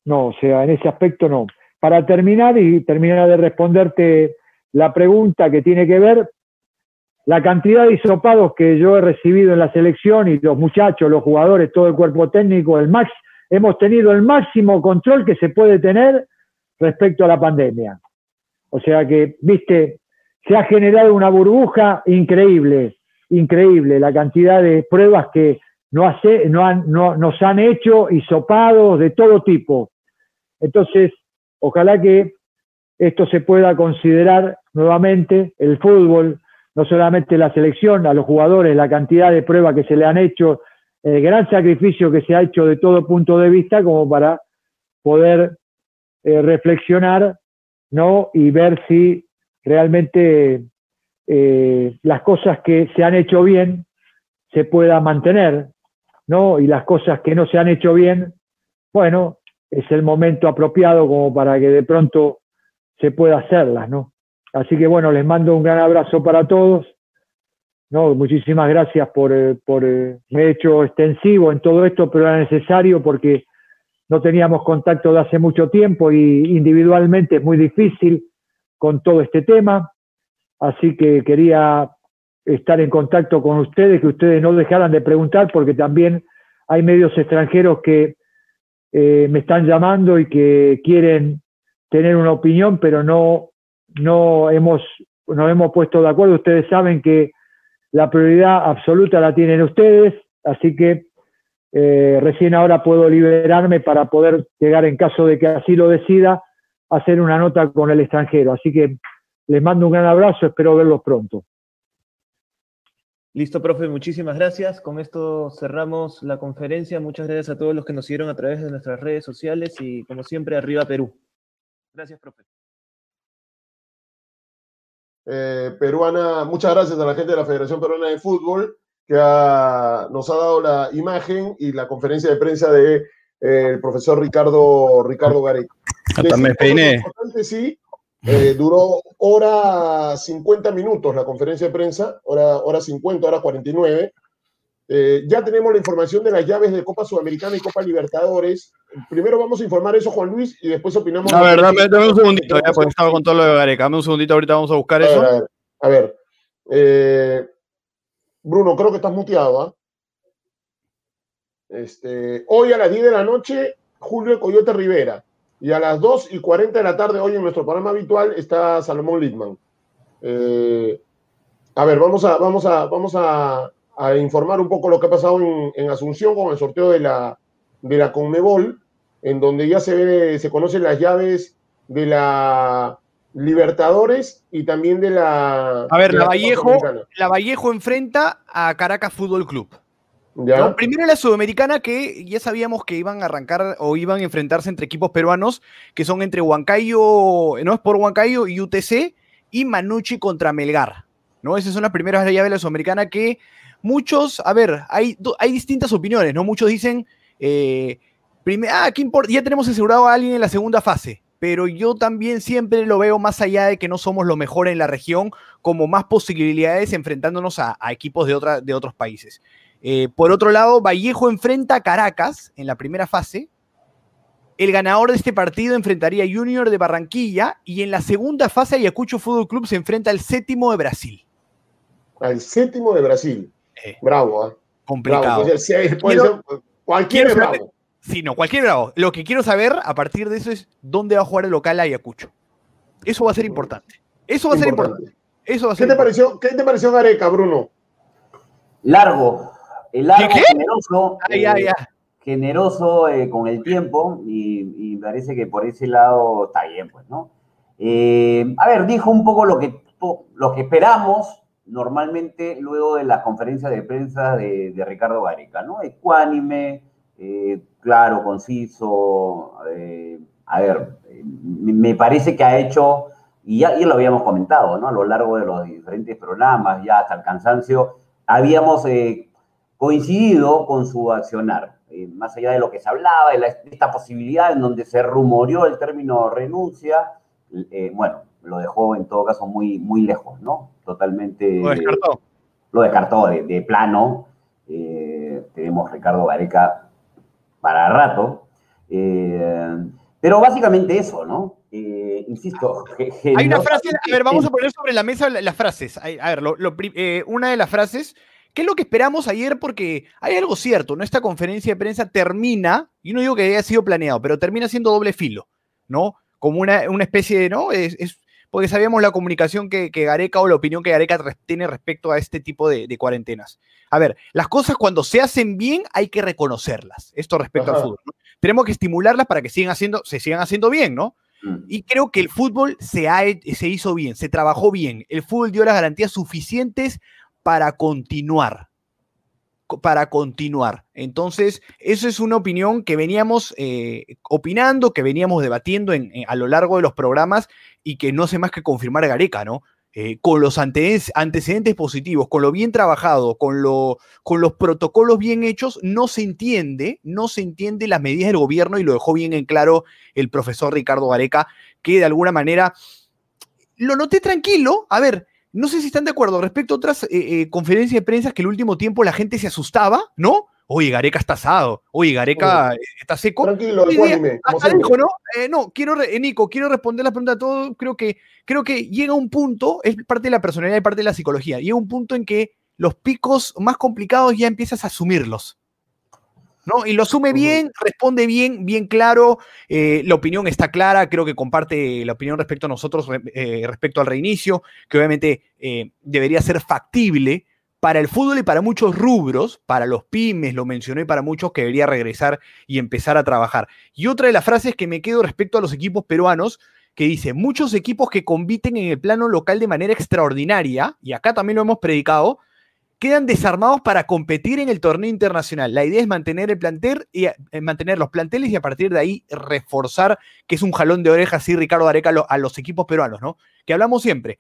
No, o sea, en ese aspecto no. Para terminar y terminar de responderte la pregunta que tiene que ver, la cantidad de hisopados que yo he recibido en la selección y los muchachos, los jugadores, todo el cuerpo técnico, el max, hemos tenido el máximo control que se puede tener respecto a la pandemia. O sea que, viste, se ha generado una burbuja increíble increíble la cantidad de pruebas que no hace, no han, no, nos han hecho, hisopados de todo tipo. Entonces, ojalá que esto se pueda considerar nuevamente el fútbol, no solamente la selección, a los jugadores, la cantidad de pruebas que se le han hecho, el gran sacrificio que se ha hecho de todo punto de vista, como para poder eh, reflexionar ¿no? y ver si realmente eh, las cosas que se han hecho bien se puedan mantener, ¿no? Y las cosas que no se han hecho bien, bueno, es el momento apropiado como para que de pronto se pueda hacerlas, ¿no? Así que bueno, les mando un gran abrazo para todos. No, muchísimas gracias por, eh, por eh, me he hecho extensivo en todo esto, pero era necesario porque no teníamos contacto de hace mucho tiempo y individualmente es muy difícil con todo este tema. Así que quería estar en contacto con ustedes, que ustedes no dejaran de preguntar, porque también hay medios extranjeros que eh, me están llamando y que quieren tener una opinión, pero no, no hemos, hemos puesto de acuerdo. Ustedes saben que la prioridad absoluta la tienen ustedes, así que eh, recién ahora puedo liberarme para poder llegar, en caso de que así lo decida, hacer una nota con el extranjero. Así que les mando un gran abrazo, espero verlos pronto. Listo, profe, muchísimas gracias. Con esto cerramos la conferencia. Muchas gracias a todos los que nos siguieron a través de nuestras redes sociales y, como siempre, arriba Perú. Gracias, profe. Eh, peruana, muchas gracias a la gente de la Federación Peruana de Fútbol que nos ha dado la imagen y la conferencia de prensa del de, eh, profesor Ricardo, Ricardo Gareca. Hasta me peiné. Sí, eh, duró hora 50 minutos la conferencia de prensa, hora, hora 50, hora 49. Eh, ya tenemos la información de las llaves de Copa Sudamericana y Copa Libertadores. Primero vamos a informar eso, Juan Luis, y después opinamos. A ver, dame, un segundito, ya, porque estaba con todo lo de Gareca. Dame un segundito, ahorita vamos a buscar eso. A ver, a ver. Eh, Bruno, creo que estás muteado. ¿ah? Este, hoy a las 10 de la noche, Julio Coyote Rivera. Y a las 2 y 40 de la tarde, hoy en nuestro programa habitual, está Salomón Litman. Eh, a ver, vamos a, vamos a, vamos a, informar un poco lo que ha pasado en, Asunción con el sorteo de la, de la Conmebol, en donde ya se ve, se conocen las llaves de la Libertadores y también de la. A ver, la, Vallejo, la Vallejo enfrenta a Caracas Fútbol Club. Primero la Sudamericana, que ya sabíamos que iban a arrancar o iban a enfrentarse entre equipos peruanos, que son entre Huancayo, no es por Huancayo y UTC, y Manucci contra Melgar. ¿no? Esas son las primeras llaves de la Sudamericana que muchos, a ver, hay, hay distintas opiniones, ¿no? Muchos dicen, eh, ah, ¿qué importa? Ya tenemos asegurado a alguien en la segunda fase pero yo también siempre lo veo más allá de que no somos lo mejor en la región, como más posibilidades enfrentándonos a, equipos de, otra, de otros países. Eh, por otro lado, Vallejo enfrenta a Caracas en la primera fase. El ganador de este partido enfrentaría a Junior de Barranquilla y en la segunda fase Ayacucho Fútbol Club se enfrenta al séptimo de Brasil. Al séptimo de Brasil. Eh, bravo, ¿eh? Complicado. cualquier bravo. Sí, no, cualquier bravo. Lo que quiero saber a partir de eso es dónde va a jugar el local Ayacucho. Eso va a ser importante. Eso va a ser importante. Eso va a ser ¿Qué, te pareció, ¿Qué te pareció Gareca, Bruno? Largo, el largo generoso, ah, eh, generoso eh, con el tiempo y, y, parece que por ese lado está bien, pues, ¿no? Eh, a ver, dijo un poco lo que, lo que esperamos normalmente luego de la conferencia de prensa de, de Ricardo Gareca, ¿no? Ecuánime, claro, conciso, a ver, me parece que ha hecho, y ya, lo habíamos comentado, ¿no? A lo largo de los diferentes programas, ya hasta el cansancio, habíamos eh, coincidido con su accionar. Eh, más allá de lo que se hablaba, de, esta posibilidad en donde se rumoreó el término renuncia, eh, bueno, lo dejó en todo caso muy, muy lejos, ¿no? Totalmente. Lo descartó. Lo descartó de, plano. tenemos Ricardo Gareca para rato. pero básicamente eso, ¿no? insisto. Hay una frase, a ver, vamos a poner sobre la mesa las frases. A ver, una de las frases ¿Qué es lo que esperamos ayer? Porque hay algo cierto, ¿no? Esta conferencia de prensa termina, y no digo que haya sido planeado, pero termina siendo doble filo, ¿no? Como una, especie de, ¿no? Es, porque sabíamos la comunicación que, Gareca o la opinión que Gareca tiene respecto a este tipo de, cuarentenas. A ver, las cosas cuando se hacen bien hay que reconocerlas. Esto respecto al fútbol. ¿no? Tenemos que estimularlas para que sigan haciendo, se sigan haciendo bien, ¿no? Mm. Y creo que el fútbol se, ha, se hizo bien, se trabajó bien. El fútbol dio las garantías suficientes para continuar. Para continuar. Entonces, eso es una opinión que veníamos eh, opinando, que veníamos debatiendo a lo largo de los programas y que no sé más que confirmar Gareca, ¿no? Eh, con los antecedentes positivos, con lo bien trabajado, con, con los protocolos bien hechos, no se entiende, no se entiende las medidas del gobierno y lo dejó bien en claro el profesor Ricardo Gareca, que de alguna manera lo noté tranquilo. A ver, no sé si están de acuerdo respecto a otras eh, eh, conferencias de prensa que el último tiempo la gente se asustaba, ¿no? Oye, Gareca está asado. Oye, Gareca eh, está seco. Tranquilo, ¿no? no, quiero, Nico, quiero responder la pregunta a todos. Creo que, creo que llega un punto, es parte de la personalidad y parte de la psicología, llega un punto en que los picos más complicados ya empiezas a asumirlos. ¿No? Y lo asume bien, responde bien, bien claro, eh, la opinión está clara, creo que comparte la opinión respecto a nosotros, eh, respecto al reinicio, que obviamente eh, debería ser factible para el fútbol y para muchos rubros, para los pymes, lo mencioné para muchos, que debería regresar y empezar a trabajar. Y otra de las frases que me quedo respecto a los equipos peruanos, que dice, muchos equipos que compiten en el plano local de manera extraordinaria, y acá también lo hemos predicado, quedan desarmados para competir en el torneo internacional. La idea es mantener el plantel y eh, mantener los planteles y a partir de ahí reforzar, que es un jalón de orejas, sí, Ricardo Areca, a los equipos peruanos, ¿no? Que hablamos siempre.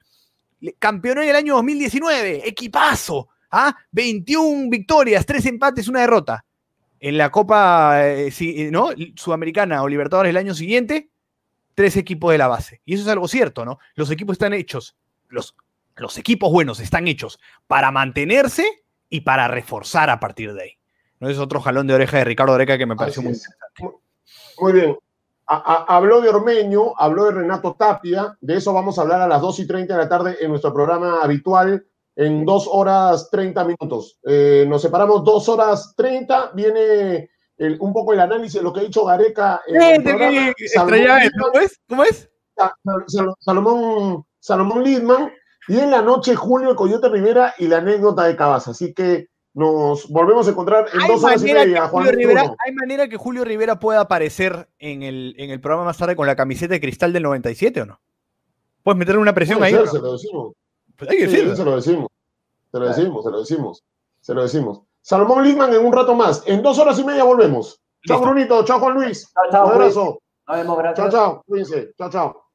Campeón en el año 2019, equipazo, ¿ah? 21 victorias, 3 empates, una derrota. En la Copa eh, ¿no? Sudamericana o Libertadores el año siguiente, tres equipos de la base. Y eso es algo cierto, ¿no? Los equipos están hechos, los los equipos buenos están hechos para mantenerse y para reforzar a partir de ahí. ¿No? Es otro jalón de oreja de Ricardo Oreca que me pareció muy interesante. Muy bien. habló de Ormeño, habló de Renato Tapia, de eso vamos a hablar a las 2 y 30 de la tarde en nuestro programa habitual, en 2 horas 30 minutos. Eh, nos separamos 2 horas 30, viene un poco el análisis de lo que ha dicho Gareca. En ¿Cómo es? ¿Cómo es? Salomón, Salomón Lidman y en la noche, Julio Coyote Rivera y la anécdota de Cabas. Así que nos volvemos a encontrar en dos horas y media, Juan ¿Hay manera que Julio Rivera pueda aparecer en el, en el programa más tarde con la camiseta de cristal del 97 o no? ¿Puedes meterle una presión ahí? se lo decimos. Pues hay que sí, se lo decimos. Se lo decimos, se lo decimos. Se lo decimos. Salomón Lidman en un rato más. En dos horas y media volvemos. Chao, Brunito. Chao, Juan Luis. Chao, chao. Un abrazo. Nos vemos, Chao, chao. Cuídense. Chao, chao.